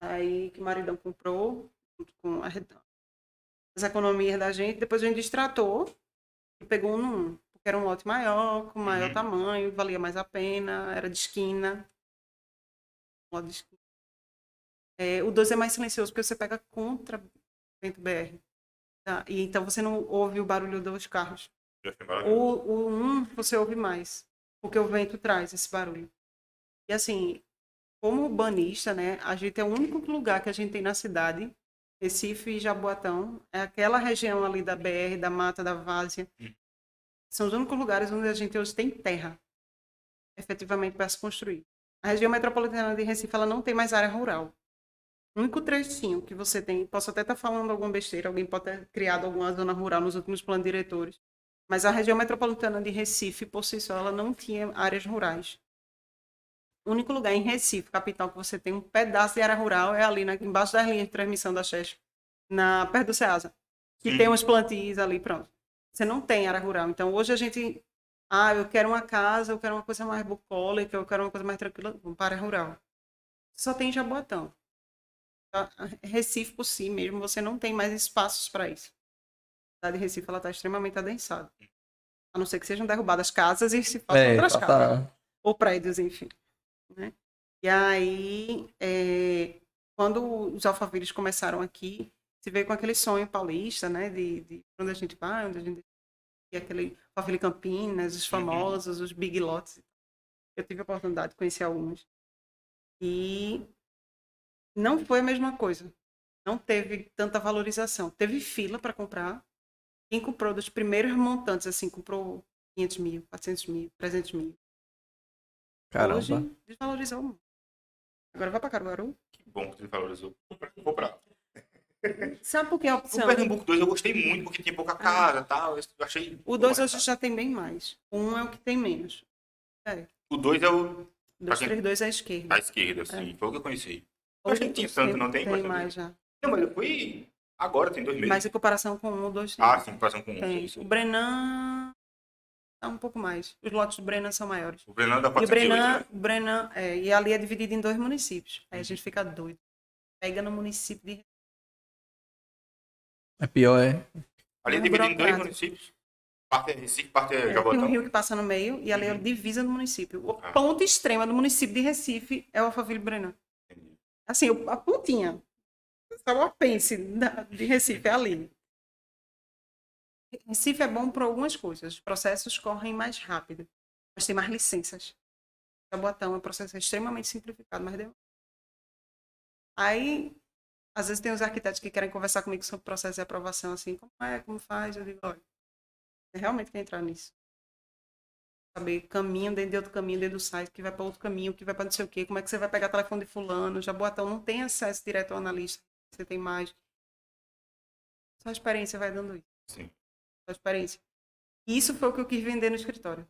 A: Aí que o maridão comprou, junto com a, as economias da gente, depois a gente destratou e pegou um no um, porque era um lote maior, com maior
C: Uhum.
A: tamanho, valia mais a pena, era de esquina. Um lote de esquina. É, o 2 é mais silencioso porque você pega contra vento BR. Tá? E então você não ouve o barulho dos carros. O, o 1 você ouve mais, porque o vento traz esse barulho. E assim, como urbanista, né, a gente é o único lugar que a gente tem na cidade, Recife e Jaboatão, é aquela região ali da BR, da Mata, da Várzea.
C: Hum.
A: São os únicos lugares onde a gente hoje tem terra, efetivamente, para se construir. A região metropolitana de Recife, ela não tem mais área rural. O único trechinho que você tem, posso até estar falando alguma besteira, alguém pode ter criado alguma zona rural nos últimos planos diretores, mas a região metropolitana de Recife, por si só, ela não tinha áreas rurais. O único lugar em Recife, capital, que você tem um pedaço de área rural é ali, na, embaixo das linhas de transmissão da Chesf, na, perto do Ceasa. Que
C: Sim.
A: tem uns plantios ali, pronto. Você não tem área rural. Então, hoje a gente... Ah, eu quero uma casa, eu quero uma coisa mais bucólica, eu quero uma coisa mais tranquila. Para área rural. Só tem Jaboatão. Tá? Recife, por si mesmo, você não tem mais espaços para isso. De Recife está extremamente adensada. A não ser que sejam derrubadas casas e se façam
B: É,
A: outras
B: tá-
A: casas
B: tá-
A: ou prédios, enfim. Né? E aí, é, quando os alfaviles começaram aqui, se veio com aquele sonho paulista, né, de, de onde a gente vai, onde a gente e aquele Alphaville Campinas, os famosos, os big lots. Eu tive a oportunidade de conhecer alguns. E não foi a mesma coisa. Não teve tanta valorização. Teve fila para comprar. Quem comprou dos primeiros montantes, assim, comprou 500 mil, 400 mil, 300 mil.
B: Caramba.
A: Hoje desvalorizou muito. Agora vai para Caruaru.
C: Que bom que você valorizou. Vou pra.
A: Sabe por que a
C: O
A: opção?
C: Pernambuco 2 eu gostei muito, porque tinha pouca casa e tal. Eu achei.
A: O 2
C: Pô,
A: hoje já tem bem mais. O 1 um é o que tem menos. É.
C: O 2 é o
A: 2,
C: quem-
A: 3, 2 é a esquerda.
C: da esquerda, assim. Foi o que eu conheci. Eu achei que tinha
A: Hoje
C: tanto, não tem?
A: Tem mais já.
C: Não, mas eu fui agora, tem dois meses.
A: Mas em comparação com o 1, 2,
C: Ah, sim, comparação com um.
A: tem.
C: sim, sim.
A: O Brenan tá um pouco mais. Os lotes do Brenan são maiores.
C: O Brenan dá
A: E o
C: 408,
A: Brenan,
C: né?
A: o Brenan é, e ali é dividido em dois municípios. Aí a gente fica doido. Pega no município de.
B: É pior, é.
C: Ali é
A: mais
C: dividido em dois municípios.
D: Parte é Recife, parte é
A: É, tem um
D: Jabotão.
A: rio que passa no meio e ali é a divisa do município. A
D: Ah.
A: ponta extrema do município de Recife é o Alphaville Brenan. Assim, o- a pontinha. Da- de Recife, é ali. Recife é bom por algumas coisas. Os processos correm mais rápido, mas tem mais licenças. Jabotão é um processo extremamente simplificado, mas demora. Aí, às vezes tem os arquitetos que querem conversar comigo sobre o processo de aprovação, assim, como é, como faz? Eu digo, olha, você realmente quer entrar nisso. Saber caminho dentro de outro caminho, dentro do site, que vai para outro caminho, que vai para não sei o quê, como é que você vai pegar telefone de fulano, Jaboatão não tem acesso direto ao analista, você tem mais. Sua experiência vai dando isso.
D: Sim.
A: Sua experiência. E isso foi o que eu quis vender no escritório.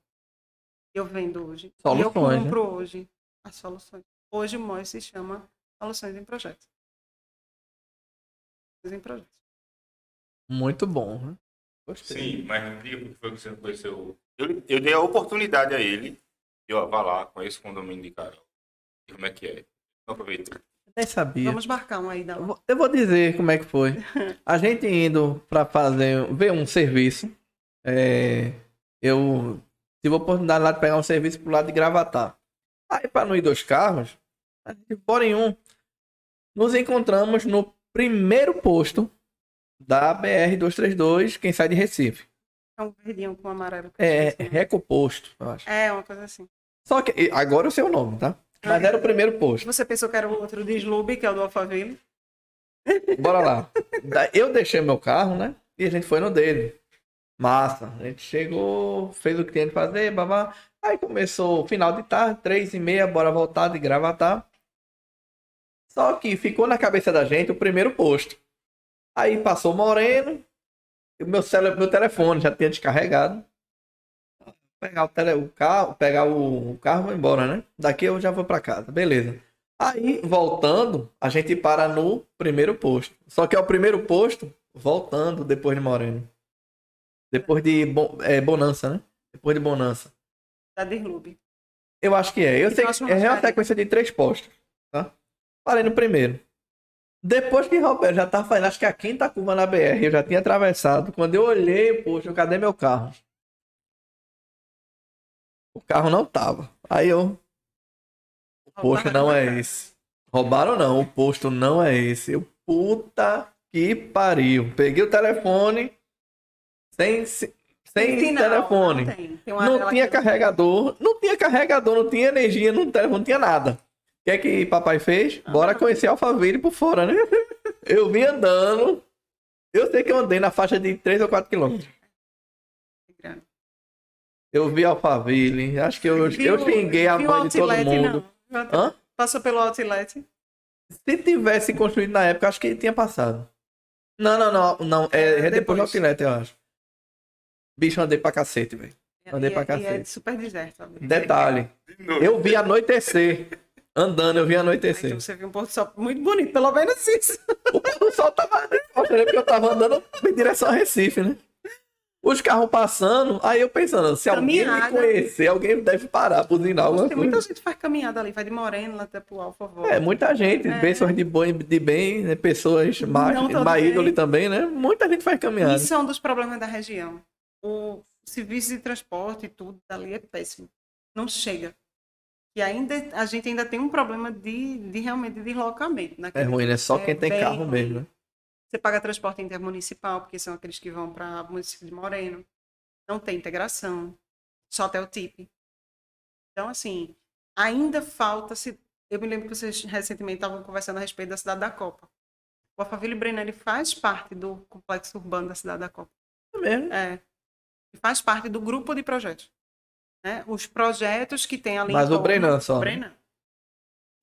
A: Eu vendo hoje. e
B: Soluções,
A: eu
B: né?
A: compro hoje as soluções. Hoje o MOS se chama Soluções em Projetos. Soluções em Projetos.
B: Muito bom, né? Gostei.
D: Sim, mas não diga porque foi que você não conheceu. Eu, eu dei a oportunidade a ele. E ó, vá lá, conheça o condomínio de Carol. E como é que é? Não aproveitou.
B: Nem sabia.
A: Vamos marcar um aí da
B: Eu vou- Eu vou dizer como é que foi. A gente indo pra fazer, ver um serviço, é, eu tive a oportunidade lá de pegar um serviço pro lado de Gravatar. Aí para não ir dois carros, a gente bora em um. Nos encontramos no primeiro posto da BR-232, quem sai de Recife.
A: É um verdinho com amarelo.
B: É
A: nome.
B: Recoposto, eu acho.
A: É, uma coisa assim.
B: Só que, agora eu sei o nome, tá? Mas era o primeiro posto.
A: Você pensou que era o outro de Slube, que é o do Alphaville?
B: Bora lá. Eu deixei meu carro, né? E a gente foi no dele. Massa. A gente chegou, fez o que tinha de fazer, babá. Aí começou o final de tarde, três e meia, bora voltar de gravatar. Só que ficou na cabeça da gente o primeiro posto. Aí passou Moreno, e o meu, cele- meu telefone já tinha descarregado. Pegar o, tele, o carro, pegar o, o carro e vou embora, né? Daqui eu já vou pra casa, beleza. Aí, voltando, a gente para no primeiro posto. Só que é o primeiro posto voltando depois de Moreno. Depois de Bo- é, Bonança, né? Depois de Bonança.
A: Da Dirlube.
B: Eu acho que é. Eu
A: E
B: sei que é uma sequência de três postos. Tá? Parei no primeiro. Depois que Roberto já tava fazendo, acho que a quinta curva na BR, eu já tinha atravessado. Quando eu olhei, poxa, cadê meu carro? O carro não tava. Aí eu. O posto não é esse. Roubaram não, o posto não é esse. Eu, puta que pariu. Peguei o telefone. Sem, sem
A: Tem sinal,
B: telefone.
A: Não, tem. Tem
B: Não tinha
A: que-
B: carregador, não tinha carregador, não tinha energia telefone, não tinha nada. O que é que papai fez? Bora conhecer Alphaville por fora, né? Eu vim andando. Eu sei que eu andei na faixa de 3 ou 4 quilômetros. Eu vi Alphaville, acho que eu, eu xinguei a mãe de todo mundo.
A: não.
B: Hã?
A: Passou pelo outlet.
B: Se tivesse construído na época, acho que tinha passado. Não, não, não, não. É,
A: É,
B: é depois do. Outlet, eu acho. Bicho, andei pra cacete, velho. Andei
A: e,
B: pra
A: é- e é
B: cacete.
A: super deserto.
B: Detalhe, eu vi anoitecer. Andando, eu vi anoitecer.
A: então você viu um pôr do sol muito bonito, pelo menos isso.
B: O pôr do sol tava? Porque eu tava andando em direção a Recife, né? Os carros passando, aí eu pensando, se alguém me
A: Caminhada.
B: conhecer, alguém deve parar, buzinar alguma
A: Tem muita
B: coisa.
A: gente que faz caminhada ali, vai de Moreno até pro Alfa Volta.
B: É, muita gente,
A: É.
B: pessoas de, bom, de bem, né? pessoas
A: bem.
B: índole também, né? Muita gente faz caminhada.
A: Isso é um dos problemas da região. O serviço de transporte e tudo dali é péssimo. Não chega. E ainda a gente ainda tem um problema de, de realmente de deslocamento.
B: É
A: naquele-
B: ruim, né? Só
A: É
B: quem tem carro
A: ruim.
B: mesmo, né?
A: Você paga transporte intermunicipal, porque são aqueles que vão para o município de Moreno. Não tem integração. Só até o TIP. Então, assim, ainda falta. Se... Eu me lembro que vocês recentemente estavam conversando a respeito da cidade da Copa. O Alphaville Breno ele faz parte do complexo urbano da cidade da Copa.
B: É mesmo.
A: É. E faz parte do grupo de projetos. Né? Os projetos que tem ali.
B: Mas o Brenan só,
A: o
B: né?
A: Brenan.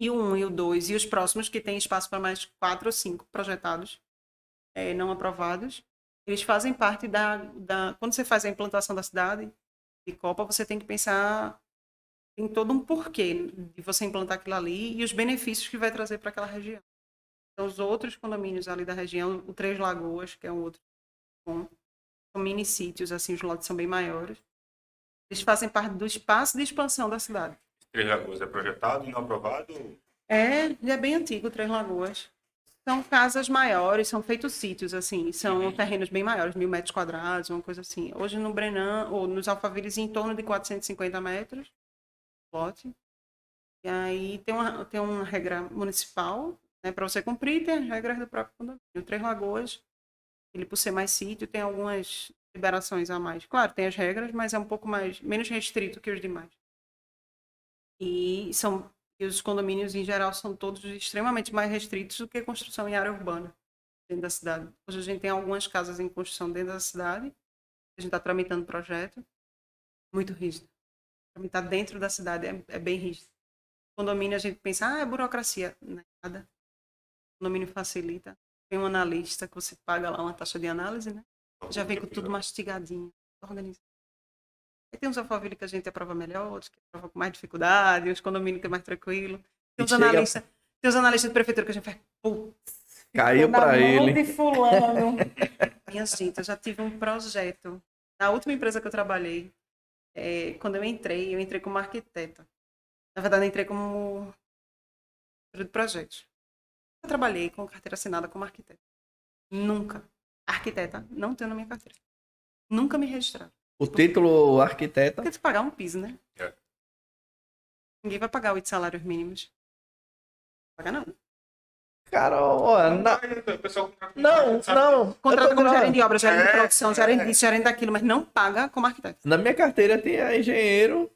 A: E o 1 e o 2. E os próximos que tem espaço para mais quatro ou cinco projetados, eh, não aprovados. Eles fazem parte da, da. Quando você faz a implantação da cidade de Copa, você tem que pensar em todo um porquê de você implantar aquilo ali e os benefícios que vai trazer para aquela região. Então, os outros condomínios ali da região, o Três Lagoas, que é um outro bom, são mini sítios, assim, os lotes são bem maiores. Eles fazem parte do espaço de expansão da cidade.
D: Três Lagoas é projetado e não aprovado.
A: É, ele é bem antigo, Três Lagoas. São casas maiores, são feitos sítios, assim, são terrenos bem maiores, mil metros quadrados, uma coisa assim. Hoje no Brenan, ou nos Alphavilles, em torno de 450 metros, lote. E aí tem uma, tem uma regra municipal, né, para você cumprir, tem as regras do próprio condomínio. Três Lagoas, ele por ser mais sítio, tem algumas liberações a mais. Claro, tem as regras, mas é um pouco mais menos restrito que os demais. E são e os condomínios em geral são todos extremamente mais restritos do que a construção em área urbana dentro da cidade. Hoje a gente tem algumas casas em construção dentro da cidade, a gente está tramitando projeto, muito rígido. Tramitar dentro da cidade é, é bem rígido. Condomínio a gente pensa, ah, é burocracia. Não é nada. Condomínio facilita. Tem um analista que você paga lá uma taxa de análise, né? Já vem com tudo mastigadinho, organizado. Aí tem uns alfaville que a gente aprova melhor, outros que aprova com mais dificuldade, os condomínios que é mais tranquilo. Tem
B: E
A: uns
B: chega-
A: analistas, tem uns analistas de prefeitura que a gente faz, putz,
B: Caiu
A: mão
B: ele.
A: de fulano. Minha gente, eu já tive um projeto. Na última empresa que eu trabalhei, é, quando eu entrei, eu entrei como arquiteta. Na verdade, eu entrei como de projetos. Eu trabalhei com carteira assinada como arquiteta. Nunca. Arquiteta, não tenho na minha carteira. Nunca me registraram.
B: O título arquiteta.
A: Porque tu pagar um piso, né?
D: É.
A: Ninguém vai pagar oito salários mínimos. Pagar não.
B: Cara, ó, na-
D: O pessoal
B: não, não.
A: Contrata como gerente de obra, gerente de
D: É,
A: produção, gerente disso, gerente daquilo, mas não paga como arquiteto.
B: Na minha carteira tem a engenheiro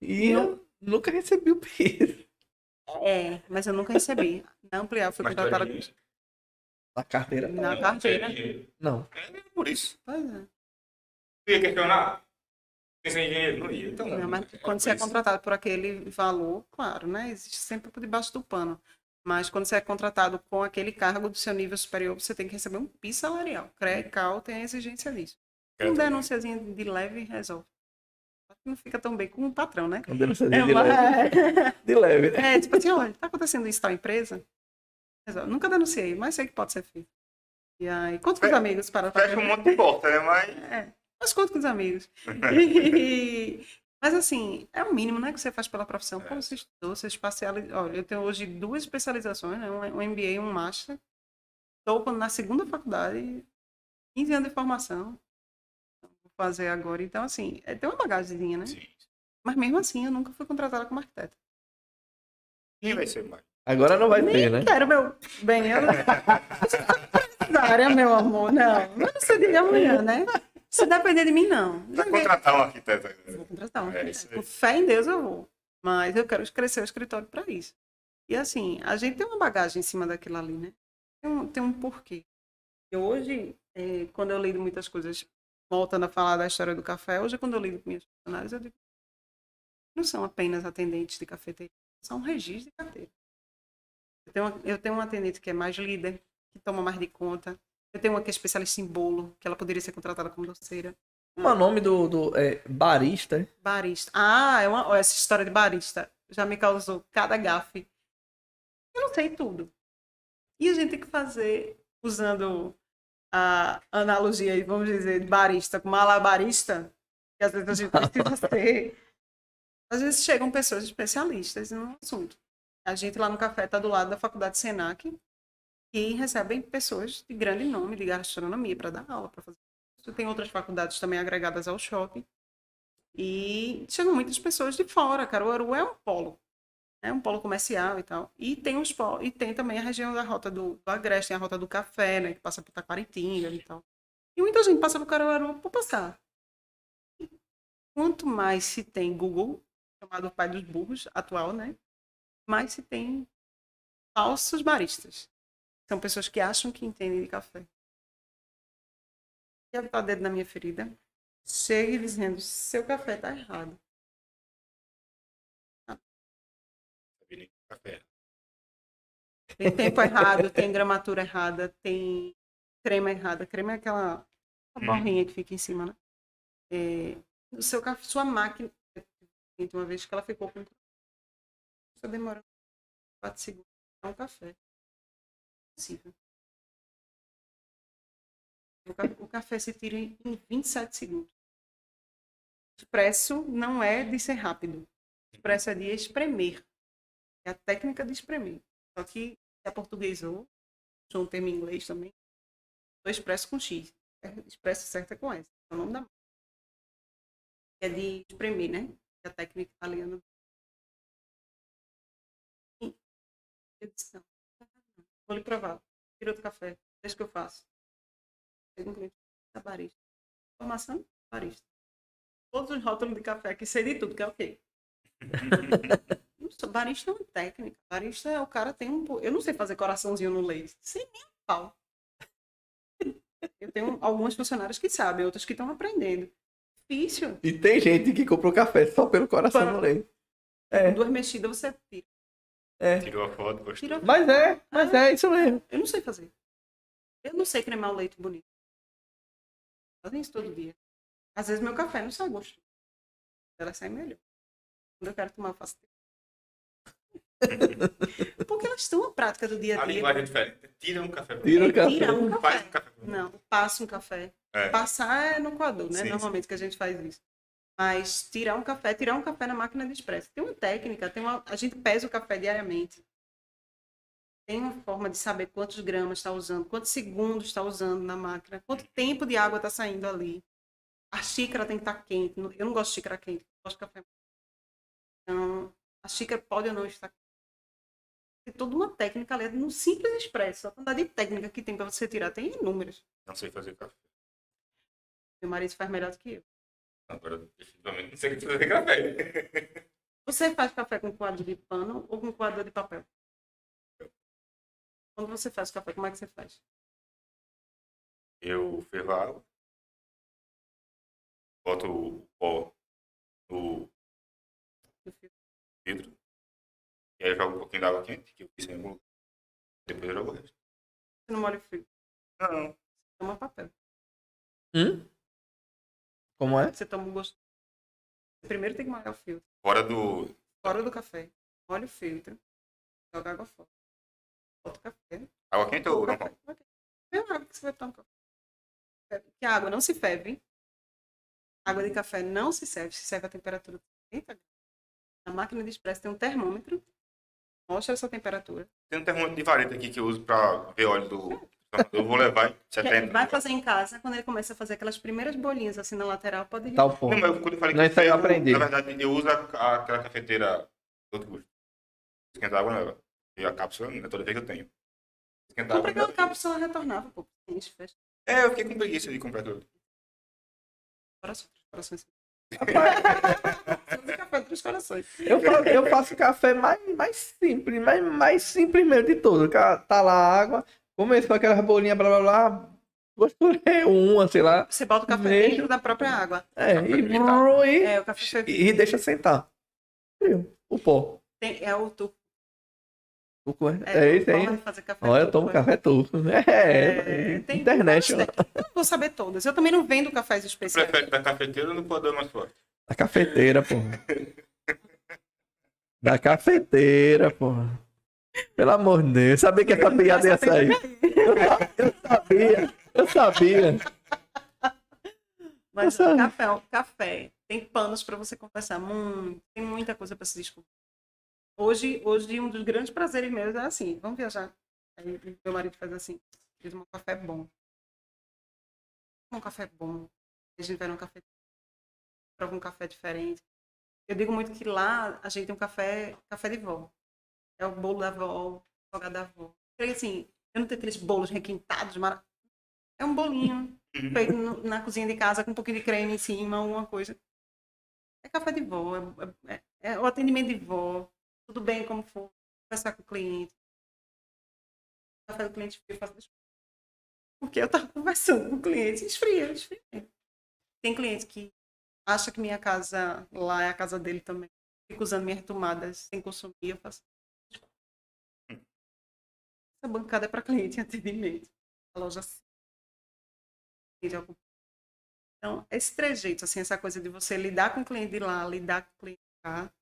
B: e eu nunca recebi o piso.
A: É, mas eu nunca recebi. Na ampliar, fui contratada
D: engenheiro?
B: Na carteira. tá.
A: na carteira.
B: Não.
D: É por isso.
A: Pois é.
D: Ia questionar? Ser engenheiro? Não ia. Então,
A: Não, mas
D: é
A: quando você é contratado por aquele valor, claro, né? Existe sempre por debaixo do pano. Mas quando você é contratado com aquele cargo do seu nível superior, você tem que receber um piso salarial. CREA e CAL tem a exigência disso.
D: É,
A: Um
D: também.
A: denúnciazinha de leve resolve. Não fica tão bem com o patrão, né?
B: Não denúncia de,
A: É,
B: de leve. De leve, né?
A: É, tipo assim, olha, tá acontecendo isso na empresa? Resolve. Nunca denunciei, mas sei que pode ser feito. E aí, conto com os
D: Fe-
A: amigos para
D: Fecha um monte de porta, né? Mas.
A: É, mas conto com os amigos. E- mas assim, é o mínimo, né, que você faz pela profissão. Como você estudou, você especializa. Olha, eu tenho hoje duas especializações, né? Um, um MBA e um Master. Estou na segunda faculdade, 15 anos de formação. Vou fazer agora. Então, assim, é, tem uma bagagemzinha, né?
D: Sim.
A: Mas mesmo assim, eu nunca fui contratada como arquiteta.
D: Quem vai ser mais?
B: Agora não vai
A: Nem
B: ter, né?
A: quero, meu bem. Eu não... área, meu amor, não. Eu não sei de amanhã, né? Se depender de mim, não.
D: Vai contratar um arquiteto. né?
A: Vou contratar um
D: É
A: arquiteto.
D: aí.
A: Com fé em Deus eu vou. Mas eu quero crescer o escritório para isso. E assim, a gente tem uma bagagem em cima daquilo ali, né? Tem um, tem um porquê. E hoje, eh, quando eu lido muitas coisas, voltando a falar da história do café, hoje quando eu lido com minhas funcionárias, eu digo, não são apenas atendentes de cafeteria, são regis de carteira. Eu tenho, uma, eu tenho uma atendente que é mais líder, que toma mais de conta. Eu tenho uma que é especialista em bolo, que ela poderia ser contratada como doceira.
B: Como é o nome do, do é, barista? é?
A: Barista. Ah, é uma, ó, essa história de barista já me causou cada gafe. Eu não sei tudo. E a gente tem que fazer, usando a analogia aí, vamos dizer, de barista com malabarista, que às vezes a gente precisa ser. Às vezes chegam pessoas especialistas no assunto. A gente lá no café está do lado da faculdade Senac, que recebem pessoas de grande nome de gastronomia para dar aula, para fazer. Tem outras faculdades também agregadas ao shopping. E chegam muitas pessoas de fora. Caruaru é um polo. É um polo comercial e tal. E tem os e tem também a região da rota do, do Agreste, tem a rota do café, né? Que passa por Taquaritinga e tal. E muita gente passa por Caruaru por passar. Quanto mais se tem Google, chamado pai dos burros, atual, né? Mais se tem falsos baristas. São pessoas que acham que entendem de café. Quer botar o dedo na minha ferida? Chega dizendo, seu café tá errado.
D: Café.
A: Tem tempo errado, tem gramatura errada, tem crema errada. Crema é aquela aquela borrinha que fica em cima, né? É, o seu café, sua máquina, uma vez que ela ficou com. Só demora 4 segundos para um café. Possível. O ca- O café se tira em 27 segundos. Expresso não é de ser rápido. Expresso é de espremer. É a técnica de espremer. Só que se aportuguesou, puxou um termo em inglês também. Do expresso com X. É, Expresso certo é com S. É o nome da marca. É de espremer, né? É a técnica italiana. E- não, vou lhe provar. Tira do café. Deixa que eu faço. Chega um cliente, "Tá barista. Formação, barista. Todos os rótulos de café aqui, sei de tudo, que é o quê? Barista é uma técnica. Barista é o cara tem um. Eu não sei fazer coraçãozinho no leite. Sem nem pau. Eu tenho alguns funcionários que sabem, outros que estão aprendendo. Difícil.
B: E tem gente que comprou café só pelo coração
A: Para-
B: no leite. É,
A: Duas mexidas você tira.
B: É.
D: Tirou a foto, gostou.
A: tira.
B: Mas é, mas é isso mesmo.
A: Eu não sei fazer. Eu não sei cremar o leite bonito. Fazem isso todo dia. Às vezes meu café não sai gosto. Ela sai melhor. Quando eu quero tomar, eu faço. Porque elas estão na prática do dia
D: A
A: a dia.
D: linguagem é diferente. Tira um café.
B: Tira o café.
A: tira um
D: Faz
A: café.
D: um café.
A: Não, passa um café.
D: É.
A: Passar é no coador, né?
D: Sim,
A: Normalmente que a gente faz isso. Mas tirar um café, tirar um café na máquina de expresso. Tem uma técnica, tem uma, a gente pesa o café diariamente. Tem uma forma de saber quantos gramas está usando, quantos segundos está usando na máquina, quanto tempo de água está saindo ali. A xícara tem que estar quente. Eu não gosto de xícara quente, eu gosto de café. Então, a xícara pode ou não estar quente. Tem toda uma técnica ali, no simples expresso. A quantidade de técnica que tem para você tirar tem inúmeras.
D: Não sei fazer café.
A: Meu marido faz melhor do que eu.
D: Agora, definitivamente, não sei fazer café.
A: Você faz café com coador de pano ou com coador de papel? Quando você faz café, como é que você faz?
D: Eu fervo a água. Boto o pó no vidro. E aí eu jogo um pouquinho de água quente, que eu fiz em algum lugar. Depois eu jogo o resto.
A: Você não molha o frio,
D: Não,
A: você toma papel.
B: Hum? Como é?
A: Você toma o gosto. Você primeiro tem que molhar o filtro.
D: fora do.
A: Fora do café. Molha o filtro. Joga água fora. Bota o café.
D: Água quente ou
A: café. É a água que você vai tomar café. Que a água não se ferve. Água de café não se serve, se serve a temperatura de 30 graus. Na máquina de expresso tem um termômetro. Mostra essa temperatura.
D: Tem um termômetro de vareta aqui que eu uso pra ver óleo do. Eu vou levar
A: Que
D: 70.
A: vai fazer em casa, quando ele começa a fazer aquelas primeiras bolinhas assim na lateral, pode ir.
B: Tal ponto.
D: Não, mas quando eu falei
B: Não,
D: que
B: isso aí eu aprendi.
D: Na verdade, eu uso a, a- aquela cafeteira todo gosto. Esquentar água nela. E a cápsula, não é toda vez que eu tenho. Esquentar
A: Compra
D: água
A: aquela cápsula retornável, pô.
D: É, eu fiquei com preguiça de comprar tudo.
A: Corações, corações.
B: Eu, faço, eu faço café mais, mais simples, mais, mais simples mesmo de tudo. Tá lá a água, começo com aquelas bolinhas, blá blá blá. Gostei uma, sei lá.
A: Você bota o café
B: Vejo.
A: dentro da própria água.
B: É, e,
D: fermentado.
B: e,
A: É, o café
B: e deixa sentar. O pó.
A: Tem- é o turco.
B: O co-
A: É,
B: É isso aí. Olha, eu tomo
A: é.
B: café turco. É,
A: É, tem
B: internet.
A: Eu não vou saber todas. Eu também não vendo cafés
D: Você
A: especiais.
D: prefere da cafeteira ou no podão mais forte?
B: Da cafeteira, pô. Da cafeteira, pô. Pelo amor de Deus. Eu sabia que essa piada ia sair. Eu, sa- eu sabia. Eu sabia.
A: Mas o café, café tem panos para você conversar muito, tem muita coisa para se descobrir. Hoje, hoje um dos grandes prazeres meus é assim, vamos viajar. Aí meu marido faz assim, diz um café bom. Um café bom. A gente vai num café, prova um café diferente. Eu digo muito que lá a gente tem um café, café de vó. É o bolo da vó, o salgado da vó. Porque, assim, eu não tenho aqueles bolos requintados, mara... é um bolinho feito no- na cozinha de casa com um pouquinho de creme em cima, alguma coisa. É café de vó, é, é- é o atendimento de vó, tudo bem como for, conversar com o cliente. O café do cliente frio, faço Porque eu tava conversando com o cliente, esfria, esfria. Tem cliente que acha que minha casa lá é a casa dele também. Fica usando minhas tomadas sem consumir, eu faço. Essa bancada é para cliente em atendimento. A loja. Então, esse trejeito, assim, essa coisa de você lidar com o cliente de lá, lidar com o cliente de cá.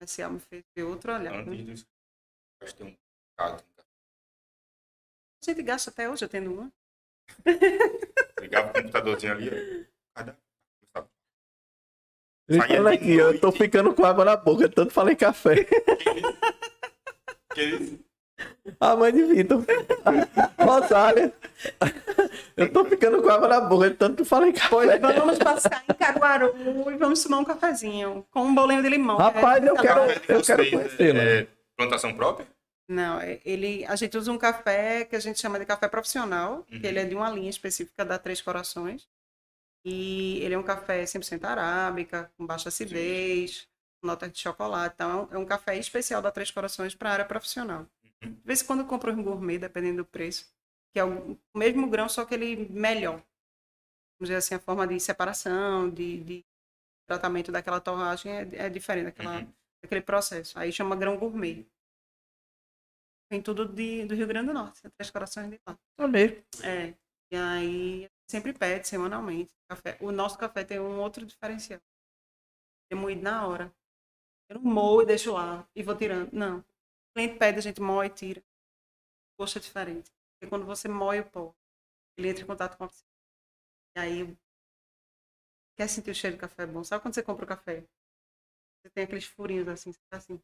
A: Esse me fez ver outro olhar.
D: Antes
A: né?
D: tem um bocado.
A: A gente gasta até hoje, eu tendo uma.
D: Ligava o computadorzinho ali.
B: fala
D: de
B: aqui, eu tô ficando com água na boca, tanto falei café.
D: Que?
B: A mãe de Vitor. Rosália. Eu tô ficando com água na boca, de tanto que tu fala em
A: Pois
B: café.
A: vamos passar em Caruaru e vamos tomar um cafezinho com um bolinho de limão. que
B: Rapaz,
A: é-
B: eu quero,
D: Café de
B: eu quero conhecê-lo.
D: é plantação própria?
A: Não, é- ele, a gente usa um café que a gente chama de café profissional,
D: Uhum.
A: que ele é de uma linha específica da Três Corações. E ele é um café 100% arábica, com baixa acidez, com nota de chocolate. Então, é um, é café especial da Três Corações para a área profissional.
D: Uhum.
A: De vez em quando eu compro um gourmet, dependendo do preço, que é o mesmo grão, só que ele melhor. Vamos dizer assim, a forma de separação, de, de tratamento daquela torragem é, é diferente daquela,
D: Uhum.
A: daquele processo. Aí chama grão gourmet. Tem tudo de, do Rio Grande do Norte, Três Corações de lá.
B: É mesmo.
A: É. E aí sempre pede semanalmente café. O nosso café tem um outro diferencial. É moído na hora. Eu moo e deixo lá e vou tirando. Não. O cliente pede, a gente moe e tira. O gosto é diferente. Porque quando você moe o pó, ele entra em contato com a oxigênio. E aí quer sentir o cheiro do café bom. Sabe quando você compra o café? Você tem aqueles furinhos assim, você tá assim.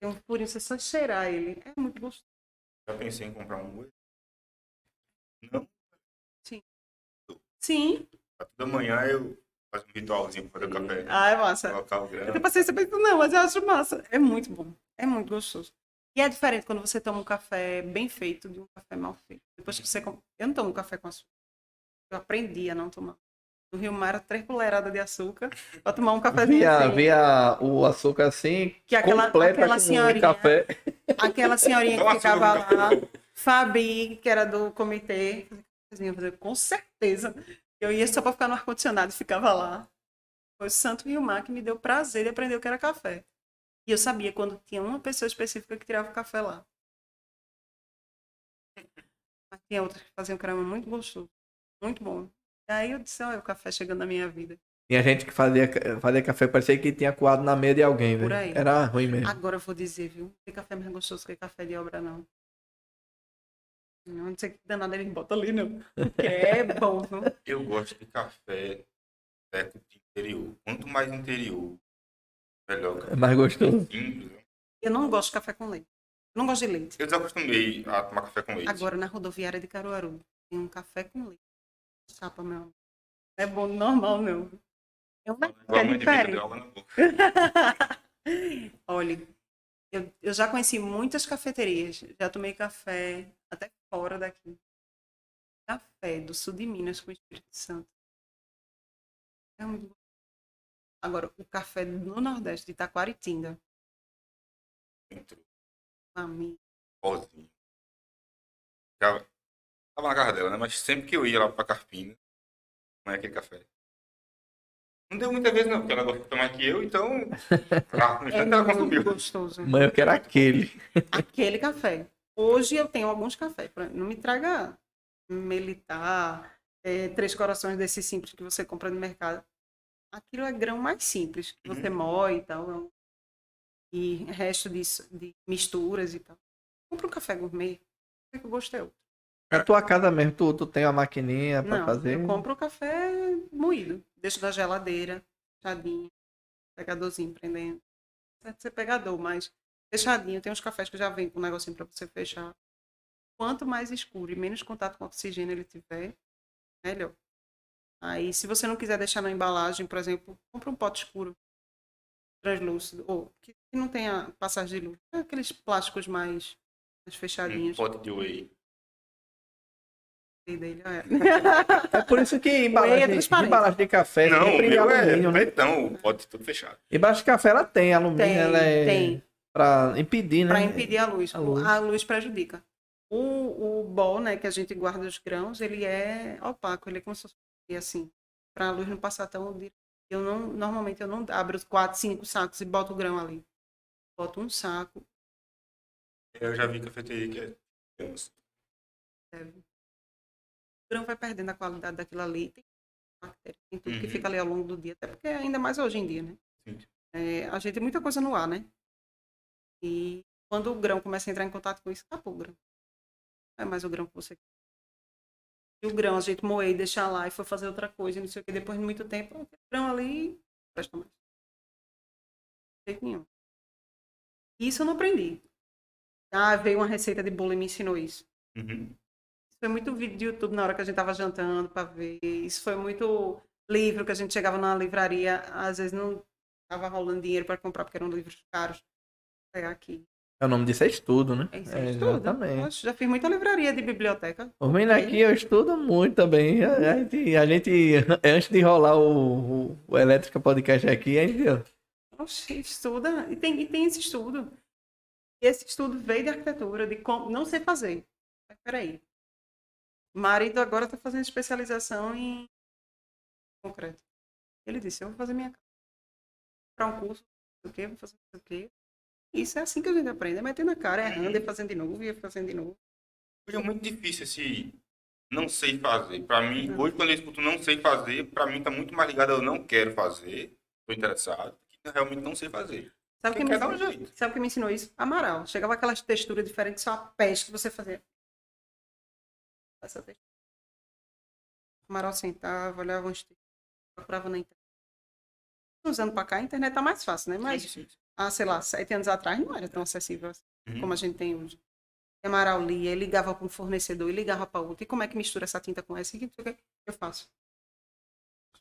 A: Tem um furinho, você só cheirar ele. É muito gostoso.
D: Já pensei em comprar um hoje. Não,
A: Sim.
D: pra toda manhã eu faço um ritualzinho pra fazer o café.
A: Ah, é massa.
D: Colocar o
A: Eu tenho paciência pra isso, não, mas eu acho massa. É muito bom. É muito gostoso. E é diferente quando você toma um café bem feito de um café mal feito. Depois que você. Eu não tomo café com açúcar. Eu aprendi a não tomar. No Rio Mar, era três colheradas de açúcar pra tomar um cafezinho.
B: Via,
A: assim.
B: via o açúcar assim,
A: Que aquela-
B: completa
A: aquela
B: com
A: senhorinha-
B: café.
A: Aquela senhorinha que ficava lá. Fabi, que era do comitê, com certeza. Eu ia só para ficar no ar-condicionado e ficava lá. Foi o Santo Rio-Mar que me deu prazer de aprender o que era café. E eu sabia quando tinha uma pessoa específica que tirava o café lá. Mas tinha outras que faziam crema muito gostoso. Muito bom. E aí eu disse, olha o café chegando na minha vida.
B: Tinha gente que fazia, fazia café, parecia que tinha coado na meia de alguém, velho. Era ruim mesmo.
A: Agora eu vou dizer, viu? Não tem café mais gostoso que café de obra, não. Não sei que danada eles botam ali, não. Porque é bom, viu?
D: Eu gosto de café seco de interior. Quanto mais interior, melhor.
B: É mais gostoso.
D: Simples. né?
A: Eu não gosto de café com leite. Eu não gosto de leite.
D: Eu desacostumei a tomar café com leite.
A: Agora, na rodoviária de Caruaru, tem um café com leite. Chapa, meu amor. Não é bom normal, não. É uma é diferente.
D: boca.
A: Olha, eu, eu já conheci muitas cafeterias. Já tomei café até fora daqui. Café do sul de Minas com Espírito Santo. É muito bom. Agora, o café no Nordeste de Itaquaritinga.
D: Entrou,
A: Amigo.
D: pozinho. Já tava na casa dela, né? Mas sempre que eu ia lá pra Carpina, não é aquele café. Não deu muita vez, não, porque ela gosta de tomar que eu, então. Ah, no
A: É
D: ela consumiu.
A: muito gostoso.
B: Mas eu quero aquele.
A: Aquele café. Hoje eu tenho alguns cafés. Não me traga militar, é, três corações desses simples que você compra no mercado. Aquilo é grão mais simples, que você moe e tal. é E resto disso, de misturas e tal. Compra um café gourmet, que o gosto é outro.
B: Na tua casa mesmo, tu, tu tem uma maquininha
A: Não,
B: fazer?
A: eu compro o café moído. Deixo na geladeira, fechadinho, pegadorzinho, prendendo. Deve ser pegador, mas fechadinho. Tem uns cafés que já vem com um negocinho pra você fechar. Quanto mais escuro e menos contato com oxigênio ele tiver, melhor. Aí, se você não quiser deixar na embalagem, por exemplo, compra um pote escuro, translúcido, ou que não tenha passagem de luz. É Aqueles plásticos mais, mais
D: Um
A: fechadinhos.
D: pote de whey.
A: dele, é.
B: É por isso que
A: é
B: embalagem,
A: transparente.
B: embalagem de café
D: Não, o
B: sempre
D: meu é
B: alumínio, né?
D: pretão, o pote todo fechado.
B: Embalagem de café ela tem alumínio,
A: Tem,
B: ela é
A: tem.
B: Pra impedir, né?
A: Para impedir a luz.
B: A
A: A
B: luz.
A: luz, prejudica. O, o bol, né, que a gente guarda os grãos, ele é opaco, ele é como se fosse assim, para a luz não passar tão. Eu não, normalmente eu não abro os quatro, cinco sacos e boto o grão ali. Boto um saco,
D: Eu já vi cafeteria que é.
A: o grão vai perdendo a qualidade daquilo ali. Tem bactéria, tem tudo que
D: Uhum.
A: fica ali ao longo do dia, até porque ainda mais hoje em dia, né?
D: Sim.
A: É, a gente tem muita coisa no ar, né? E quando o grão começa a entrar em contato com isso, acabou o grão. Não é mais o grão que você quer. E o grão a gente moer e deixar lá e for fazer outra coisa, não sei o que, depois de muito tempo, o grão ali presta mais. De jeito nenhum. Isso eu não aprendi. Ah, veio uma receita de bolo e me ensinou isso.
D: Uhum.
A: Isso foi muito vídeo de YouTube na hora que a gente tava jantando para ver. Isso foi muito livro que a gente chegava na livraria, às vezes não tava rolando dinheiro para comprar porque eram livros caros. Pegar aqui.
B: É, O nome disso é estudo, né?
A: É isso
B: É,
A: aí, tudo.
B: exatamente.
A: Já fiz muita livraria de biblioteca.
B: Os meninos aqui eu estudo muito também. A gente, a gente antes de rolar o, o, o Elétrica Podcast aqui, a gente,
A: Oxe, estuda. E tem, e tem esse estudo. E esse estudo veio de arquitetura, de como não sei fazer. Mas peraí. O marido agora está fazendo especialização em concreto. Ele disse, eu vou fazer minha casa. Para um curso, não sei o quê, vou fazer não sei o quê. Isso é assim que a gente aprende, é metendo a cara, errando, e fazendo de novo, e fazendo de novo.
D: Hoje é muito difícil esse não sei fazer. Pra mim,
A: Não.
D: hoje quando eu escuto não sei fazer, pra mim tá muito mais ligado eu não quero fazer, tô interessado, que eu realmente não sei fazer.
A: Sabe
D: Quem
A: quem me
D: dar um
A: ensinou?
D: jeito.
A: Sabe quem me ensinou isso? Amaral. Chegava aquelas texturas diferentes, só a peste que você fazia. Essa textura. Amaral sentava, olhava uns textos, procurava na internet. Uns anos pra cá, a internet tá mais fácil, né? Mas,
D: sim, sim.
A: Há, sei lá, sete anos atrás não era tão acessível assim,
D: Uhum.
A: como a gente tem hoje. E Amaral lia, ligava para um fornecedor, e ligava para outro. E como é que mistura essa tinta com essa? E o que eu faço?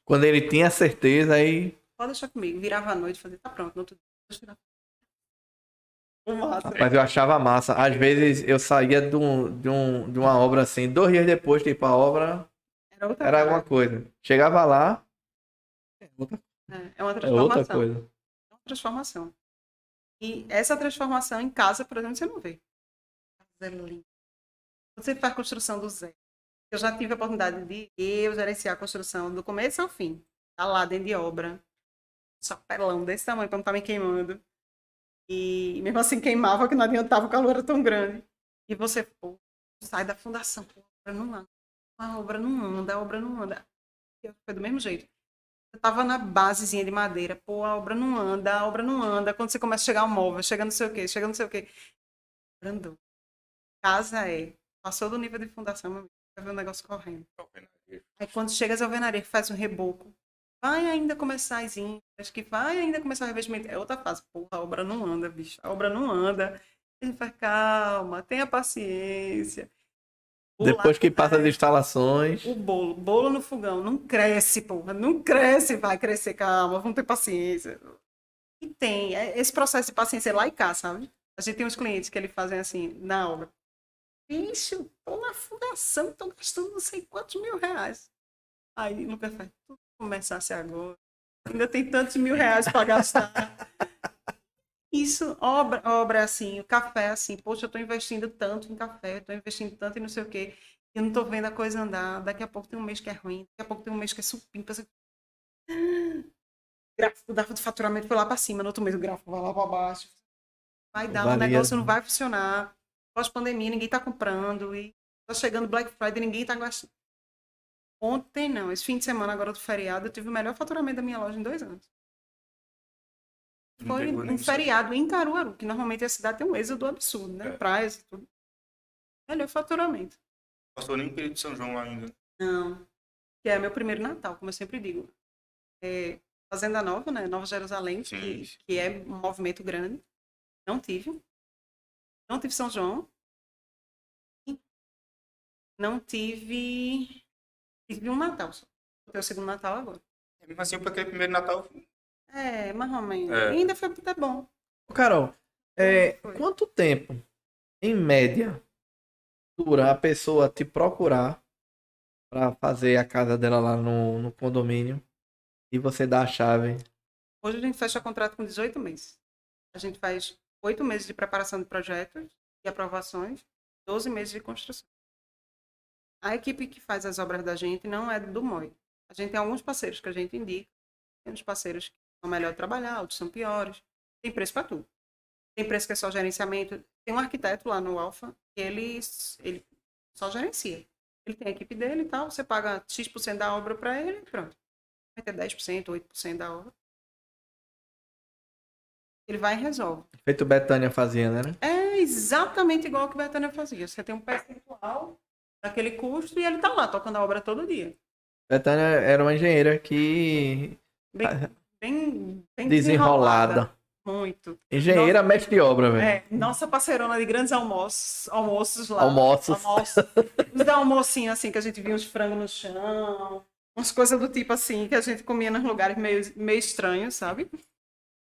B: quando ele tinha certeza, aí.
A: Pode deixar comigo. Virava à noite, fazia, tá pronto, no outro dia. Massa.
B: Rapaz, eu achava massa. Às vezes eu saía de, um, de, um, de uma obra assim, dois dias depois, tipo, a obra
A: Era outra
B: era
A: coisa.
B: alguma coisa. Chegava lá, é outra,
A: É, é uma
B: é
A: transformação.
B: outra coisa.
A: É uma transformação. E essa transformação em casa, por exemplo, você não vê. É você faz construção do zero. Eu já tive a oportunidade de eu gerenciar a construção do começo ao fim. Tá lá dentro de obra. Chapelão desse tamanho para não estar me queimando. E mesmo assim queimava, que não adiantava, o calor era tão grande. E você pô, sai da fundação. A obra não anda. A obra não anda, a obra não anda. E Foi do mesmo jeito. Tava na basezinha de madeira, pô, a obra não anda, a obra não anda. Quando você começa a chegar o móvel, chega não sei o quê, chega não sei o quê. Andou. Casa é. Passou do nível de fundação, meu amigo, vai ver o negócio correndo. Aí quando chega as alvenarias, faz um reboco. Vai ainda começar as índias, que vai ainda começar o revestimento. É outra fase. Porra, a obra não anda, bicho. A obra não anda. Ele faz, calma, tenha paciência.
B: Depois que passa as instalações.
A: o bolo, bolo no fogão, não cresce, porra, não cresce, vai crescer, calma, vamos ter paciência. E tem, é- esse processo de paciência é lá e cá, sabe? A gente tem uns clientes que eles fazem assim, na obra. Bicho, tô na fundação, tô gastando não sei quantos mil reais. Aí Lucas faz, tudo começasse agora. Ainda tem tantos mil reais para gastar. Isso, obra, obra assim, o café assim, poxa, eu tô investindo tanto em café, tô investindo tanto em não sei o quê. Eu não tô vendo a coisa andar. Daqui a pouco tem um mês que é ruim, daqui a pouco tem um mês que é supimpa. Você... Gráfico da- do faturamento foi lá para cima, no outro mês o gráfico vai lá para baixo. Vai dar, o negócio não vai funcionar. Pós-pandemia, ninguém tá comprando. E tá chegando Black Friday, ninguém tá gastando. Ontem não, esse fim de semana agora do feriado, eu tive o melhor faturamento da minha loja em dois anos. Foi um feriado em Caruaru, que normalmente a cidade tem um êxodo absurdo, né?
D: É.
A: Praias e tudo. Melhor faturamento.
D: Passou nem o período de São João lá ainda.
A: Não. Que é meu primeiro Natal, como eu sempre digo. É, Fazenda Nova, né? Nova Jerusalém,
D: Sim,
A: que, que é um movimento grande. Não tive. Não tive São João. Não tive. Tive um Natal só. O segundo Natal agora.
D: Mesmo assim, para aquele primeiro Natal,
A: É, mais ou menos.
D: É.
A: Ainda foi até bom.
B: Carol, é, quanto tempo, em média, dura a pessoa te procurar pra fazer a casa dela lá no, no condomínio e você dá a chave?
A: Hoje a gente fecha contrato com 18 meses. A gente faz 8 meses de preparação de projetos e aprovações, 12 meses de construção. A equipe que faz as obras da gente não é do MOI. A gente tem alguns parceiros que a gente indica. Tem uns parceiros melhor de trabalhar, outros são piores. Tem preço para tudo. Tem preço que é só gerenciamento. Tem um arquiteto lá no Alfa que ele, ele só gerencia. Ele tem a equipe dele e tal. Você paga X% da obra para ele e pronto. Vai ter 10%, 8% da obra. Ele vai e resolve.
B: Feito Betânia fazia, né?
A: É exatamente igual que o Betânia fazia. Você tem um percentual daquele custo e ele tá lá tocando a obra todo dia.
B: Betânia era uma engenheira que
A: Bem, bem, bem
B: desenrolada.
A: muito.
B: Engenheira, mestre de obra, velho.
A: É, nossa parceirona de grandes almoços, almoços lá.
B: Almoços.
A: Almoços. Nos dá almocinho assim, que a gente via uns frangos no chão, umas coisas do tipo assim, que a gente comia nos lugares meio, meio estranhos, sabe?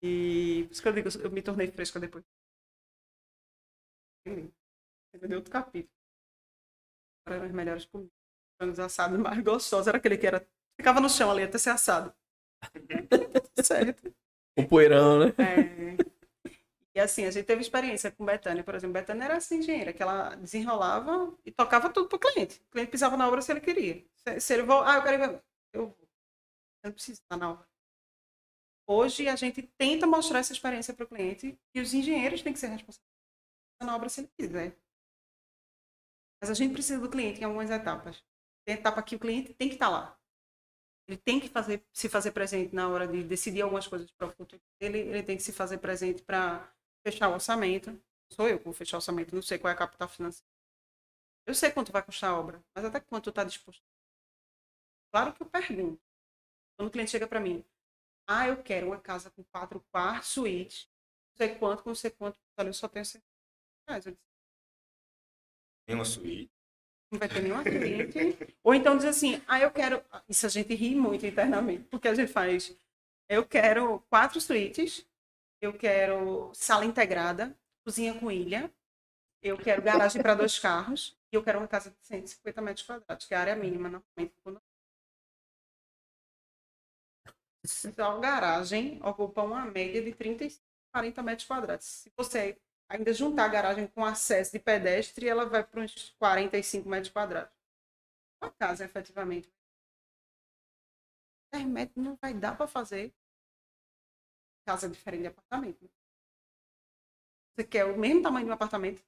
A: E por isso que eu digo, eu me tornei fresca depois. Ele deu outro capítulo. Eram as melhores comidas. Frangos assados mais gostosos. Era aquele que era. Ficava no chão ali até ser assado. certo.
B: O poeirão, né?
A: É. E assim, a gente teve experiência com Betânia, por exemplo. Betânia era assim, engenheira, que ela desenrolava e tocava tudo pro cliente. O cliente pisava na obra se ele queria. Se, se ele vou, ah, eu quero ir. Eu vou. Eu não preciso estar na obra. Hoje a gente tenta mostrar essa experiência para o cliente e os engenheiros têm que ser responsáveis na obra se ele quiser. Mas a gente precisa do cliente em algumas etapas. Tem etapa que o cliente tem que estar lá. Ele tem que fazer, se fazer presente na hora de decidir algumas coisas para o futuro. Ele, ele tem que se fazer presente para fechar o orçamento. Sou eu que vou fechar o orçamento, não sei qual é a capital financeira. Eu sei quanto vai custar a obra, mas até quanto está disposto. Claro que eu pergunto. Quando o cliente chega para mim, ah, eu quero uma casa com quatro quartos, suítes, não sei quanto, não sei quanto, eu só tenho 100 reais.
D: Tem uma suíte.
A: Não vai ter nenhuma cliente. Ou então diz assim, ah, eu quero. Isso a gente ri muito internamente, porque a gente faz. Eu quero quatro suítes, eu quero sala integrada, cozinha com ilha, eu quero garagem para dois carros e eu quero uma casa de 150 metros quadrados, que é a área mínima normalmente. Só garagem ocupa uma média de 35, 40 metros quadrados. Se você ainda juntar a garagem com acesso de pedestre, ela vai para uns 45 metros quadrados. Uma casa, efetivamente. 10 metros não vai dar para fazer casa diferente de apartamento. Você quer o mesmo tamanho de um apartamento?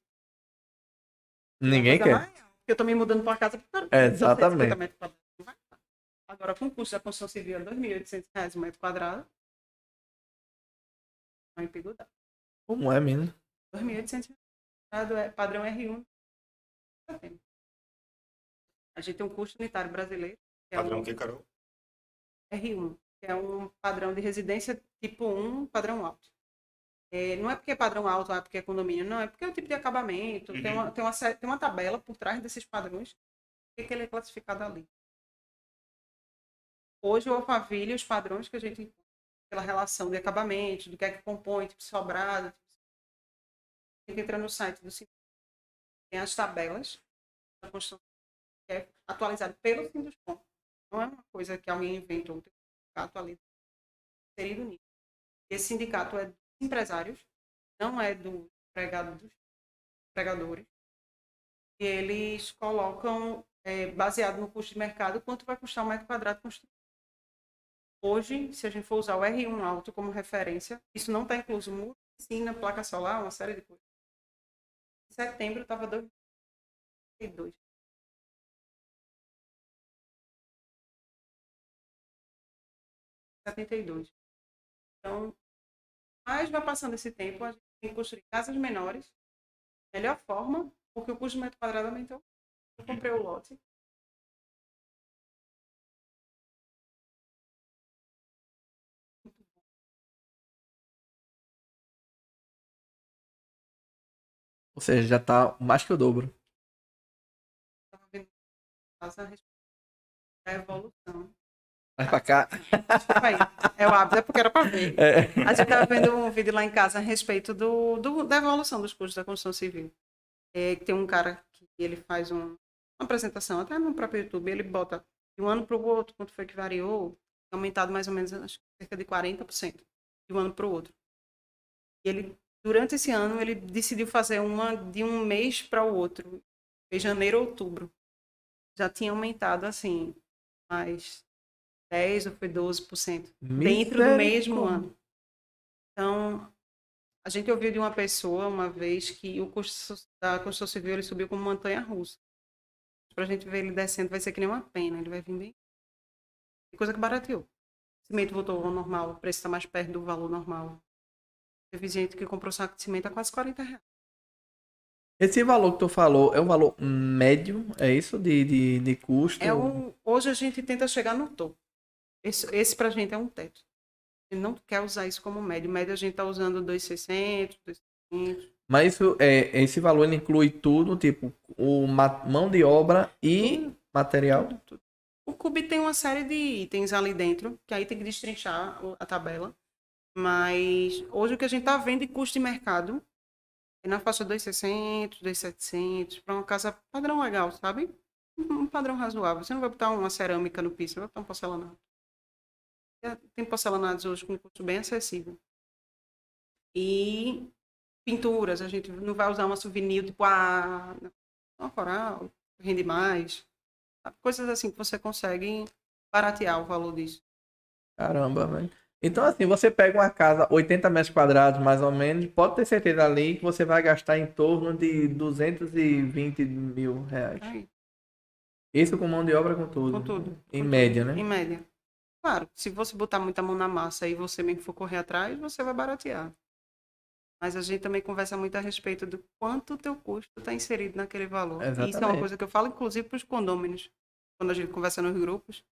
B: Ninguém quer.
A: maior. Eu tô me mudando para uma casa para
B: É, exatamente.
A: 50 metros quadrados. Não vai dar. Agora, com o custo da construção civil é R$ 2.800 um metro quadrado. Não é dá.
B: Como é, menino?
A: 2.800 reais é padrão R1. A gente tem um custo unitário brasileiro. Que é
D: Padrão
A: um
D: que, Carol?
A: R1, que é um padrão de residência tipo 1, padrão alto. É, não é porque é padrão alto, é porque é condomínio, não, é porque é o tipo de acabamento, tem, uma, tem, uma, tem uma tabela por trás desses padrões, que, que ele é classificado ali. Hoje o Alphaville, os padrões que a gente encontra pela relação de acabamento, do que é que compõe, tipo sobrado, tipo, tem que entrar no site do Sim- tem as tabelas da construção que é atualizado pelo Sinduscom. Não é uma coisa que alguém inventou, tem um sindicato. Esse sindicato é dos empresários, não é do empregado dos empregadores. E eles colocam, é, baseado no custo de mercado, quanto vai custar um metro quadrado construído. Hoje, se a gente for usar o R1 alto como referência, isso não está incluso muro, piscina, placa solar, uma série de coisas. Em setembro estava 2,2. setenta e dois. Então, mais vai passando esse tempo, a gente tem que construir casas menores, melhor forma, porque o custo de metro quadrado aumentou. Eu comprei o lote.
B: Ou seja, já tá mais que o dobro.
A: A da evolução.
B: Vai pra cá.
A: É o hábito, é porque era para ver.
B: É.
A: A gente estava vendo um vídeo lá em casa a respeito do, do- da evolução dos custos da construção civil. É, tem um cara que ele faz um- uma apresentação, até no próprio YouTube, ele bota de um ano para o outro, quanto foi que variou, aumentado mais ou menos acho, cerca de 40% de um ano para o outro. E ele, durante esse ano, ele decidiu fazer uma de um mês para o outro, em janeiro ou outubro. Já tinha aumentado, assim, mais 10 ou foi 12% dentro do mesmo ano. Então, a gente ouviu de uma pessoa uma vez que o custo da construção civil ele subiu como montanha russa. Para a gente ver ele descendo, vai ser que nem uma pena, ele vai vir bem. Coisa que barateou. O cimento voltou ao normal, o preço está mais perto do valor normal. Teve gente que comprou saco de cimento a quase 40 reais.
B: Esse valor que tu falou é o valor médio, é isso? De, de, de custo?
A: É um, hoje a gente tenta chegar no topo. Esse, esse para a gente é um teto. A gente não quer usar isso como médio. Médio a gente tá usando 2,600, 2,500.
B: Mas isso, é, esse valor ele inclui tudo, tipo, o mão de obra e
A: Tudo.
B: material.
A: Tudo, tudo. O Cube tem uma série de itens ali dentro, que aí tem que destrinchar a tabela. Mas hoje o que a gente tá vendo de custo de mercado é na faixa 2,600, 2,700, para uma casa padrão legal, sabe? Um padrão razoável. Você não vai botar uma cerâmica no piso, você vai botar um porcelanato. Tem porcelanatos hoje com custo bem acessível. E pinturas, a gente não vai usar uma souvenir tipo a uma coral, rende mais. Coisas assim que você consegue baratear o valor disso.
B: Caramba, velho. Então, assim, você pega uma casa, 80 metros quadrados, mais ou menos, pode ter certeza ali que você vai gastar em torno de 220 mil reais.
A: Aí,
B: Isso com mão de obra, com tudo.
A: com tudo.
B: Em
A: com
B: média,
A: tudo,
B: né?
A: Em média. Claro, se você botar muita mão na massa e você mesmo for correr atrás, você vai baratear. Mas a gente também conversa muito a respeito do quanto o teu custo está inserido naquele valor. E Isso é uma
B: Exatamente.
A: coisa que eu falo, inclusive, para os condôminos. Quando a gente conversa nos grupos.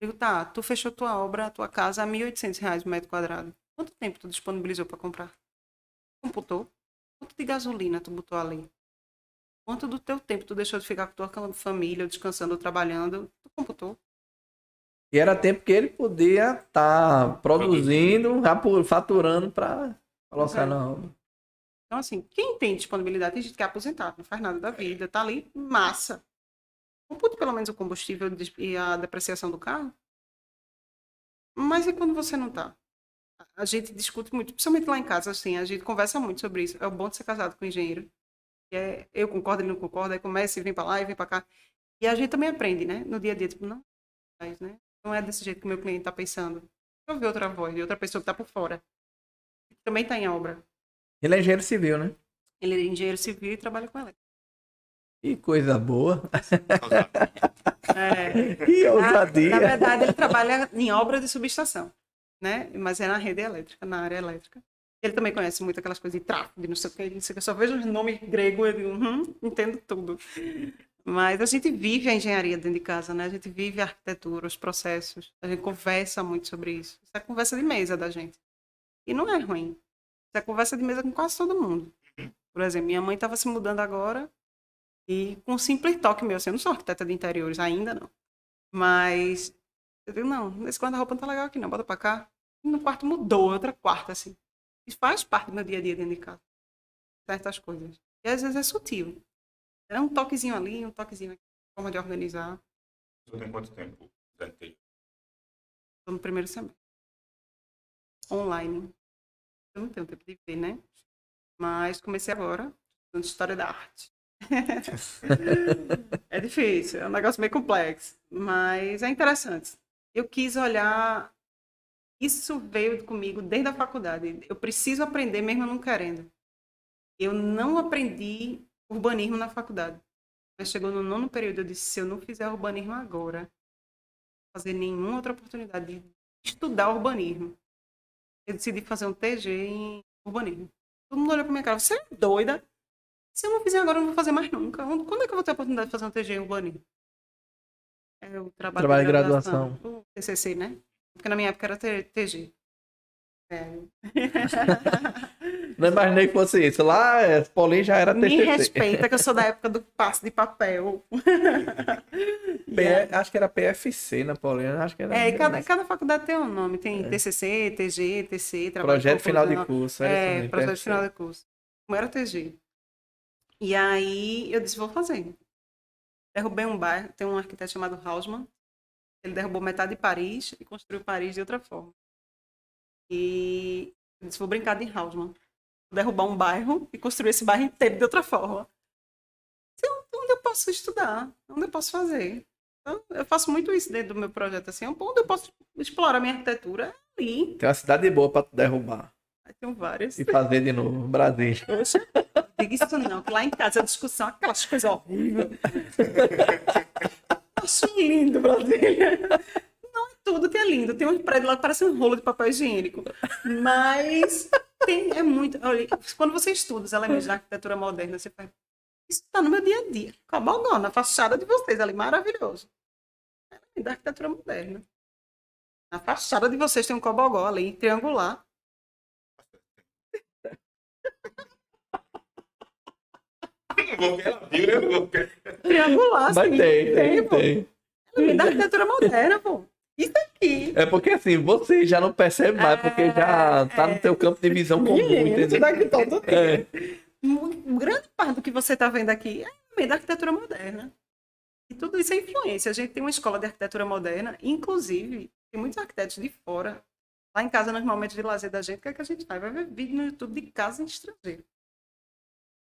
A: Digo, tá, tu fechou tua obra, tua casa a 1.800 reais o metro quadrado. Quanto tempo tu disponibilizou para comprar? Computou? Quanto de gasolina tu botou ali? Quanto do teu tempo tu deixou de ficar com tua família, descansando ou trabalhando? Tu computou?
B: E era tempo que ele podia estar produzindo, rapu- faturando para colocar na obra.
A: Então, assim, quem tem disponibilidade, tem gente que é aposentado, não faz nada da vida, tá ali, massa. Compute pelo menos o combustível e a depreciação do carro. Mas e quando você não tá? A- gente discute muito, principalmente lá em casa, assim, a gente conversa muito sobre isso. É o bom de ser casado com engenheiro. Que é, eu concordo, ele não concorda, aí começa e vem pra lá e vem pra cá. E a gente também aprende, né? No dia a dia, tipo, não, faz, né? Não é desse jeito que o meu cliente tá pensando. Deixa eu ver outra voz, de outra pessoa que tá por fora. Que também tá em obra.
B: Ele é engenheiro civil, né?
A: Ele é engenheiro civil e trabalha com elétrica.
B: Que coisa boa.
A: É,
B: Que
A: na,
B: ousadia.
A: na verdade, ele trabalha em obra de subestação, né? Mas é na rede elétrica, na área elétrica. Ele também conhece muito aquelas coisas de tráfego, de não sei o que, não sei o que. Eu só vejo os nomes gregos, eu digo, uhum, entendo tudo. Mas a gente vive a engenharia dentro de casa, né? A gente vive a arquitetura, os processos. A gente conversa muito sobre isso. Isso é conversa de mesa da gente. E não é ruim. Isso é conversa de mesa com quase todo mundo. Por exemplo, minha mãe estava se mudando agora e com um simples toque meu, assim, eu não sou arquiteta de interiores, ainda não. Mas eu digo, não, esse guarda-roupa não tá legal aqui não, bota pra cá. E no quarto mudou, outra quarta, assim. Isso faz parte do meu dia a dia dentro de casa. Certas coisas. E às vezes é sutil. É um toquezinho ali, um toquezinho aqui, forma de organizar.
D: Você tem quanto tempo?
A: Tô no primeiro semestre. Online. Eu não tenho tempo de ver, né? Mas comecei agora, estudando História da Arte. é difícil, é um negócio meio complexo, mas é interessante. Eu quis olhar. Isso veio comigo desde a faculdade. Eu preciso aprender mesmo não querendo. Eu não aprendi urbanismo na faculdade. Mas chegou no nono período, eu disse, se eu não fizer urbanismo agora, não fazer nenhuma outra oportunidade de estudar urbanismo. Eu decidi fazer um TG em urbanismo. Todo mundo olhou pra minha cara, você é doida? Se eu não fizer agora, eu não vou fazer mais nunca. Quando é que eu vou ter a oportunidade de fazer um TG em urbanismo? É o trabalho,
B: Trabalho de graduação.
A: O TCC, né? Porque na minha época era TG. É.
B: Não imaginei que fosse isso. Lá, é, Paulinho já era
A: Me
B: TCC.
A: respeita que eu sou da época do passe de papel.
B: P- Acho que era PFC, né, Paulinho? Acho que era.
A: É, cada, cada faculdade tem um nome. Tem TCC, TG, TC, trabalho
B: Projeto final de curso.
A: É, projeto final de curso. Como era TG. E aí eu disse, vou fazer. Derrubei um bairro, tem um arquiteto chamado Hausmann. Ele derrubou metade de Paris e construiu Paris de outra forma. E eu disse, vou brincar de Hausmann. Vou derrubar um bairro e construir esse bairro inteiro de outra forma. Onde eu posso estudar? Onde eu posso fazer? Então, eu faço muito isso dentro do meu projeto, assim. Onde eu posso explorar minha arquitetura? É ali.
B: Tem uma cidade boa tu derrubar.
A: Tem várias.
B: E fazer de novo. Brasília.
A: Diga isso não, que lá em casa a discussão, aquelas coisas horríveis. Acho lindo, Brasília. Não é tudo que é lindo. Tem um prédio lá que parece um rolo de papel higiênico. Mas tem, é muito. Olha, quando você estuda os elementos da arquitetura moderna, você faz. Isso está no meu dia a dia. Cabogó, na fachada de vocês ali, maravilhoso. É da arquitetura moderna. Na fachada de vocês tem um cobogó ali, triangular.
D: Porque ela viu, né? Porque-
A: Triangular,
B: Mas tem, tem, tem.
A: Vem da arquitetura moderna, pô. Isso aqui.
B: É porque assim, você já não percebe mais, porque já tá no teu campo de visão comum, entendeu? É.
A: Um grande parte do que você está vendo aqui é meio da arquitetura moderna. E tudo isso é influência. A gente tem uma escola de arquitetura moderna, inclusive, tem muitos arquitetos de fora. Lá em casa, nos momentos de lazer da gente, o que, é que a gente faz? Vai ver vídeo no YouTube de casa em estrangeiro.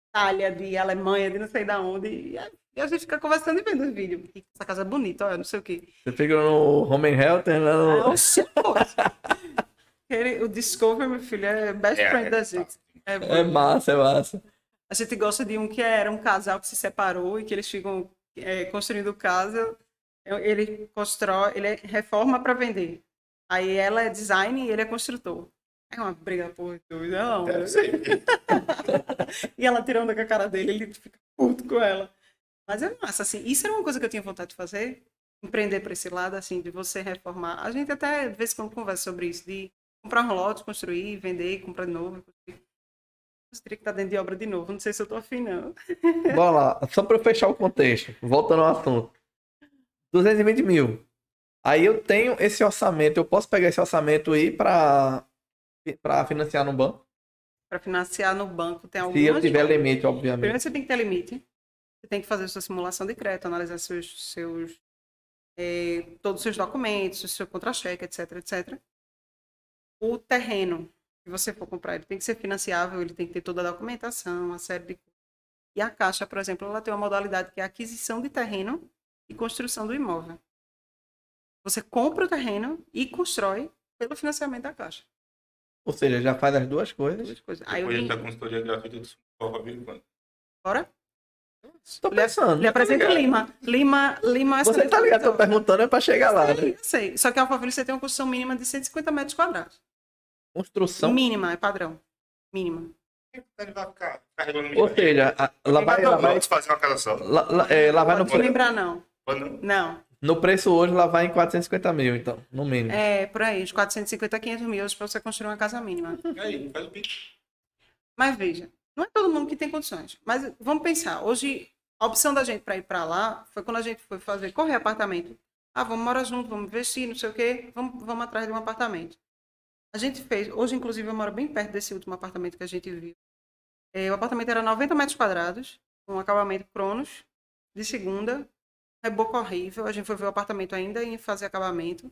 A: Itália, de Alemanha, de não sei da onde. E a- gente fica conversando e vendo os vídeos. Essa casa é bonita, olha, não sei o quê.
B: Você fica no Home Helter, lá no...
A: Oxe, pô. Ele- O Discover, meu filho, é best
D: É,
A: friend
D: é,
A: da gente. É,
B: É massa, é massa.
A: A gente gosta de um que era um casal que se separou e que eles ficam é, construindo casa. Ele constrói, ele reforma para vender. Aí ela é design e ele é construtor. É uma briga por tudo, não.
D: Deve ser.
A: E ela tirando com a cara dele, ele fica puto com ela. Mas é massa, assim. Isso era uma coisa que eu tinha vontade de fazer. Empreender para esse lado, assim, de você reformar. A gente até, de vez em quando, conversa sobre isso, de comprar um lote, construir, vender, comprar de novo. Você teria que estar dentro de obra de novo. Não sei se eu tô afim, não.
B: Bora lá, só pra eu fechar o contexto, voltando ao assunto. 220 mil. Aí eu tenho esse orçamento, eu posso pegar esse orçamento e ir pra, pra financiar no banco?
A: Para financiar no banco tem
B: Se
A: algumas...
B: eu tiver limite,
A: Primeiro
B: obviamente.
A: você tem que ter limite. Você tem que fazer sua simulação de crédito, analisar seus, seus eh, todos os seus documentos, o seu contra-cheque, etc, etc. O terreno que você for comprar, ele tem que ser financiável, ele tem que ter toda a documentação, uma série de. E a Caixa, por exemplo, ela tem uma modalidade que é aquisição de terreno e construção do imóvel. Você compra o terreno e constrói pelo financiamento da Caixa.
B: Ou seja, já faz as duas coisas.
A: Duas coisas. Aí eu
D: Depois
A: vim...
D: da consultoria gratuita do Vivo quando?
A: Bora?
B: Tô
A: Lhe-
B: pensando.
A: Lhe apresento Lima. Lima, Lima é
B: Você tá ligado, tô
A: excelente
B: perguntando é pra chegar lá,
A: Eu sei,
B: né?
A: eu sei. Só que a Alphaville você tem uma construção mínima de 150 metros quadrados.
B: Construção.
A: Mínima, é padrão. Mínima.
D: Ele
B: Ou seja, lá vai, lá vai,
D: Vamos fazer uma casa só.
B: lá, lá- é, lá vai no,
A: Não vou lembrar,
D: não.
A: Não?
B: No preço hoje, lá vai em 450 mil, então, no mínimo.
A: É, por aí, uns 450 a 500 mil para você construir uma casa mínima.
D: E aí, faz o pitch.
A: Mas veja, não é todo mundo que tem condições. Mas vamos pensar, hoje, a opção da gente para ir para lá foi quando a gente foi fazer, correr apartamento. Ah, vamos morar junto, vamos investir, não sei o quê, vamos, vamos atrás de um apartamento. A gente fez, hoje, inclusive, eu moro bem perto desse último apartamento que a gente viu. É, o apartamento era 90 metros quadrados, com acabamento Cronos, de segunda, reboco horrível. A gente foi ver o apartamento ainda em fazer acabamento,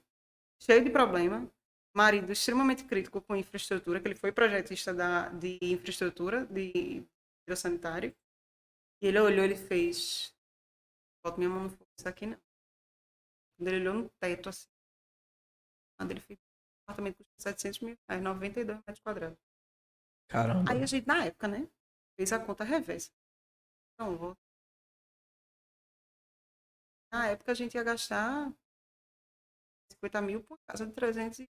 A: cheio de problema. Marido extremamente crítico com infraestrutura, que ele foi projetista da, de infraestrutura, de sanitário. E ele olhou, ele fez. Bota minha mão no fogo, isso aqui não. Quando ele olhou no teto, assim. Quando ele fez. O apartamento custa 700 mil reais, 92 metros quadrados.
B: Caramba.
A: Aí a gente, na época, né? Fez a conta reversa. Então, vou. Na época a gente ia gastar 50 mil por casa de 320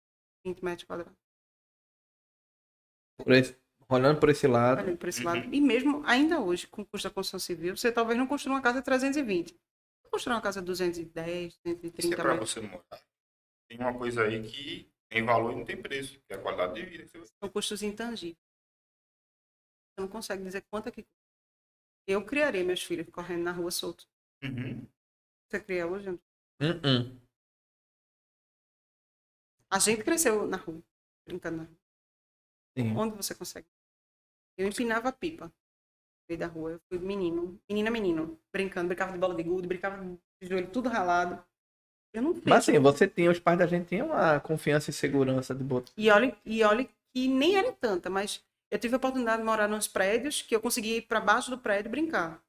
A: metros quadrados.
B: Por esse- olhando por esse lado,
A: Olhando por esse lado. E mesmo ainda hoje, com o custo da construção civil, você talvez não construa uma casa de 320. Construa uma casa de 210,
D: Isso é
A: 230
D: pra
A: metros.
D: você morar. Tem uma coisa aí que tem valor e não tem preço, que é a qualidade de vida. que você
A: São custos intangíveis. Você não consegue dizer quanto é que custa. Eu criaria meus filhos correndo na rua solto.
D: Uhum.
A: Você cria hoje?
B: Hum, hum.
A: A gente cresceu na rua, brincando na rua.
B: Sim.
A: Onde você consegue? Eu empinava pipa no meio da rua. Eu fui menino, menina, menino, brincando, brincava de bola de gude, brincava de joelho tudo ralado. Eu não fiz.
B: Mas assim, você tinha, os pais da gente tinham uma confiança e segurança de botar.
A: E olha, e olha que nem era tanta, mas eu tive a oportunidade de morar nos prédios que eu conseguia ir para baixo do prédio brincar.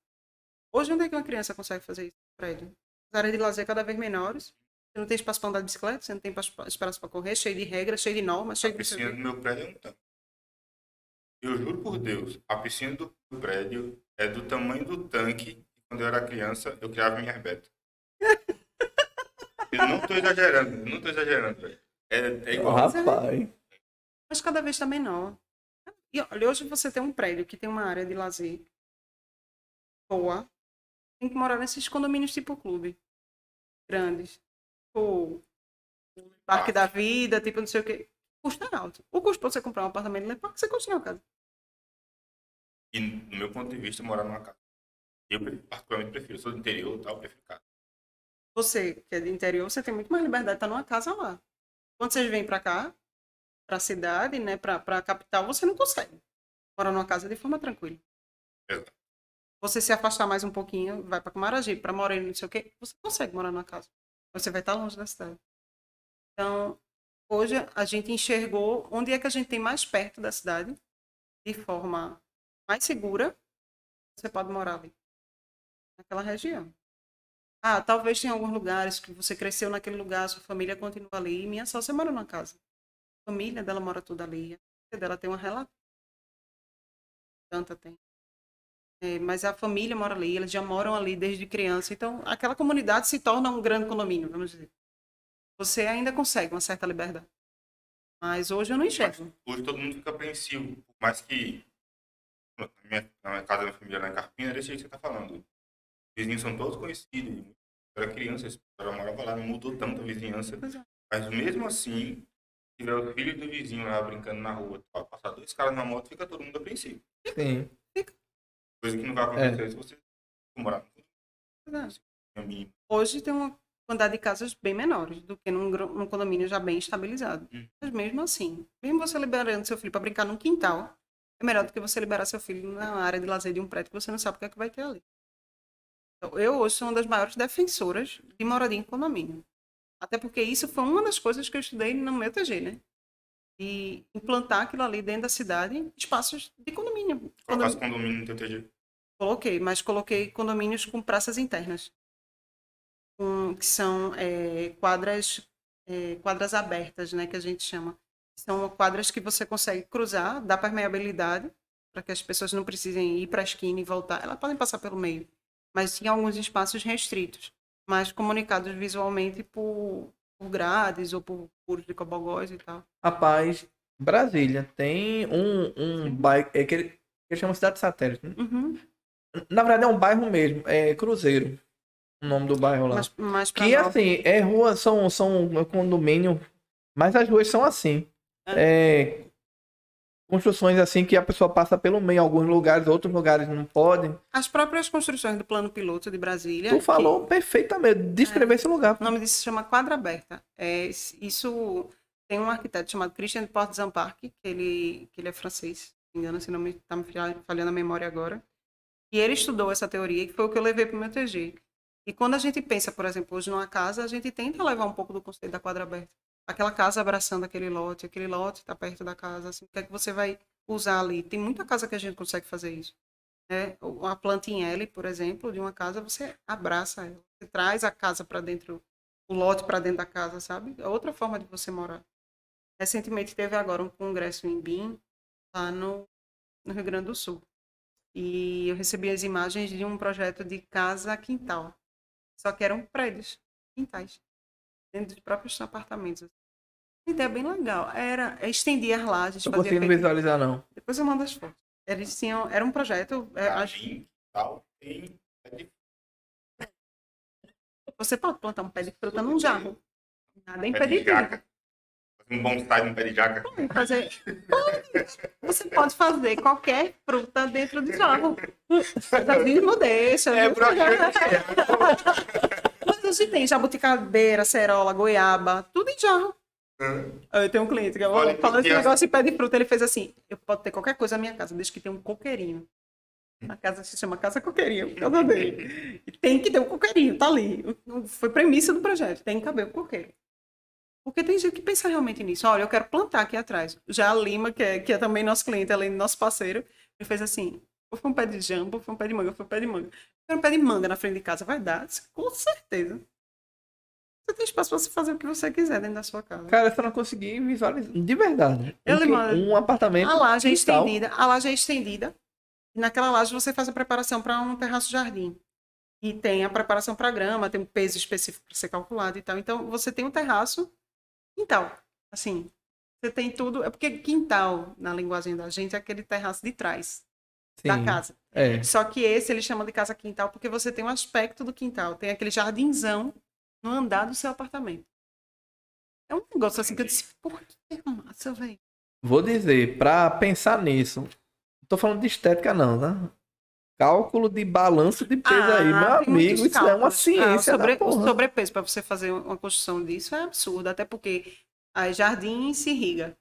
A: Hoje, onde é que uma criança consegue fazer isso prédio? As áreas de lazer cada vez menores. Você não tem espaço para andar de bicicleta, você não tem espaço para correr, cheio de regras, cheio de normas, cheio
D: A
A: de.
D: piscina do meu prédio é um tanque. Eu juro por Deus, a piscina do prédio é do tamanho do tanque. Quando eu era criança, eu criava minha beta. Eu não tô exagerando, não tô exagerando. É, é igual.
B: Rapaz.
A: Mas cada vez está menor. E olha, hoje você tem um prédio que tem uma área de lazer boa. Tem que morar nesses condomínios tipo clube. Grandes. Ou parque da vida, tipo, não sei o quê. O custo é alto. O custo pra você comprar um apartamento no parque, você construir uma casa.
D: E, no meu ponto de vista, morar numa casa. Eu, particularmente, prefiro. Eu sou do interior tal, prefiro casa.
A: Você, que é do interior, você tem muito mais liberdade de estar numa casa lá. Quando vocês vêm pra cá, pra cidade, né, pra, pra capital, você não consegue morar numa casa de forma tranquila.
D: Exato.
A: Você se afastar mais um pouquinho, vai pra Camaragibe, pra Moreno, não sei o quê, você consegue morar numa casa. Você vai estar longe da cidade. Então, hoje a gente enxergou onde é que a gente tem mais perto da cidade, de forma mais segura, você pode morar ali. Naquela região. Ah, talvez tenha alguns lugares que você cresceu naquele lugar, sua família continua ali. Minha sócia mora numa casa. A família dela mora toda ali. A família dela tem uma relação. Tanta tem. É, mas a família mora ali, eles já moram ali desde criança. Então, aquela comunidade se torna um grande condomínio, vamos dizer. Você ainda consegue uma certa liberdade. Mas hoje eu não enxergo.
D: Hoje todo mundo fica apreensivo. Por mais que na minha, na minha casa, da minha família lá em Carpina, desse jeito que você tá falando. Os vizinhos são todos conhecidos. Eu era criança, eu já morava lá, não mudou tanto a vizinhança.
A: É.
D: Mas mesmo assim, se tiver o filho do vizinho lá brincando na rua, passar dois caras na moto, fica todo mundo apreensivo.
B: Sim.
D: Coisa que não vai acontecer se você morar
A: é. Hoje tem uma quantidade de casas bem menores do que num, num condomínio já bem estabilizado.
D: Hum.
A: Mas mesmo assim, mesmo você liberando seu filho para brincar num quintal, é melhor do que você liberar seu filho na área de lazer de um prédio que você não sabe o que é que vai ter ali. Então, eu hoje sou uma das maiores defensoras de moradia em condomínio. Até porque isso foi uma das coisas que eu estudei no meu TG, né? E implantar aquilo ali dentro da cidade, espaços de condomínio.
D: Colocasse
A: Condomínio-
D: condomínio TG.
A: Coloquei, mas coloquei condomínios com praças internas. Com- que são é, quadras, é, quadras abertas, né, que a gente chama. São quadras que você consegue cruzar, dá permeabilidade, para que as pessoas não precisem ir para a esquina e voltar. Elas podem passar pelo meio, mas tinha alguns espaços restritos, mas comunicados visualmente por, por grades ou por furos de cobogóis e tal.
B: Rapaz, Brasília tem um, um bairro. É que ele, ele chama cidade satélite. né?
A: Uhum.
B: Na verdade é um bairro mesmo, é Cruzeiro. O nome do bairro lá.
A: Mas, mas
B: Que
A: nós-
B: assim, é rua, são, são condomínio, mas as ruas são assim. É, construções assim que a pessoa passa pelo meio, em alguns lugares, outros lugares não podem.
A: as próprias construções do plano piloto de Brasília.
B: Tu
A: que-
B: falou perfeitamente, descrever esse lugar.
A: O nome disso se chama quadra aberta. É, isso tem um arquiteto chamado Christian de Portes-Zamparc, que ele, que ele é francês, se engano, se não me está me falha- falhando a memória agora. E ele estudou essa teoria, que foi o que eu levei para o meu TG. E quando a gente pensa, por exemplo, hoje numa casa, a gente tenta levar um pouco do conceito da quadra aberta. Aquela casa abraçando aquele lote, aquele lote está perto da casa, assim, o que é que você vai usar ali? Tem muita casa que a gente consegue fazer isso. Né? Uma planta em L, por exemplo, de uma casa, você abraça ela. Você traz a casa para dentro, o lote para dentro da casa, sabe? É outra forma de você morar. Recentemente teve agora um congresso em BIM, lá no, no Rio Grande do Sul. E eu recebi as imagens de um projeto de casa quintal. Só que eram prédios, quintais, dentro dos próprios apartamentos. Ideia bem legal. Era estendia as lajes,
B: Não consigo visualizar, não.
A: Depois eu mando as fotos. Eles tinham, era um projeto, é, acho-
D: tal, tem. é
A: você pode plantar um pé de fruta num jarro. Nada
D: pé de jaca. Fazer um bonsai no pé de jaca.
A: Pode fazer. Pode. Você pode fazer qualquer fruta dentro de jarro. Jardim deixa.
D: É, broxante.
A: Mas a gente tem jabuticabeira, cerola, goiaba, tudo em jarro. Eu tenho um cliente que eu
D: Olha,
A: falando esse
D: e
A: negócio de pé de fruta, ele fez assim: eu posso ter qualquer coisa na minha casa, desde que tenha um coqueirinho. A casa se chama Casa Coqueirinho, por causa dele. E tem que ter um coqueirinho, tá ali. Foi premissa do projeto, tem que caber o coqueiro. Porque tem gente que pensa realmente nisso. Olha, eu quero plantar aqui atrás. Já a Lima, que é, que é também nosso cliente, além do nosso parceiro, ele fez assim: foi um pé de jambo, foi um pé de manga, foi um pé de manga. Eu quero um pé de manga na frente de casa, vai dar? Com certeza. Você tem espaço para você fazer o que você quiser dentro da sua casa.
B: Cara, eu só não consegui visualizar. De verdade.
A: Eu
B: Um, um apartamento.
A: A laje é estendida. A laje é estendida. E naquela laje você faz a preparação para um terraço-jardim. E tem a preparação para grama, tem um peso específico para ser calculado e tal. Então você tem um terraço, quintal. Assim, você tem tudo. É porque quintal, na linguagem da gente, é aquele terraço de trás da
B: Sim,
A: casa.
B: É.
A: Só que esse eles chamam de casa quintal porque você tem um aspecto do quintal. Tem aquele jardinzão no andar do seu apartamento. É um negócio assim que eu disse, por que massa, velho?
B: Vou dizer, pra pensar nisso, não tô falando de estética não, tá? Cálculo de balanço de peso aí, meu
A: Ah,
B: amigo, isso é uma
A: cálculos.
B: ciência
A: Ah, sobre- o
B: porra.
A: sobrepeso para você fazer uma construção disso é absurdo, até porque a jardim se irriga.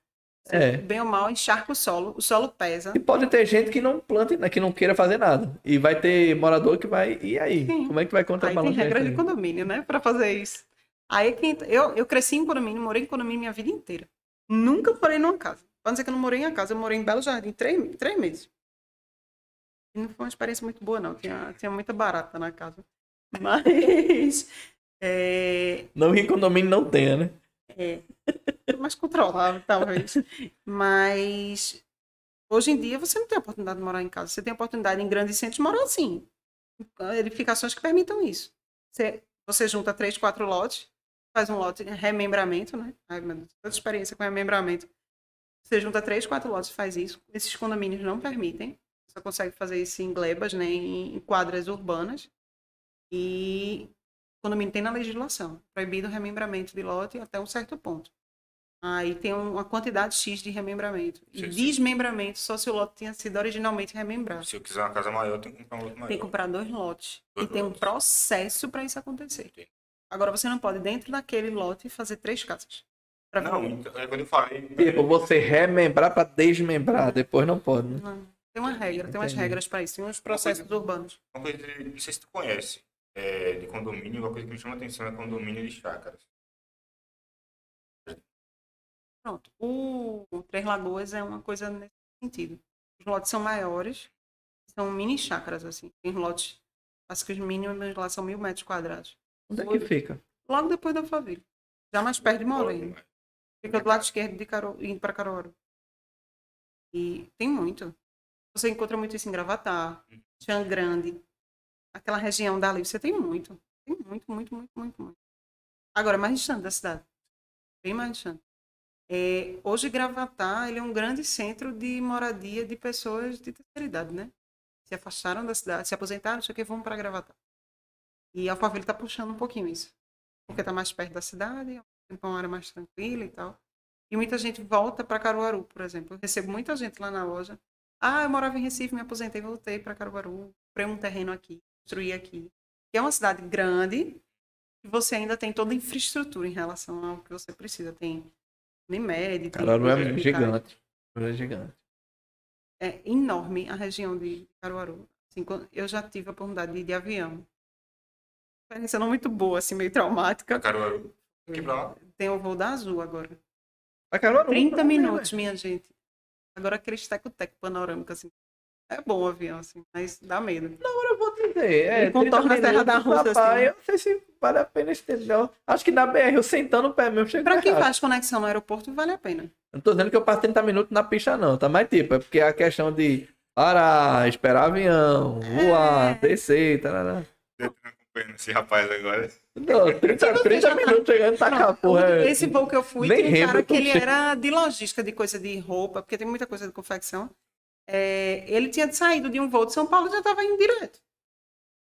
B: É.
A: Bem ou mal, encharca o solo, o solo pesa.
B: E pode ter gente que não plante, né, que não queira fazer nada. E vai ter morador que vai. E aí?
A: Sim.
B: Como é que vai
A: Aí tem
B: contrabalançar
A: regra de condomínio, né? Para fazer isso. Aí que entra- eu, eu cresci em condomínio, morei em condomínio minha vida inteira. Nunca morei numa casa. Pra dizer que eu não morei em uma casa, eu morei em Belo Jardim três, três meses. E não foi uma experiência muito boa, não. Tinha, tinha muita barata na casa. Mas. É,
B: Não que em condomínio não tenha, né?
A: É mais controlável, talvez. Mas hoje em dia você não tem a oportunidade de morar em casa. Você tem a oportunidade em grandes centros de morar assim. Edificações que permitam isso. Você, você junta três, quatro lotes, faz um lote de remembramento, né? Ai, meu Deus, toda experiência com remembramento. Você junta três, quatro lotes e faz isso. Esses condomínios não permitem. Só consegue fazer isso em glebas, né? Em quadras urbanas. E condomínio tem na legislação. Proibido o remembramento de lote até um certo ponto. Aí tem um- uma quantidade X de remembramento. E
D: Sim, sim.
A: desmembramento só se o lote tinha sido originalmente remembrado.
D: Se eu quiser uma casa maior, eu tenho que comprar um outro maior.
A: Tem que comprar dois lotes.
D: Dois
A: e tem um
D: lotes.
A: processo para isso acontecer.
D: Entendi.
A: Agora você não pode, dentro daquele lote, fazer três casas. Pra
D: Não, então, é quando eu falei.
B: Tipo, você remembrar pra desmembrar, depois não pode, né?
A: Não. Tem uma regra, tem umas
B: Entendi.
A: regras para isso, tem uns processos urbanos.
D: Uma coisa, de- não sei se tu conhece, é, de condomínio, uma coisa que me chama a atenção é condomínio de chácaras.
A: Pronto. O Três Lagoas é uma coisa nesse sentido. Os lotes são maiores, são mini chácaras, assim. Tem lotes, acho que os mínimos lá são mil metros quadrados.
B: Onde é que fica?
A: Logo depois da Alphaville. Já mais perto de Moreno. Fica do lado esquerdo de Caro... indo para Caruaru. E tem muito. Você encontra muito isso em Gravatar, Tian Grande, aquela região dali, você tem muito. Tem muito, muito, muito, muito, muito. Agora, mais distante da cidade. Bem mais distante. É, hoje, Gravatar, ele é um grande centro de moradia de pessoas de terceira idade, né? Se afastaram da cidade, se aposentaram, o que, vão para Gravatar. E Alphaville está puxando um pouquinho isso. Porque está mais perto da cidade, é uma área mais tranquila e tal. E muita gente volta para Caruaru, por exemplo. Eu recebo muita gente lá na loja. Ah, eu morava em Recife, me aposentei, voltei para Caruaru, comprei um terreno aqui, construí aqui. Que é uma cidade grande e você ainda tem toda a infraestrutura em relação ao que você precisa. Tem Unimed, tem
B: Caruaru é gigante. Caruaru é gigante.
A: É enorme a região de Caruaru. Assim, eu já tive a oportunidade de ir de avião. Experiência não muito boa, assim, meio traumática.
D: Caruaru. Lá.
A: Tem o voo da Azul agora.
B: Pra Caruaru.
A: 30
B: né,
A: minutos, minha gente. Agora aquele teco-teco panorâmico, assim. É bom o avião, assim, mas dá medo.
B: Vou dizer. É,
A: Ele contorna
B: 30
A: a Serra da Rússia, assim.
B: Eu não sei se vale a pena estender. Acho que na BR, eu sentando o pé mesmo, chego
A: Pra quem
B: rápido.
A: faz conexão no aeroporto, vale a pena.
B: Não tô dizendo que eu passo 30 minutos na pista, não, tá? Mas tipo, é porque a questão de parar, esperar avião, voar,
A: É.
B: descer, tarará.
D: Eu tô acompanhando esse rapaz agora.
B: Não, 30, 30 minutos chegando tá cá, porra. é-
A: Esse voo que eu fui,
B: Nem
A: tem um cara que ele
B: chega.
A: era de logística, de coisa de roupa, porque tem muita coisa de confecção. É, ele tinha saído de um voo de São Paulo e já estava indo direto.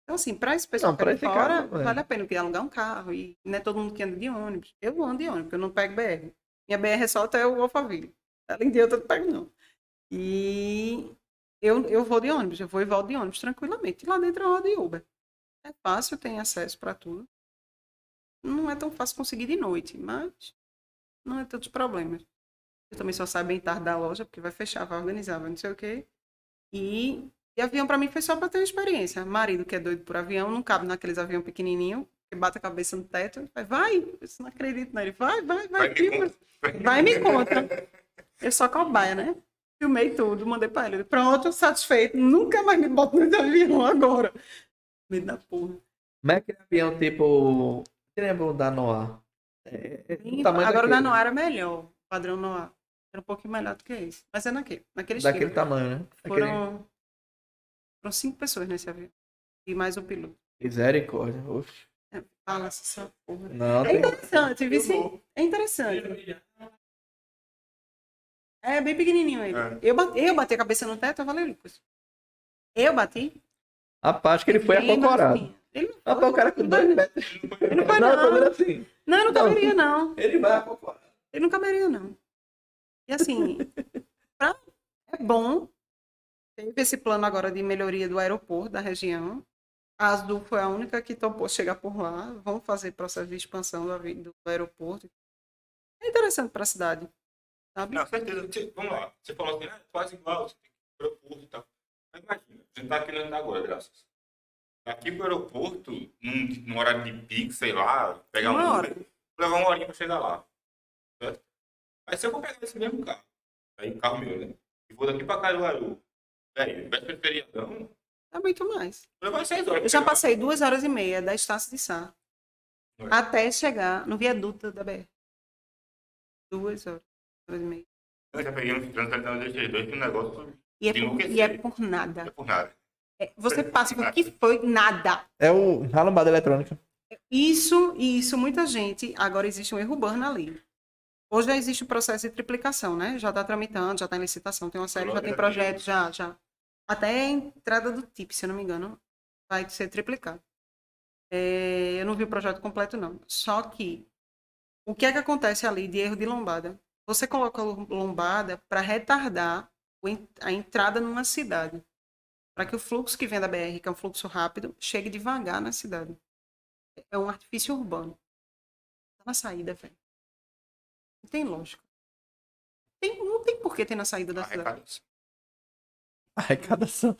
A: Então, assim, para esse pessoal
B: Não,
A: que é fora,
B: é.
A: vale a pena, porque alugar um carro. E não é todo mundo que anda de ônibus. Eu ando de ônibus, porque eu não pego BR. Minha BR é só até o Alphaville. Além de outra, eu não pego, não. E eu, eu vou de ônibus, eu vou e volto de ônibus tranquilamente. E lá dentro eu rodo de Uber. É fácil, tem acesso para tudo. Não é tão fácil conseguir de noite, mas não é tantos problemas. Eu também só saio bem tarde da loja, porque vai fechar, vai organizar, vai não sei o quê. E, e avião para mim foi só para ter uma experiência. Marido que é doido por avião, não cabe naqueles avião pequenininho, que bate a cabeça no teto, vai, vai, eu não acredito nele, vai, vai, vai,
D: Vai me
A: filma. vai me conta. Eu sou cobaia, né? Filmei tudo, mandei para ele. Pronto, satisfeito, nunca mais me boto nesse avião agora. Medo da porra.
B: Como é que é avião tipo. Lembra o da Noah? É, é
A: Agora o
B: daquele,
A: da Noir era melhor, o padrão Noir. Era um pouquinho melhor do que esse. Mas é naquele, naquele
B: Daquele
A: estilo.
B: tamanho, né? Aquele...
A: Foram, cinco pessoas nesse avião. E mais o piloto.
B: Misericórdia. Oxe.
A: É, fala essa porra.
B: Não,
A: É
B: tem...
A: interessante? É interessante. É bem pequenininho ele.
D: É.
A: Eu, bati, eu bati a cabeça no teto, eu falei, Lucas. Eu bati.
B: Rapaz, que ele foi acocorado.
A: baixinho. Ele não
B: Rapaz,
A: foi.
B: o cara com
A: Não
B: dois metros.
A: Ele não vai,
B: Não,
A: não.
B: assim.
A: Não, eu não
B: Não.
A: caberia, não.
B: Ele vai acocorado.
A: Ele não caberia, não. E assim, pra- é bom. Teve esse plano agora de melhoria do aeroporto da região. A Azul foi a única que topou chegar por lá. Vamos fazer processo de expansão do, do aeroporto. É interessante para a cidade. Sabe?
D: Não, certeza. Você- vamos lá. Você falou assim, ah, quase igual, você tem que ir pro aeroporto e tal. Mas imagina, a gente tá aqui onde tá agora, graças. Aqui pro aeroporto, num, num horário de pico, sei lá, pegar um
A: Uma
D: Uber,
A: hora.
D: levar uma horinha pra chegar lá. Certo? Aí se eu for pegar esse mesmo carro, aí o carro meu, né? E vou daqui pra Caruaru, velho, véspera de feriadão,
A: É muito mais.
D: vou levar seis horas. pra
A: Eu já passei duas horas e meia da Estácio de Sá
D: Ué.
A: até chegar no viaduto da BR. Duas horas, horas e meia.
D: Eu já peguei um trânsito ali na DG2 que o negócio
A: E é,
D: De
A: por, e é por nada.
D: é por nada.
A: É, você passa por que foi nada.
B: É o ralambada eletrônica.
A: Isso, isso, muita gente. Agora existe um erro urbano ali. Hoje já existe o processo de triplicação, né? Já está tramitando, já está em licitação, tem uma série, já tem
D: a
A: projeto, já, já. Até a entrada do TIP, se eu não me engano, vai ser triplicado. É, eu não vi o projeto completo, não. Só que, o que é que acontece ali de erro de lombada? Você coloca a lombada para retardar a entrada numa cidade. Para que o fluxo que vem da BR, que é um fluxo rápido, chegue devagar na cidade. É um artifício urbano. Tá na saída, velho. Não tem lógica. Tem, não tem por que ter na saída da cidade.
D: Arrecadação.
B: Arrecadação.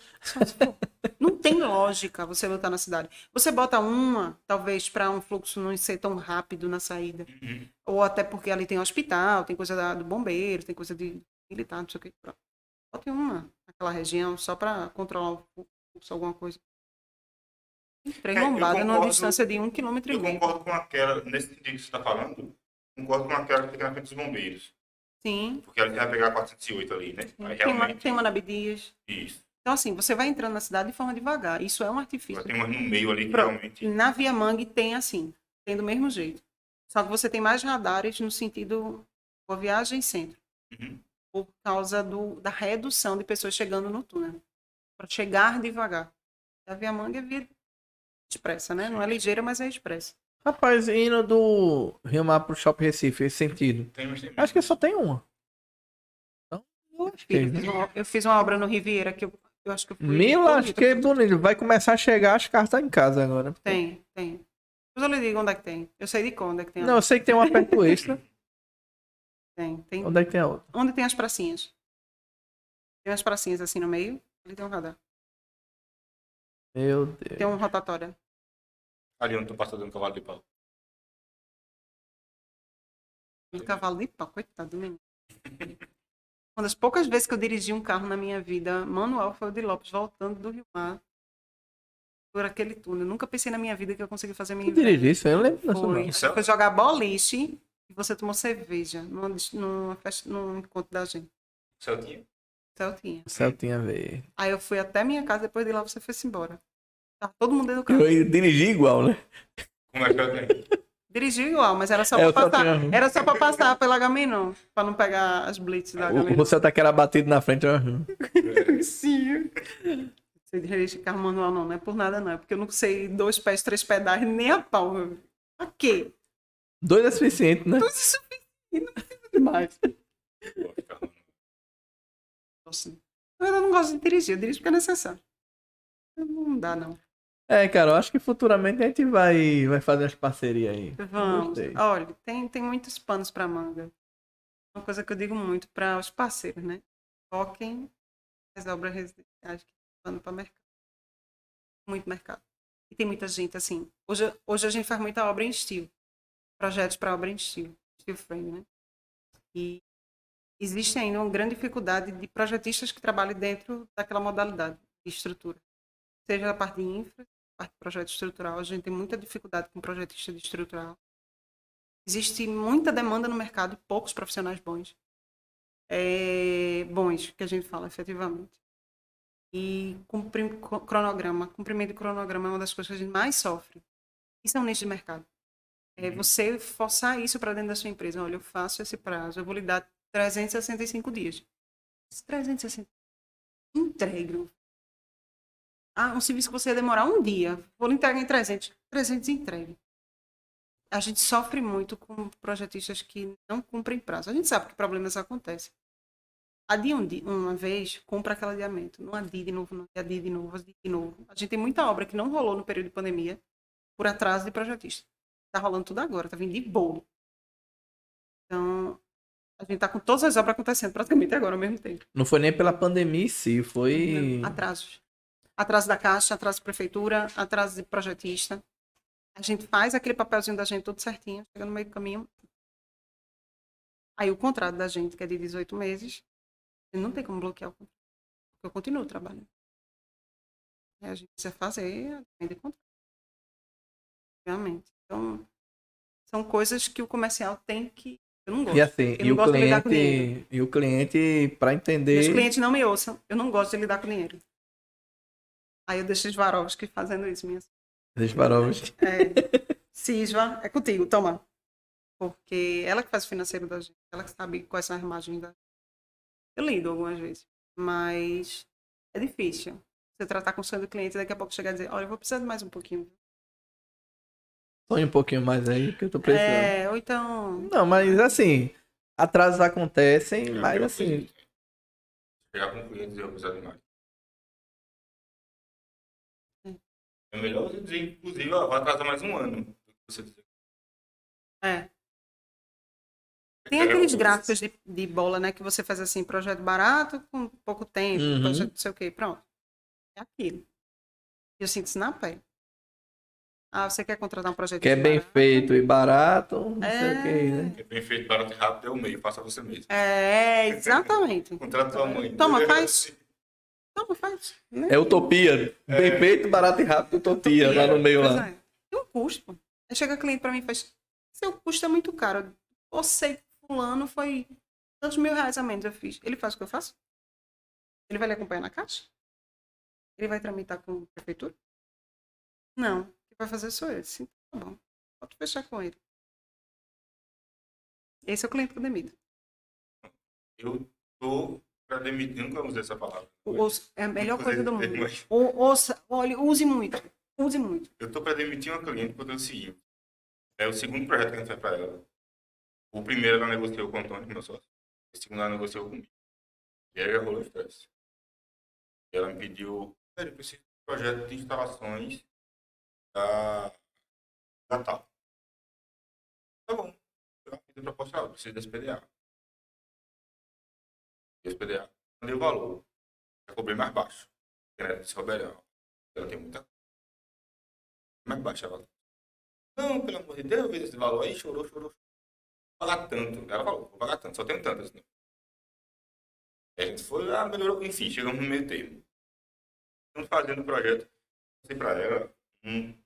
A: Não tem lógica você lutar na cidade. Você bota uma, talvez, para um fluxo não ser tão rápido na saída.
D: Uhum.
A: Ou até porque ali tem hospital, tem coisa da- do bombeiro, tem coisa de militar, não sei o que. Bote uma naquela região só para controlar o fluxo, alguma coisa. Três
D: É, eu
A: lombadas numa
D: concordo-
A: distância de um quilômetro e
D: Eu
A: meio.
D: concordo com aquela, nesse sentido que você está falando, concordo com aquela que fica na frente dos bombeiros.
A: Sim.
D: Porque ela vai pegar a 408 ali, né? Aí
A: Tem uma,
D: realmente.
A: tem uma na Abdias.
D: Isso.
A: Então, assim, você vai entrando na cidade de forma devagar. Isso é um artifício.
D: Tem uma no meio ali que
A: Pronto.
D: realmente.
A: Na Via Mangue tem assim, tem do mesmo jeito. Só que você tem mais radares no sentido boa viagem e centro.
D: Uhum.
A: Por causa do, da redução de pessoas chegando no túnel. Para chegar devagar. A Via Mangue é via expressa, né? Não é ligeira, mas é expressa.
B: Rapaz, indo do Rio Mar pro Shopping Recife, esse sentido.
D: Tem, mas tem
B: Acho que só tem uma. Então, eu acho que.
A: Eu fiz uma, eu fiz uma obra no Riviera que eu, eu acho que eu fui.
B: Me lasquei bonito. Vai começar a chegar as cartas em casa agora.
A: Tem, tem. Depois eu lhe digo onde é que tem. Eu sei de qual, onde é que tem.
B: Não, eu sei que tem uma perto extra.
A: Tem, tem.
B: Onde é que tem a outra?
A: Onde tem as pracinhas? Tem umas pracinhas assim no meio. Ali tem um radar.
B: Meu Deus.
A: Tem um rotatória.
D: Ali onde tu passou dando cavalo de pau.
A: Um cavalo de pau, coitado do menino. Uma das poucas vezes que eu dirigi um carro na minha vida manual foi o de Lopes, voltando do Rio Mar. Por aquele túnel. Eu nunca pensei na minha vida que eu consegui fazer a minha
B: Tu dirigiu isso? Eu lembro
A: Foi.
B: não.
D: É-
A: Foi jogar boliche e você tomou cerveja numa, numa festa, num encontro da gente.
D: Celtinha?
A: Celtinha.
B: O céu tinha a ver.
A: Aí eu fui até minha casa, depois de lá você foi-se embora. Tá todo mundo dentro do carro.
B: Eu dirigi igual, né?
D: Como é que eu tenho?
A: Dirigiu igual, mas era só
B: É, eu
A: pra passar.
B: tinha-
A: Era só pra passar pela Gamenon, pra não pegar as blitz da
B: O,
A: Gamenon.
B: você tá que era batido na frente. ó.
A: Sim. Você dirige carro manual não, não é por nada não. É porque eu não sei dois pés, três pedais, nem a pau. Pra quê?
B: Dois é suficiente, né?
A: Tudo isso não precisa demais. Nossa. Eu não gosto de dirigir, eu dirijo porque é necessário. Não dá, não.
B: É, cara, eu acho que futuramente a gente vai, vai fazer umas parcerias aí.
A: Vamos.
B: Gostei.
A: Olha, tem, tem muitos panos para manga. Uma coisa que eu digo muito para os parceiros, né? Foquem nas obras residenciais que pano para mercado. Muito mercado. E tem muita gente assim. Hoje, hoje a gente faz muita obra em estilo. Projetos para obra em estilo. Steel frame, né? E existe ainda uma grande dificuldade de projetistas que trabalhem dentro daquela modalidade de estrutura. Seja a parte de infra, parte de projeto estrutural, a gente tem muita dificuldade com projetista de estrutural. Existe muita demanda no mercado e poucos profissionais bons. É, bons, que a gente fala efetivamente. E cumprir cronograma, cumprimento de cronograma é uma das coisas que a gente mais sofre. Isso é um nicho de mercado. É você forçar isso para dentro da sua empresa. Olha, eu faço esse prazo, eu vou lhe dar 365 dias. Esses 365 entregue. Ah, um serviço que você ia demorar um dia. Vou lhe entregar em 300. 300 entregue. a gente sofre muito com projetistas que não cumprem prazo. A gente sabe que problemas acontecem. Adia um dia, uma vez, compra aquele adiamento. Não adia de novo, não adia de novo, adia de novo. A gente tem muita obra que não rolou no período de pandemia por atraso de projetista. Tá rolando tudo agora, tá vindo de bolo. Então, a gente tá com todas as obras acontecendo praticamente agora ao mesmo tempo.
B: Não foi nem pela pandemia em si, foi.
A: Não, atrasos. Atraso da Caixa, atraso de prefeitura, atraso de projetista. A gente faz aquele papelzinho da gente tudo certinho, chega no meio do caminho. Aí o contrato da gente, que é de 18 meses, não tem como bloquear o contrato. Porque eu continuo trabalhando. Aí a gente precisa fazer a de contrato. Realmente. Então, são coisas que o comercial tem que. Eu não gosto.
B: E assim,
A: Eu
B: e
A: não
B: o
A: gosto de lidar com
B: cliente, e o cliente para entender,
A: Meus clientes não me ouçam. Eu não gosto de lidar com dinheiro. Aí eu deixo os Varovski fazendo isso. Minhas...
B: deixa Barovski.
A: É, Cisva, é contigo, toma. Porque ela que faz o financeiro da gente. Ela que sabe quais são as margens da Eu lido algumas vezes. Mas é difícil. Você tratar com o sonho do cliente e daqui a pouco chegar e dizer, olha, eu vou precisar de mais um pouquinho.
B: Sonhe um pouquinho mais aí que eu tô precisando.
A: É, ou então.
B: Não, mas assim, atrasos acontecem,
C: É a
B: mas assim.
C: Chegar com o cliente e dizer, eu preciso de mais. É melhor você dizer, inclusive, ó, vai atrasar mais um ano. do que Você dizer.
A: É. Tem
C: É,
A: aqueles
C: eu-
A: gráficos de, de bola, né? Que você faz assim, projeto barato, com pouco tempo,
B: Uhum.
A: projeto não sei o quê. Pronto. É aquilo. E eu sinto isso na pele. Ah, você quer contratar um projeto
B: que é bem
A: barato?
B: feito e barato, não sei o que,
A: É.
B: né?
C: É bem feito, barato e rápido, é o meio, faça você mesmo.
A: É, exatamente.
C: Contrata sua mãe.
A: Toma, faz. Toma, faz. Né?
B: É utopia. Bem feito, barato e rápido, utopia, lá no meio
A: Pois
B: lá.
A: é. Tem um custo. Aí chega cliente pra mim e faz. Seu custo é muito caro. Eu sei que fulano foi tantos mil reais a menos eu fiz. Ele faz o que eu faço? Ele vai lhe acompanhar na caixa? Ele vai tramitar com a prefeitura? Não. Quem vai fazer sou eu. Sim, tá bom. Pode fechar com ele. Esse é o cliente que eu demito.
C: Eu tô pra demitir, nunca usei essa palavra.
A: O- É a melhor coisa do mundo. O- ouça, olha, use muito. Use muito.
C: Eu tô pra demitir uma cliente por o seguinte. É o segundo projeto que a gente faz pra ela. O primeiro ela negociou com o Antônio, meu sócio. O segundo ela negociou comigo. E aí rolou estresse. Ela me pediu, velho, eu preciso de um projeto de instalações da Natal. Tá bom. Eu fiz a proposta, ah, eu preciso da SPDA. SPDA, mandei o valor. Já cobrei mais baixo. Né, disse, Roberto, ela tem muita mais baixa ela. Não, pelo amor de Deus, veja esse valor aí, chorou, chorou. Vou pagar tanto. Ela falou, vou pagar tanto, só tenho tantas. Né? E a gente foi, ah, melhorou, enfim, chegamos no meio termo. Estamos fazendo um projeto, sei pra ela, um,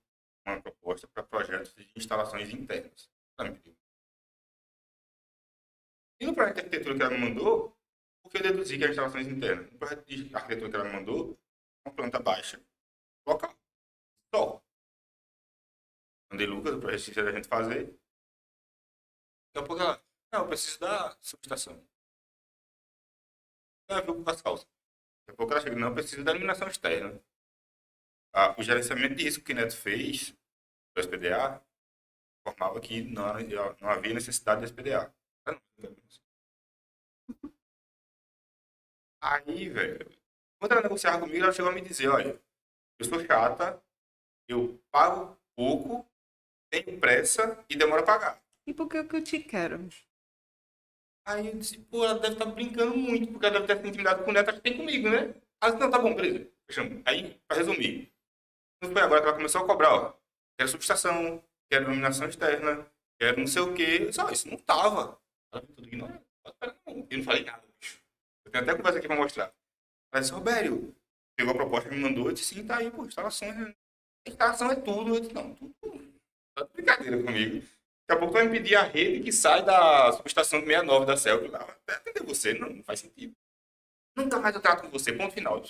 C: uma proposta para projetos de instalações internas. E no projeto de arquitetura que ela me mandou, o que eu deduzi que era instalações internas? No projeto de arquitetura que ela me mandou, uma planta baixa, local. Só. Mandei Lucas, o projeto da gente fazer. Daqui a pouco ela, não, eu preciso da subestação. Ela viu com as calças. Daqui a pouco ela chega, não, eu preciso da iluminação externa. Ah, o gerenciamento de risco que o Neto fez, do SPDA, informava que não, não havia necessidade do SPDA. Aí, velho, quando ela negociava comigo, ela chegou a me dizer, olha, eu sou chata, eu pago pouco, tenho pressa e demora a pagar.
A: E por que eu te quero?
C: Aí eu disse, pô, ela deve estar brincando muito, porque ela deve ter se intimidado com o neto que tem comigo, né? Ela disse, não, tá bom, beleza. Aí, pra resumir, não foi agora que ela começou a cobrar, ó. Quero subestação, quero iluminação externa, quero não sei o quê. Eu disse, ó, isso não tava. Ela tudo ignorando. Não, eu não falei nada. Eu tenho até conversa aqui pra mostrar. Ela disse, Robério, pegou a proposta, me mandou, eu disse, sim, tá aí, pô, instalações, né? Instalação é tudo. Eu disse, não, tudo. Tá de brincadeira comigo. Daqui a pouco vai me pedir a rede que sai da subestação 69 da CELP lá. Atender você, não, não faz sentido. Nunca mais eu trato com você, ponto final.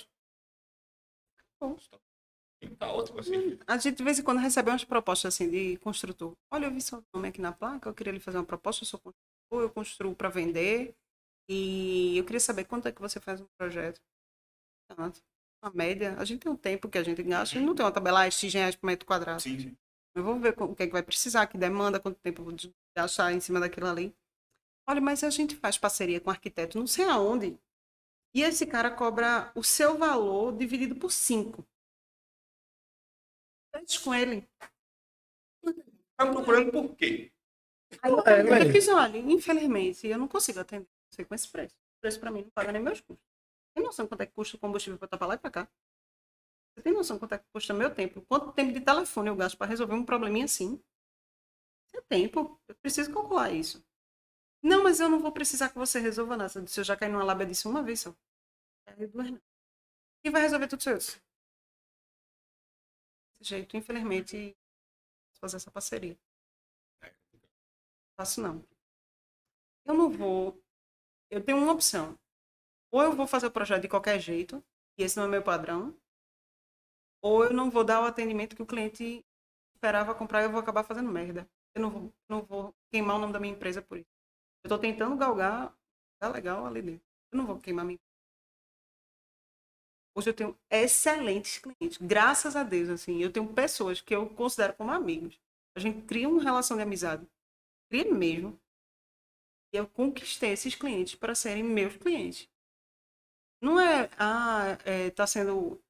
C: Tá ótimo assim.
A: A gente de vez em quando recebe umas propostas assim de construtor. Olha, eu vi seu nome aqui na placa, eu queria lhe fazer uma proposta, eu sou construtor, eu construo para vender. E eu queria saber quanto é que você faz um projeto. Tanto. A média, a gente tem um tempo que a gente gasta, a gente não tem uma tabela ah, X reais por metro quadrado.
C: Sim, sim.
A: Eu vou ver o que é que vai precisar, que demanda, quanto tempo eu vou achar em cima daquilo ali. Olha, mas a gente faz parceria com arquiteto, não sei aonde. E esse cara cobra o seu valor dividido por cinco. Feche com ele.
D: Tá procurando por quê?
A: Aí eu,
B: É,
A: eu fiz, olha, infelizmente, eu não consigo atender você com esse preço. O preço pra mim não paga nem meus custos. Tem noção quanto é que custa o combustível eu estar pra lá e pra cá? Você tem noção quanto é que custa meu tempo? Quanto tempo de telefone eu gasto pra resolver um probleminha assim? É tempo. Eu preciso calcular isso. Não, mas eu não vou precisar que você resolva nada. Disse, eu já caí numa lábia disso uma vez só. Não. Quem vai resolver tudo isso? Desse jeito, infelizmente, fazer essa parceria. Faço não. Eu não vou. Eu tenho uma opção. Ou eu vou fazer o projeto de qualquer jeito, e esse não é meu padrão, ou eu não vou dar o atendimento que o cliente esperava comprar e eu vou acabar fazendo merda. Eu não vou, não vou queimar o nome da minha empresa por isso. Eu estou tentando galgar, tá legal ali dentro. Eu não vou queimar minha Hoje eu tenho excelentes clientes, graças a Deus, assim. Eu tenho pessoas que eu considero como amigos. A gente cria uma relação de amizade. Cria mesmo. E eu conquistei esses clientes para serem meus clientes. Não é, ah, é, tá sendo,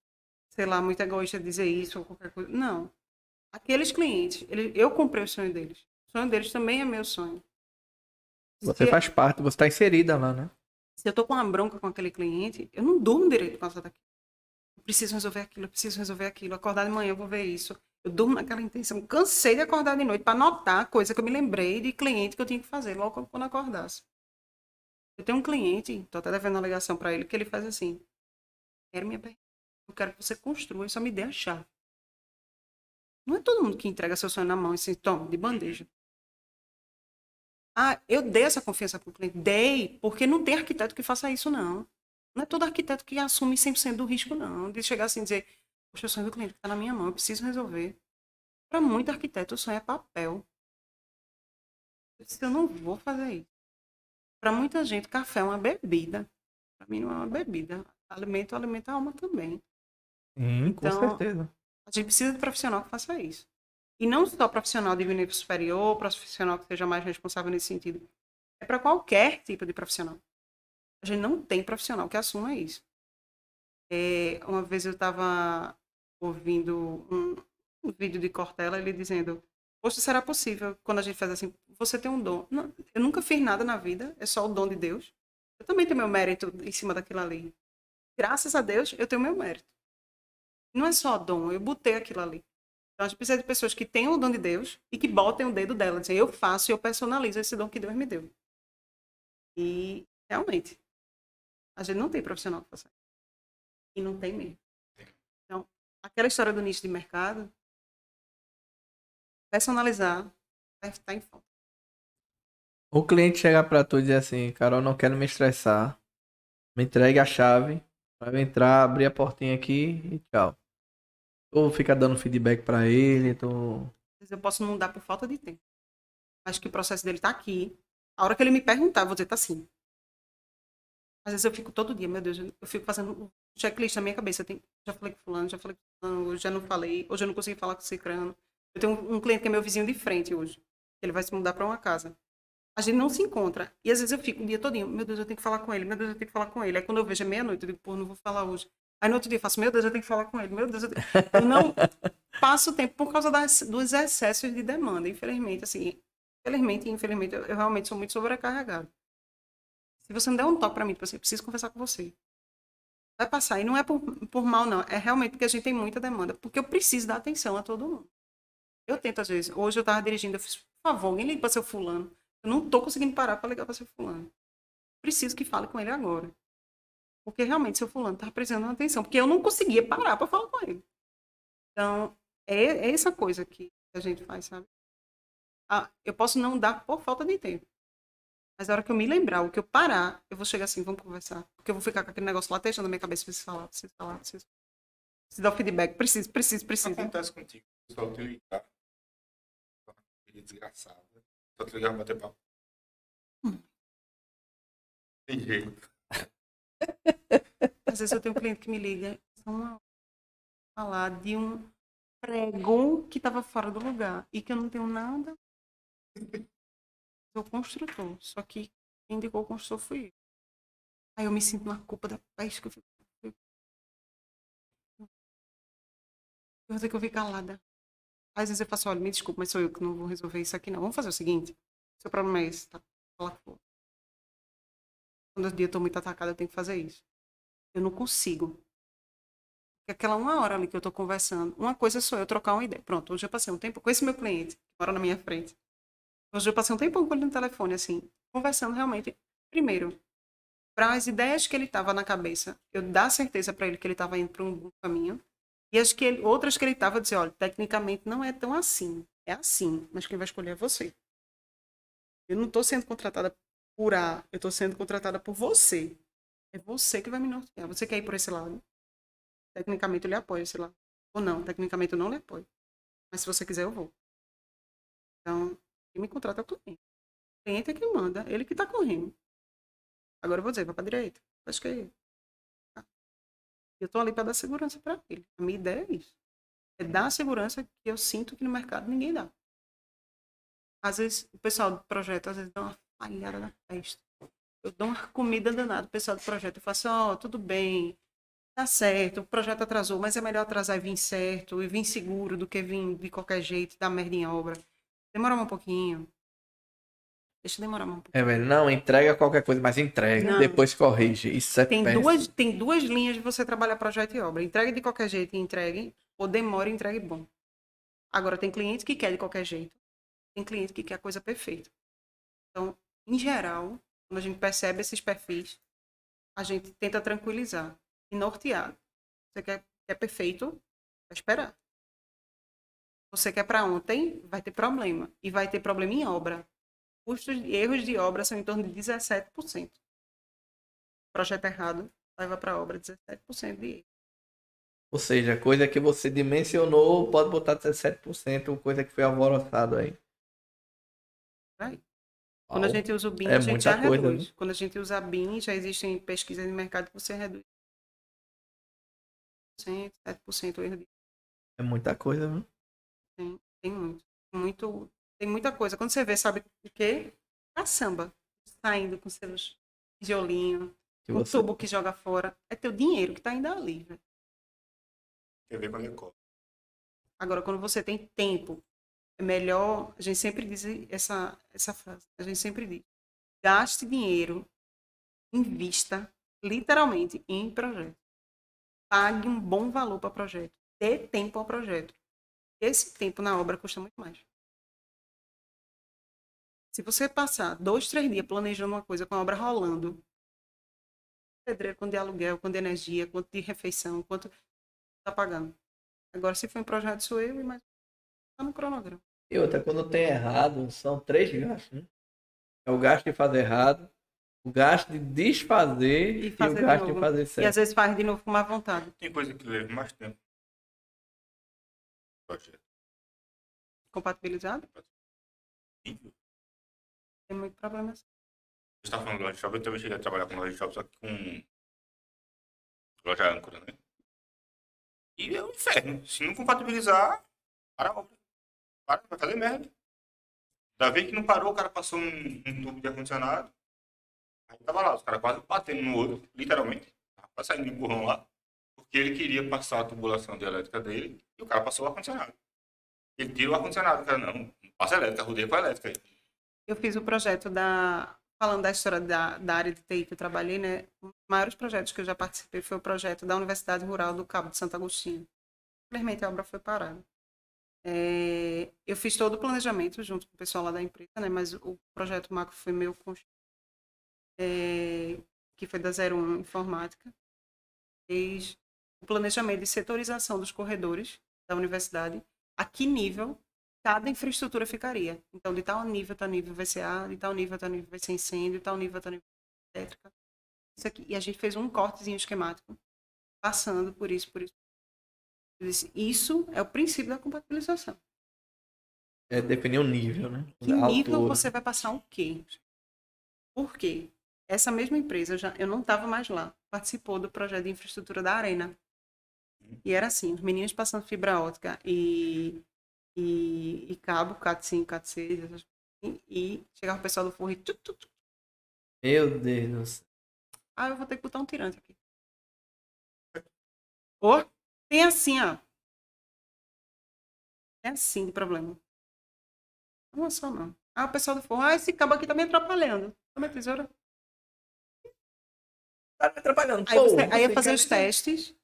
A: sei lá, muito egoísta dizer isso ou qualquer coisa. Não. Aqueles clientes, ele, eu comprei o sonho deles. O sonho deles também é meu sonho.
B: Você
A: Se-
B: faz parte, você tá inserida lá, né?
A: se eu tô com uma bronca com aquele cliente, eu não durmo direito por causa daquilo. Eu preciso resolver aquilo, eu preciso resolver aquilo. Acordar de manhã, eu vou ver isso. Eu durmo naquela intenção. Cansei de acordar de noite para anotar coisa que eu me lembrei de cliente que eu tinha que fazer logo quando acordasse. Eu tenho um cliente, tô até devendo uma ligação para ele, que ele faz assim: Quero minha pergunta. Eu quero que você construa só me dê a chave. Não é todo mundo que entrega seu sonho na mão e assim, toma, de bandeja. Ah, eu dei essa confiança para o cliente. Dei, porque não tem arquiteto que faça isso, não. Não é todo arquiteto que assume 100% do risco, não. De chegar assim e dizer, poxa, o sonho do cliente está na minha mão, eu preciso resolver. Para muito arquiteto, o sonho é papel. Eu disse, eu não vou fazer isso. Para muita gente, café é uma bebida. Para mim, não é uma bebida. Alimento, alimenta a alma também.
B: Hum, com
A: Então,
B: certeza.
A: A gente precisa de profissional que faça isso. E não só profissional de nível superior, profissional que seja mais responsável nesse sentido. É para qualquer tipo de profissional. A gente não tem profissional que assuma isso. É, uma vez eu estava ouvindo um, um vídeo de Cortella, ele dizendo: Poxa, será possível quando a gente faz assim? Você tem um dom. Não, eu nunca fiz nada na vida, é só o dom de Deus. Eu também tenho meu mérito em cima daquilo ali. Graças a Deus, eu tenho meu mérito. Não é só dom, eu botei aquilo ali. Então a gente precisa de pessoas que tenham o dom de Deus e que botem o dedo dela, dizem, eu faço e eu personalizo esse dom que Deus me deu. E realmente, a gente não tem profissional que faça isso. E não tem mesmo. Aquela história do nicho de mercado, personalizar, vai estar em falta.
B: O cliente chegar pra tu e dizer assim, Carol, não quero me estressar. Me entregue a chave. Vai entrar, abrir a portinha aqui e tchau. Ou fica dando feedback pra ele, tu...
A: Às vezes eu posso não dar por falta de tempo. Mas que o processo dele está aqui. A hora que ele me perguntar, eu vou dizer, tá sim. Às vezes eu fico todo dia, meu Deus, eu fico fazendo checklist na minha cabeça. Tenho- já falei com fulano, já falei com fulano, hoje já não falei, hoje eu não consegui falar com o cicrano. Eu tenho um, um cliente que é meu vizinho de frente hoje. Ele vai se mudar para uma casa. A gente não se encontra. E às vezes eu fico o dia todinho, meu Deus, eu tenho que falar com ele, meu Deus, eu tenho que falar com ele. Aí quando eu vejo é meia-noite, eu digo, pô, não vou falar hoje. Aí no outro dia eu faço, meu Deus, eu tenho que falar com ele, meu Deus, eu, tenho... eu não passo tempo por causa das, dos excessos de demanda, infelizmente, assim, infelizmente infelizmente, eu, eu realmente sou muito sobrecarregado. Se você não der um toque pra mim, tipo assim, eu preciso conversar com você. Vai passar. E não é por, por mal, não. É realmente porque a gente tem muita demanda. Porque eu preciso dar atenção a todo mundo. Eu tento, às vezes. Hoje eu tava dirigindo, eu fiz, por favor, alguém liga pra seu fulano. Eu não tô conseguindo parar pra ligar pra seu fulano. Preciso que fale com ele agora. Porque realmente seu fulano tava precisando de atenção. Porque eu não conseguia parar pra falar com ele. Então, é, é essa coisa que a gente faz, sabe? Ah, eu posso não dar por falta de tempo. Mas a hora que eu me lembrar, o que eu parar, eu vou chegar assim, vamos conversar. Porque eu vou ficar com aquele negócio latejando na minha cabeça, preciso falar, preciso falar, preciso. Preciso dar o feedback, preciso, preciso, preciso.
D: acontece contigo. O pessoal te ligar. Aquele desgraçado. Só te ligar pra bater papo.
A: Hum.
D: Tem jeito.
A: Às vezes eu tenho um cliente que me liga, vamos falar de um, prego que estava fora do lugar e que eu não tenho nada. Sou construtor, só que quem indicou o construtor fui eu. Aí eu me sinto na culpa da paz que eu fico. Eu vou que eu ficar calada. Às vezes eu faço, olha, me desculpa, mas sou eu que não vou resolver isso aqui não. Vamos fazer o seguinte, seu problema é esse, tá? Fala Quando o dia eu tô muito atacada, eu tenho que fazer isso. Eu não consigo. Porque aquela uma hora ali que eu tô conversando, uma coisa sou eu trocar uma ideia. Pronto, hoje eu passei um tempo com esse meu cliente, que mora na minha frente. Hoje eu passei um tempão com ele no telefone, assim, conversando realmente. Primeiro, para as ideias que ele tava na cabeça, eu dar certeza para ele que ele tava indo para um bom caminho. E as que ele, outras que ele tava dizer, olha, tecnicamente não é tão assim. É assim, mas quem vai escolher é você. Eu não estou sendo contratada por A, eu estou sendo contratada por você. É você que vai me nortear. Você quer ir por esse lado? Tecnicamente eu lhe apoio esse lado. Ou não, tecnicamente eu não lhe apoio. Mas se você quiser, eu vou. Então, quem me contrata é o cliente. O cliente é quem manda, ele que está correndo. Agora eu vou dizer, vai para direita. Acho que ele. Eu estou ali para dar segurança para ele. A minha ideia é isso. É dar a segurança que eu sinto que no mercado ninguém dá. Às vezes, o pessoal do projeto, às vezes, dá uma falhada na festa. Eu dou uma comida danada pro pessoal do projeto. Eu faço, ó, oh, tudo bem, tá certo, o projeto atrasou, mas é melhor atrasar e vir certo, e vir seguro do que vir de qualquer jeito, dar merda em obra. Demora um pouquinho. Deixa demorar um pouquinho.
B: É, velho, não, entrega qualquer coisa, mas entrega,
A: Não.
B: depois corrige. Isso é
A: Tem
B: péssimo.
A: duas, tem duas linhas de você trabalhar projeto e obra. Entregue de qualquer jeito e entregue, ou demora e entregue bom. Agora, tem cliente que quer de qualquer jeito. Tem cliente que quer a coisa perfeita. Então, em geral, quando a gente percebe esses perfis, a gente tenta tranquilizar e nortear. Você quer, quer perfeito, vai esperar. Você quer para ontem, vai ter problema. E vai ter problema em obra. Custos e erros de obra são em torno de 17%. Projeto errado leva para obra 17% de erro.
B: Ou seja, coisa que você dimensionou, pode botar 17%, coisa que foi alvoroçado aí.
A: Vai. Quando a gente usa o BIM,
B: É
A: a gente já
B: coisa,
A: reduz.
B: né?
A: Quando a gente usa BIM, já existem pesquisas de mercado que você reduz 7% o erro de
B: É muita coisa, viu?
A: Tem, tem muito. Muito. Tem muita coisa. Quando você vê, sabe o quê? Caçamba. Saindo com seus tijolinhos, o
B: você...
A: tubo que joga fora. É teu dinheiro que tá ainda ali, velho.
D: Quer ver quando é copo.
A: Agora, quando você tem tempo, é melhor. A gente sempre diz essa, essa frase. A gente sempre diz: gaste dinheiro, invista, literalmente, em projeto. Pague um bom valor para projeto. Dê tempo ao projeto. Esse tempo na obra custa muito mais. Se você passar dois, três dias planejando uma coisa com a obra rolando, pedreiro, quanto de aluguel, quanto de energia, quanto de refeição, quanto está pagando. Agora, se for um projeto, sou eu, mas está no cronograma.
B: E outra, quando tem errado, são três gastos, né? É o gasto de fazer errado, o gasto de desfazer
A: E
B: e,
A: fazer
B: o
A: de
B: gasto de
A: novo.
B: fazer
A: E às
B: certo.
A: vezes faz de novo com má vontade.
D: Tem coisa que leva mais tempo. Projeto.
A: Compatibilizado?
D: Horrível.
A: Tem muito problema. assim.
D: Você está falando de loja shopping, eu também cheguei a trabalhar com loja shopping, só que com loja âncora, né? E é um inferno. Se não compatibilizar, para a obra. Para, vai fazer merda. Da vez que não parou, o cara passou um, um tubo de ar-condicionado. Aí tava lá, os caras quase batendo no outro, literalmente. Tava saindo de empurrão lá. Porque ele queria passar a tubulação de elétrica dele e o cara passou o ar-condicionado. Ele tira o ar-condicionado, cara não, passa elétrica, rodeia com a elétrica.
A: Eu fiz o projeto da. Falando da história da, da área de TI que eu trabalhei, né? Um dos maiores projetos que eu já participei foi o projeto da Universidade Rural do Cabo de Santo Agostinho. Infelizmente a obra foi parada. É, eu fiz todo o planejamento junto com o pessoal lá da empresa, né? Mas o projeto macro foi meu, é, que foi da 01 Informática. Fez o planejamento de setorização dos corredores da universidade. A que nível cada infraestrutura ficaria. Então, de tal nível, tal nível vai ser ar, de tal nível, tal nível vai ser incêndio, de tal nível, tal nível elétrica. Isso aqui. E a gente fez um cortezinho esquemático, passando por isso, por isso. Disse, Isso é o princípio da compatibilização.
B: É definir o nível, né?
A: Que
B: A
A: nível
B: altura.
A: você vai passar o quê? Por quê? Essa mesma empresa, eu, já, eu não estava mais lá, participou do projeto de infraestrutura da Arena. E era assim, os meninos passando fibra ótica e, e, e cabo, CAT5, CAT6, essas coisas assim, e chegava o pessoal do forro e... tchu, tchu, tchu.
B: Meu Deus do céu.
A: Ah, eu vou ter que botar um tirante aqui. Ou tem assim, ó. É assim de problema. Não é só não. Ah, o pessoal do forro, ah, esse cabo aqui tá me atrapalhando. Toma a tesoura.
B: Tá me atrapalhando.
A: Aí,
B: Pô,
A: você, aí ia
B: você
A: fazer os testes,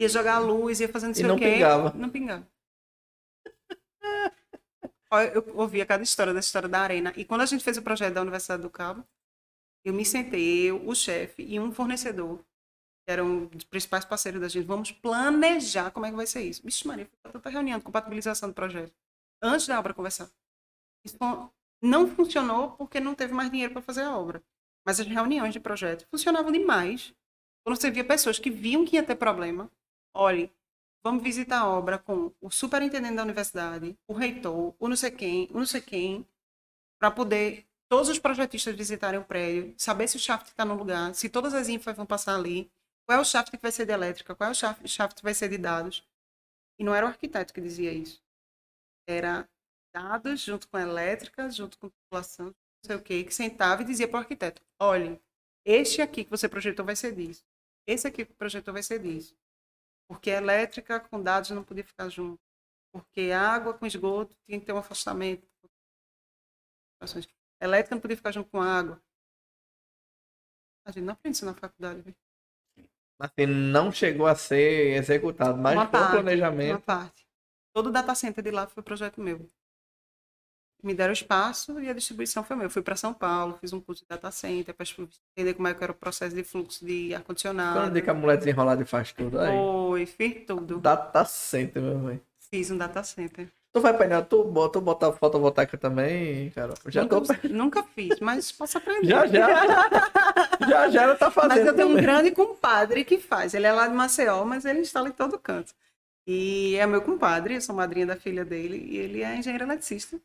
A: ia jogar a luz, ia fazendo não
B: E
A: sei
B: não
A: o quê.
B: pingava.
A: Não pingava. Eu ouvia cada história da história da arena. E quando a gente fez o projeto da Universidade do Cabo, eu me sentei, eu, o chefe e um fornecedor, que eram os principais parceiros da gente, vamos planejar como é que vai ser isso. Vixe, Maria, foi tanta reunião de compatibilização do projeto. Antes da obra conversar. Isso não funcionou porque não teve mais dinheiro para fazer a obra. Mas as reuniões de projeto funcionavam demais. Quando você via pessoas que viam que ia ter problema, olhe, vamos visitar a obra com o superintendente da universidade, o reitor, o não sei quem, o não sei quem, para poder todos os projetistas visitarem o prédio, saber se o shaft está no lugar, se todas as infas vão passar ali, qual é o shaft que vai ser de elétrica, qual é o shaft, que vai ser de dados. E não era o arquiteto que dizia isso. Era dados junto com elétrica, junto com população, não sei o quê, que sentava e dizia para o arquiteto, olhe, este aqui que você projetou vai ser disso. Esse aqui que projetou vai ser disso. Porque a elétrica com dados não podia ficar junto. Porque água com esgoto tinha que ter um afastamento. Elétrica não podia ficar junto com água. A gente não aprende isso na faculdade. viu?
B: Assim, não chegou a ser executado, mas
A: Uma
B: foi um
A: parte,
B: planejamento.
A: Uma parte. Todo o data center de lá foi projeto meu. Me deram espaço e a distribuição foi meu. Eu fui para São Paulo, fiz um curso de data center para entender como é que era o processo de fluxo de ar-condicionado.
B: Quando diz que a mulher desenrolada e faz tudo aí.
A: Foi, fiz tudo.
B: Data center, meu velho.
A: Fiz um data center.
B: Tu vai pegar, tu bota, tu botar fotovoltaica também, cara. Já tô.
A: nunca, nunca fiz, mas posso aprender.
B: Já, já. Já, já ela tá fazendo.
A: Mas eu tenho um
B: também.
A: grande compadre que faz. Ele é lá de Maceió, mas ele instala em todo canto. E é meu compadre, eu sou madrinha da filha dele, e ele é engenheiro eletricista.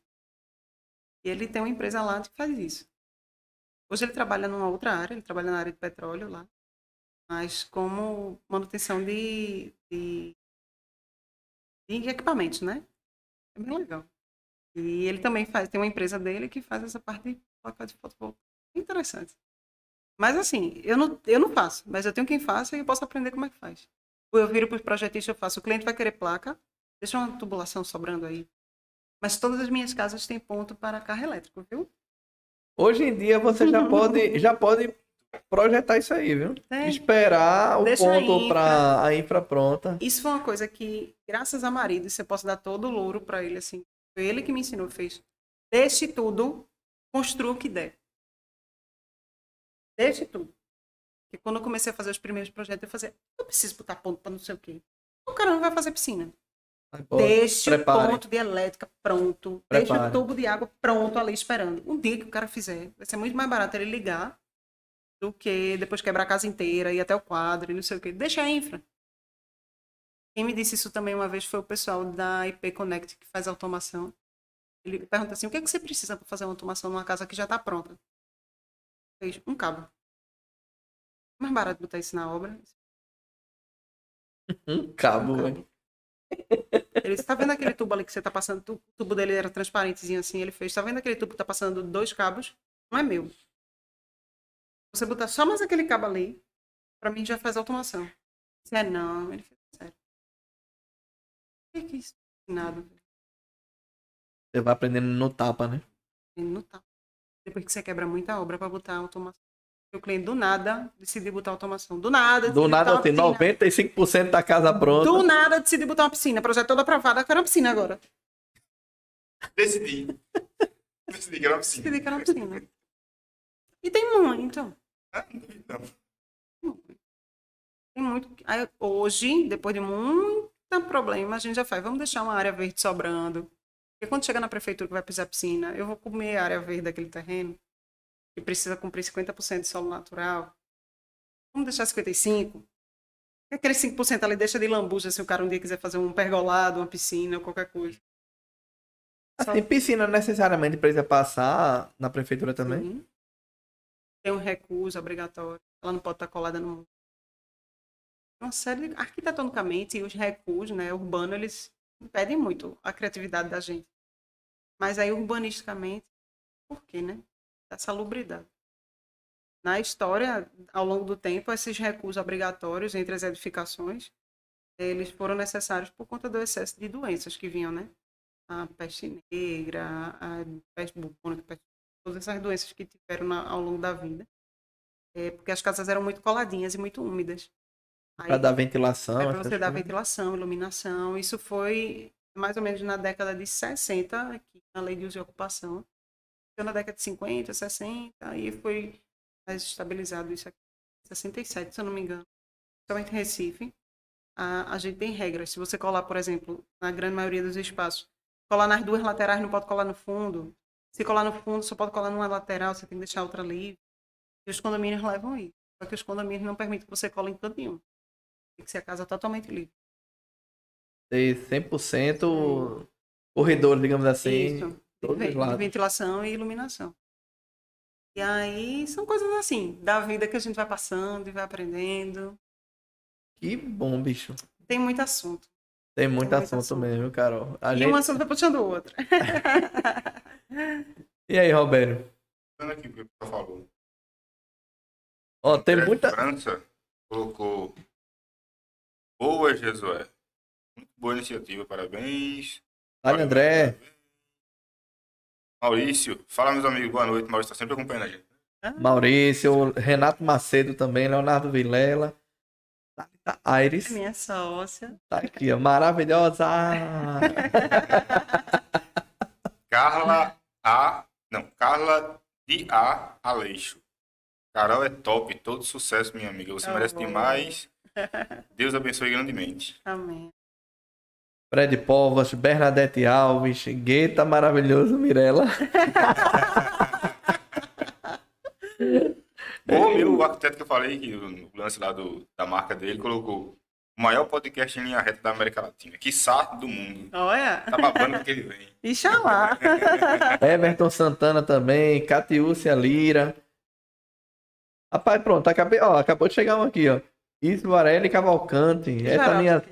A: E ele tem uma empresa lá que faz isso. Hoje ele trabalha numa outra área, ele trabalha na área de petróleo lá, mas como manutenção de, de, de equipamentos, né? É bem legal. E ele também faz, tem uma empresa dele que faz essa parte de placa de fotovoltaica. Interessante. Mas assim, eu não, eu não faço, mas eu tenho quem faça e eu posso aprender como é que faz. Ou eu viro para os projetistas eu faço, o cliente vai querer placa, deixa uma tubulação sobrando aí. Mas todas as minhas casas têm ponto para carro elétrico, viu?
B: Hoje em dia você já pode, já pode projetar isso aí, viu?
A: Tem.
B: Esperar o
A: Deixa
B: ponto para a infra pronta.
A: Isso foi uma coisa que, graças a marido, você posso dar todo o louro para ele, assim. Foi ele que me ensinou, fez. Deixe tudo, construa o que der. Deixe tudo. Porque quando eu comecei a fazer os primeiros projetos, eu fazia, eu preciso botar ponto para não sei o quê. O cara não vai fazer piscina. Deixe
B: prepare.
A: o ponto de elétrica pronto. Deixe o tubo de água pronto ali esperando. Um dia que o cara fizer, vai ser muito mais barato ele ligar do que depois quebrar a casa inteira, ir até o quadro e não sei o quê. Deixa a infra. Quem me disse isso também uma vez foi o pessoal da IP Connect, que faz automação. Ele pergunta assim, o que, é que você precisa para fazer uma automação numa casa que já está pronta? Fez um cabo. Mais barato botar isso na obra.
B: Um cabo,
A: Um
B: velho.
A: Ele está vendo aquele tubo ali que você está passando, o tubo dele era transparentezinho assim, ele fez. Está vendo aquele tubo que está passando dois cabos? Não é meu. Você botar só mais aquele cabo ali, para mim já faz automação. Isso é não, ele fez sério. O que é isso? Nada.
B: Você vai aprendendo no tapa, né?
A: Não tá. Depois que você quebra muita obra para botar automação. O cliente do nada decidiu botar automação. Do nada.
B: Do nada tem
A: uma piscina.
B: 95% da casa pronta.
A: Do nada decidiu botar uma piscina. Projeto todo aprovado, eu quero uma piscina agora.
D: Decidi. Decidi que era uma piscina.
A: Decidi que era uma piscina. E tem muito.
D: Ah, duvido, não.
A: Tem muito. Aí, hoje, depois de muito problema, a gente já faz. Vamos deixar uma área verde sobrando. Porque quando chega na prefeitura que vai pisar piscina, eu vou comer a área verde daquele terreno, que precisa cumprir 50% de solo natural. Vamos deixar 55%. E Aquele 5% ali deixa de lambuja se o cara um dia quiser fazer um pergolado, uma piscina ou qualquer coisa. Só-
B: Assim, piscina necessariamente precisa passar na prefeitura também?
A: Sim. Tem um recurso obrigatório. Ela não pode estar colada no. uma série de, arquitetonicamente os recuos, né, urbanos, eles impedem muito a criatividade da gente. Mas aí urbanisticamente, por quê, né? Da salubridade. Na história, ao longo do tempo, esses recuos obrigatórios entre as edificações, eles foram necessários por conta do excesso de doenças que vinham, né? A peste negra, a peste bubônica, a peste- todas essas doenças que tiveram na- ao longo da vida. É, porque as casas eram muito coladinhas e muito úmidas.
B: Pra dar ventilação.
A: é para você dar
B: coisas.
A: ventilação, iluminação. Isso foi mais ou menos na década de 60, aqui na lei de uso e ocupação. Na década de 50, 60, aí foi mais estabilizado isso aqui. 67, se eu não me engano. Principalmente em Recife. A, a gente tem regras. Se você colar, por exemplo, na grande maioria dos espaços, colar nas duas laterais, não pode colar no fundo. Se colar no fundo, só pode colar numa lateral, você tem que deixar a outra livre. E os condomínios levam isso. Só que os condomínios não permitem que você cole em canto nenhum. Tem que ser a casa totalmente livre.
B: Ter 100% corredor, digamos assim.
A: Isso.
B: Todos
A: ventilação e iluminação. E aí são coisas assim, da vida que a gente vai passando e vai aprendendo.
B: Que bom, bicho.
A: Tem muito assunto.
B: Tem muito
A: Tem muito
B: assunto,
A: assunto.
B: mesmo, Carol. A
A: e
B: gente...
A: um assunto vai puxando o outro.
B: E aí, Roberto?
D: Olhando aqui o que o pessoal falou.
B: Ó, tem
D: André
B: muita.
D: França colocou. Boa, Jesué. Muito boa iniciativa, parabéns.
B: Olha, André.
D: Maurício, fala meus amigos, boa noite. Maurício tá sempre acompanhando a gente.
B: Maurício, Renato Macedo também, Leonardo Vilela. Thalita Aires.
A: Minha sócia.
B: Tá aqui, ó. Maravilhosa!
D: Carla A. Não, Carla de A. Aleixo. Carol é top, todo sucesso, minha amiga. Você
A: Tá
D: merece
A: bom.
D: demais. Deus abençoe grandemente.
A: Amém.
B: Fred Povas, Bernadette Alves, Gueta maravilhoso, Mirella.
D: O meu arquiteto que eu falei, que o lance lá do, da marca dele, colocou o maior podcast em linha reta da América Latina. Que do mundo.
A: Olha,
D: Tá babando porque ele vem.
A: Ixalá.
B: Everton Santana também, Catiúcia Lira. Rapaz, pronto, acabei, ó, acabou de chegar um aqui, ó. Isso, Varela e Cavalcante. Essa minha.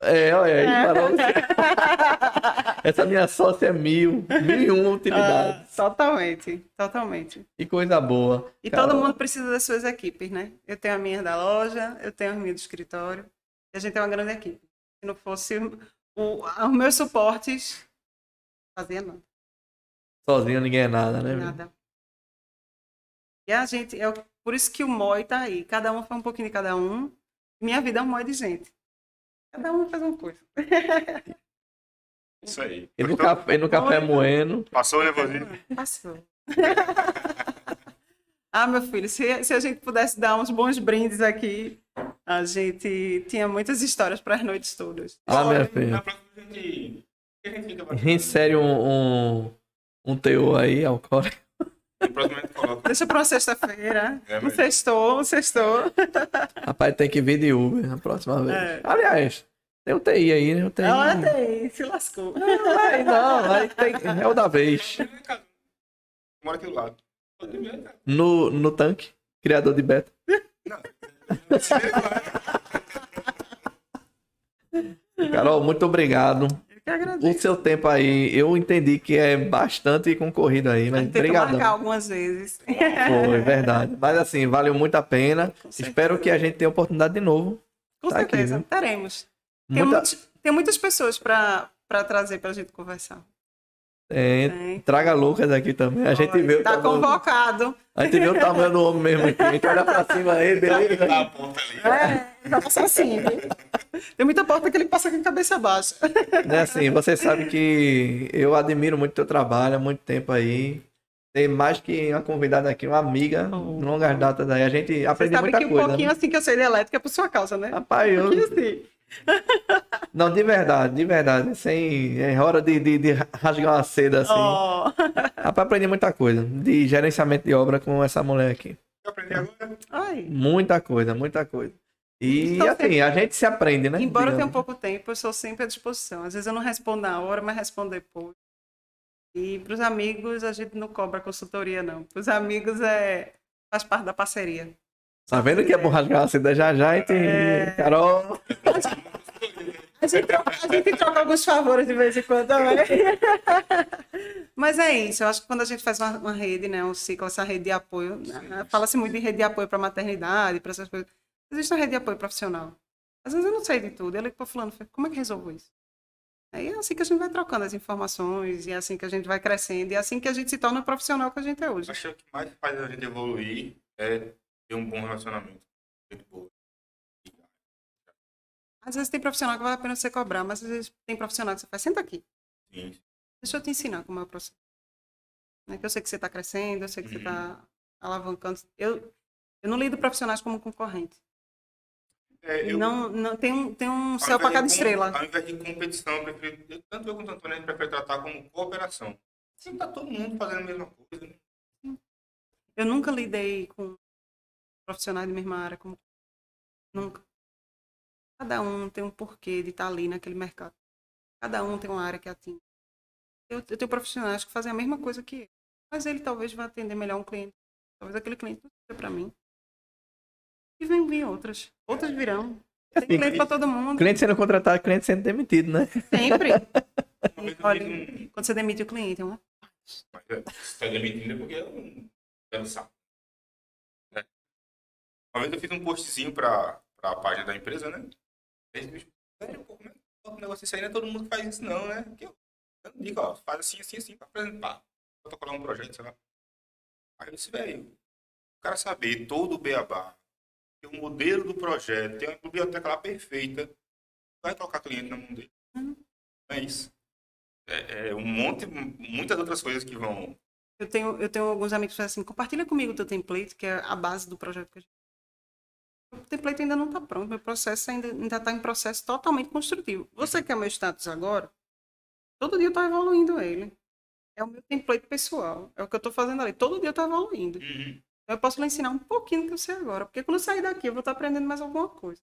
B: É, olha aí, Varela. Essa minha sócia é mil. Mil e uma utilidades.
A: Ah, totalmente, totalmente.
B: Que coisa boa.
A: E
B: Carol,
A: todo mundo precisa das suas equipes, né? Eu tenho a minha da loja, eu tenho a minha do escritório. E a gente é uma grande equipe. Se não fosse o, os meus suportes, fazia nada.
B: Sozinho ninguém é nada, né?
A: nada. E a gente, é por isso que o MOI tá aí. Cada um faz um pouquinho de cada um. Minha vida é um MOI de gente. Cada um faz uma coisa.
D: Isso aí.
B: E no,
D: Gostou?
B: café, e no café moendo.
D: Passou o nervosismo?
A: Passou. ah, meu filho, se, se a gente pudesse dar uns bons brindes aqui, a gente tinha muitas histórias para as noites todas.
B: Ah, minha
D: Na
B: filha.
D: próxima a gente. a gente fica
B: Insere um, um, um teor aí, alcoólico.
A: Deixa para uma sexta-feira.
D: É,
A: um sextou, um sextou.
B: Rapaz, tem que vir de Uber na próxima vez.
A: É.
B: Aliás, tem um TI aí, né? Eu tenho.
A: Ela tem, se lascou.
B: Aí não, aí tem, é o da vez.
D: Mora aqui do lado.
B: No, no tanque, criador de beta. Carol, muito obrigado.
A: Que
B: O
A: agradeço.
B: seu tempo aí, eu entendi que é bastante concorrido aí, mas
A: Tenta marcar algumas vezes.
B: Foi, verdade. Mas assim, valeu muito a pena. Espero que a gente tenha oportunidade de novo.
A: Com
B: tá aqui,
A: certeza,
B: viu?
A: teremos. Tem,
B: Muita...
A: muitos- tem muitas pessoas para trazer para a gente conversar.
B: É,
A: Tem.
B: traga Lucas aqui também. A gente vê o
A: Tá
B: tamanho-
A: convocado.
B: A gente vê o tamanho do homem mesmo aqui. A gente olha pra cima aí, beleza?
D: Tá a ponta ali.
A: É, vai passar assim. viu? Tem muita porta que ele passa com a cabeça baixa.
B: Né, assim, você sabe que eu admiro muito o teu trabalho há muito tempo aí. Tem mais que uma convidada aqui, uma amiga de longas datas aí. A gente
A: Você
B: aprende
A: sabe
B: muita
A: que um
B: coisa.
A: pouquinho
B: né?
A: assim que eu sei de elétrica é por sua causa, né?
B: Rapaz, eu...
A: Um assim.
B: Não, de verdade, de verdade. Sem... É hora de, de, de rasgar uma seda assim.
A: Ó.
B: Rapaz, aprendi muita coisa. De gerenciamento de obra com essa mulher aqui.
D: Eu aprendi agora.
A: Ai.
B: Muita coisa, muita coisa. E
A: Estou
B: assim, a gente se aprende, né?
A: Embora tenha um pouco tempo, eu sou sempre à disposição. Às vezes eu não respondo na hora, mas respondo depois. E para os amigos, a gente não cobra consultoria, não. Para os amigos, é... faz parte da parceria.
B: Tá vendo que é a seda já já, hein?
A: É.
B: Carol.
A: A gente, troca, a gente troca alguns favores de vez em quando também. Mas é isso, eu acho que quando a gente faz uma, uma rede, né, um ciclo, essa rede de apoio, né, fala-se muito de rede de apoio para maternidade, para essas coisas. Existe uma rede de apoio profissional. Às vezes eu não sei de tudo. Eu ligo para fulano, como é que resolvo isso? Aí é assim que a gente vai trocando as informações, e é assim que a gente vai crescendo, e é assim que a gente se torna o profissional que a gente é hoje.
C: Acho que o que mais faz a gente evoluir é ter um bom relacionamento.
A: Às vezes tem profissional que vale a pena você cobrar, mas às vezes tem profissional que você faz, senta aqui,
C: Sim.
A: deixa eu te ensinar como é o processo. Né, Que eu sei que você está crescendo, eu sei que você está alavancando. Eu, eu não lido profissionais como concorrente.
C: É, eu,
A: Não, não, tem um, tem um céu para cada estrela.
C: Ao invés de competição, eu prefiro, eu- tanto eu quanto o Antônio, a gente prefere tratar como cooperação. Sempre tá todo mundo fazendo a mesma coisa. né?
A: Eu nunca lidei com profissionais da mesma área. Como... Nunca. Cada um tem um porquê de estar ali naquele mercado. Cada um tem uma área que atinge. Eu, eu tenho profissionais que fazem a mesma coisa que eu. Mas ele talvez vá atender melhor um cliente. Talvez aquele cliente não seja para mim. E vem vir outras. Outras virão. Tem
B: Assim,
A: cliente para todo mundo.
B: Cliente sendo contratado, cliente sendo demitido, né?
A: Sempre. Olha,
C: um-
A: quando você demite o cliente, é uma
C: Mas é, você tá demitindo é porque eu não saco. Né? Uma vez eu fiz um postzinho pra, pra página da empresa, né? Pô, como é que o negócio isso aí não é todo mundo que faz isso não, né? Que eu, eu digo, ó, faz assim, assim, assim, pra apresentar. Protocolar um projeto, sei lá. Aí eu disse, velho, o cara saber todo o beabá, ter o modelo do projeto, ter uma biblioteca lá perfeita, vai colocar cliente na mão dele.
A: Uhum.
C: É isso. É, é um monte, muitas outras coisas que vão
A: Eu tenho, eu tenho alguns amigos que falam assim, compartilha comigo o teu template, que é a base do projeto que a gente... O template ainda não está pronto, meu processo ainda está em processo totalmente construtivo. Você que é meu status agora, todo dia eu estou evoluindo ele. É o meu template pessoal, é o que eu estou fazendo ali. Todo dia eu estou evoluindo.
C: Uhum.
A: Eu posso lhe ensinar um pouquinho do que eu sei agora, porque quando eu sair daqui eu vou estar aprendendo mais alguma coisa.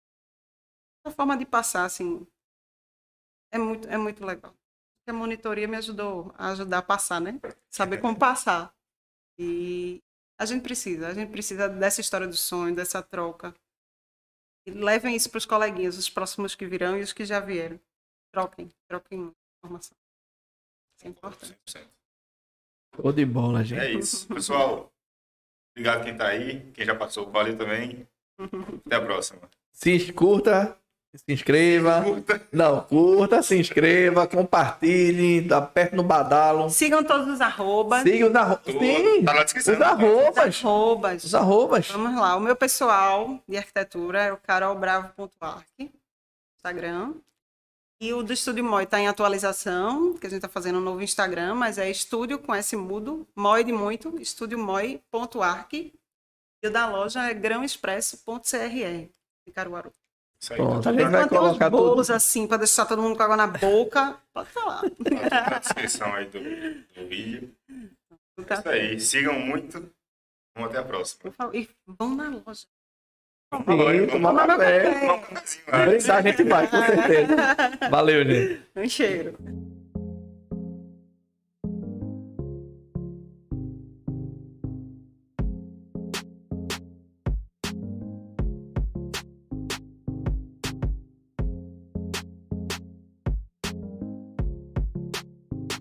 A: A forma de passar, assim, é muito, é muito legal. A monitoria me ajudou a ajudar a passar, né? Saber como passar. E a gente precisa, a gente precisa dessa história do sonho, dessa troca. E levem isso para os coleguinhas, os próximos que virão e os que já vieram. Troquem, troquem informação. Isso é importante.
C: 100%.
B: Show de bola, gente.
C: É isso. Pessoal, obrigado quem tá aí. Quem já passou, valeu também. Até a próxima.
B: Se curta, se inscreva.
C: Curta.
B: Não, curta, se inscreva, compartilhe, aperte no badalo.
A: Sigam todos os arrobas.
B: Siga os arrobas. Sim,
C: Tá na descrição.
B: os arrobas.
A: Arrobas.
B: Os arrobas.
A: Vamos lá, o meu pessoal de arquitetura é o carolbravo.arc, Instagram. E o do Estúdio Moi está em atualização, que a gente está fazendo um novo Instagram, mas é estúdio com S mudo, Moi de muito, estúdiomoi.arc. E o da loja é grãoexpresso.cr, de Caruaru.
C: Isso aí,
B: Pronto,
C: tá
B: a
C: tudo
B: gente vai
A: tem uns
B: colocar
A: bolos
B: tudo.
A: assim, para deixar todo mundo com água na boca, pode falar.
C: na- na descrição aí do, do vídeo.
A: Tá?
C: Isso aí. Sigam muito. Vamos até a próxima.
A: E vão na loja.
B: Sim, tomar
A: Tomar
B: café.
A: café.
C: Lá.
B: Brindar a gente vai, com certeza. Valeu, gente.
A: Um cheiro.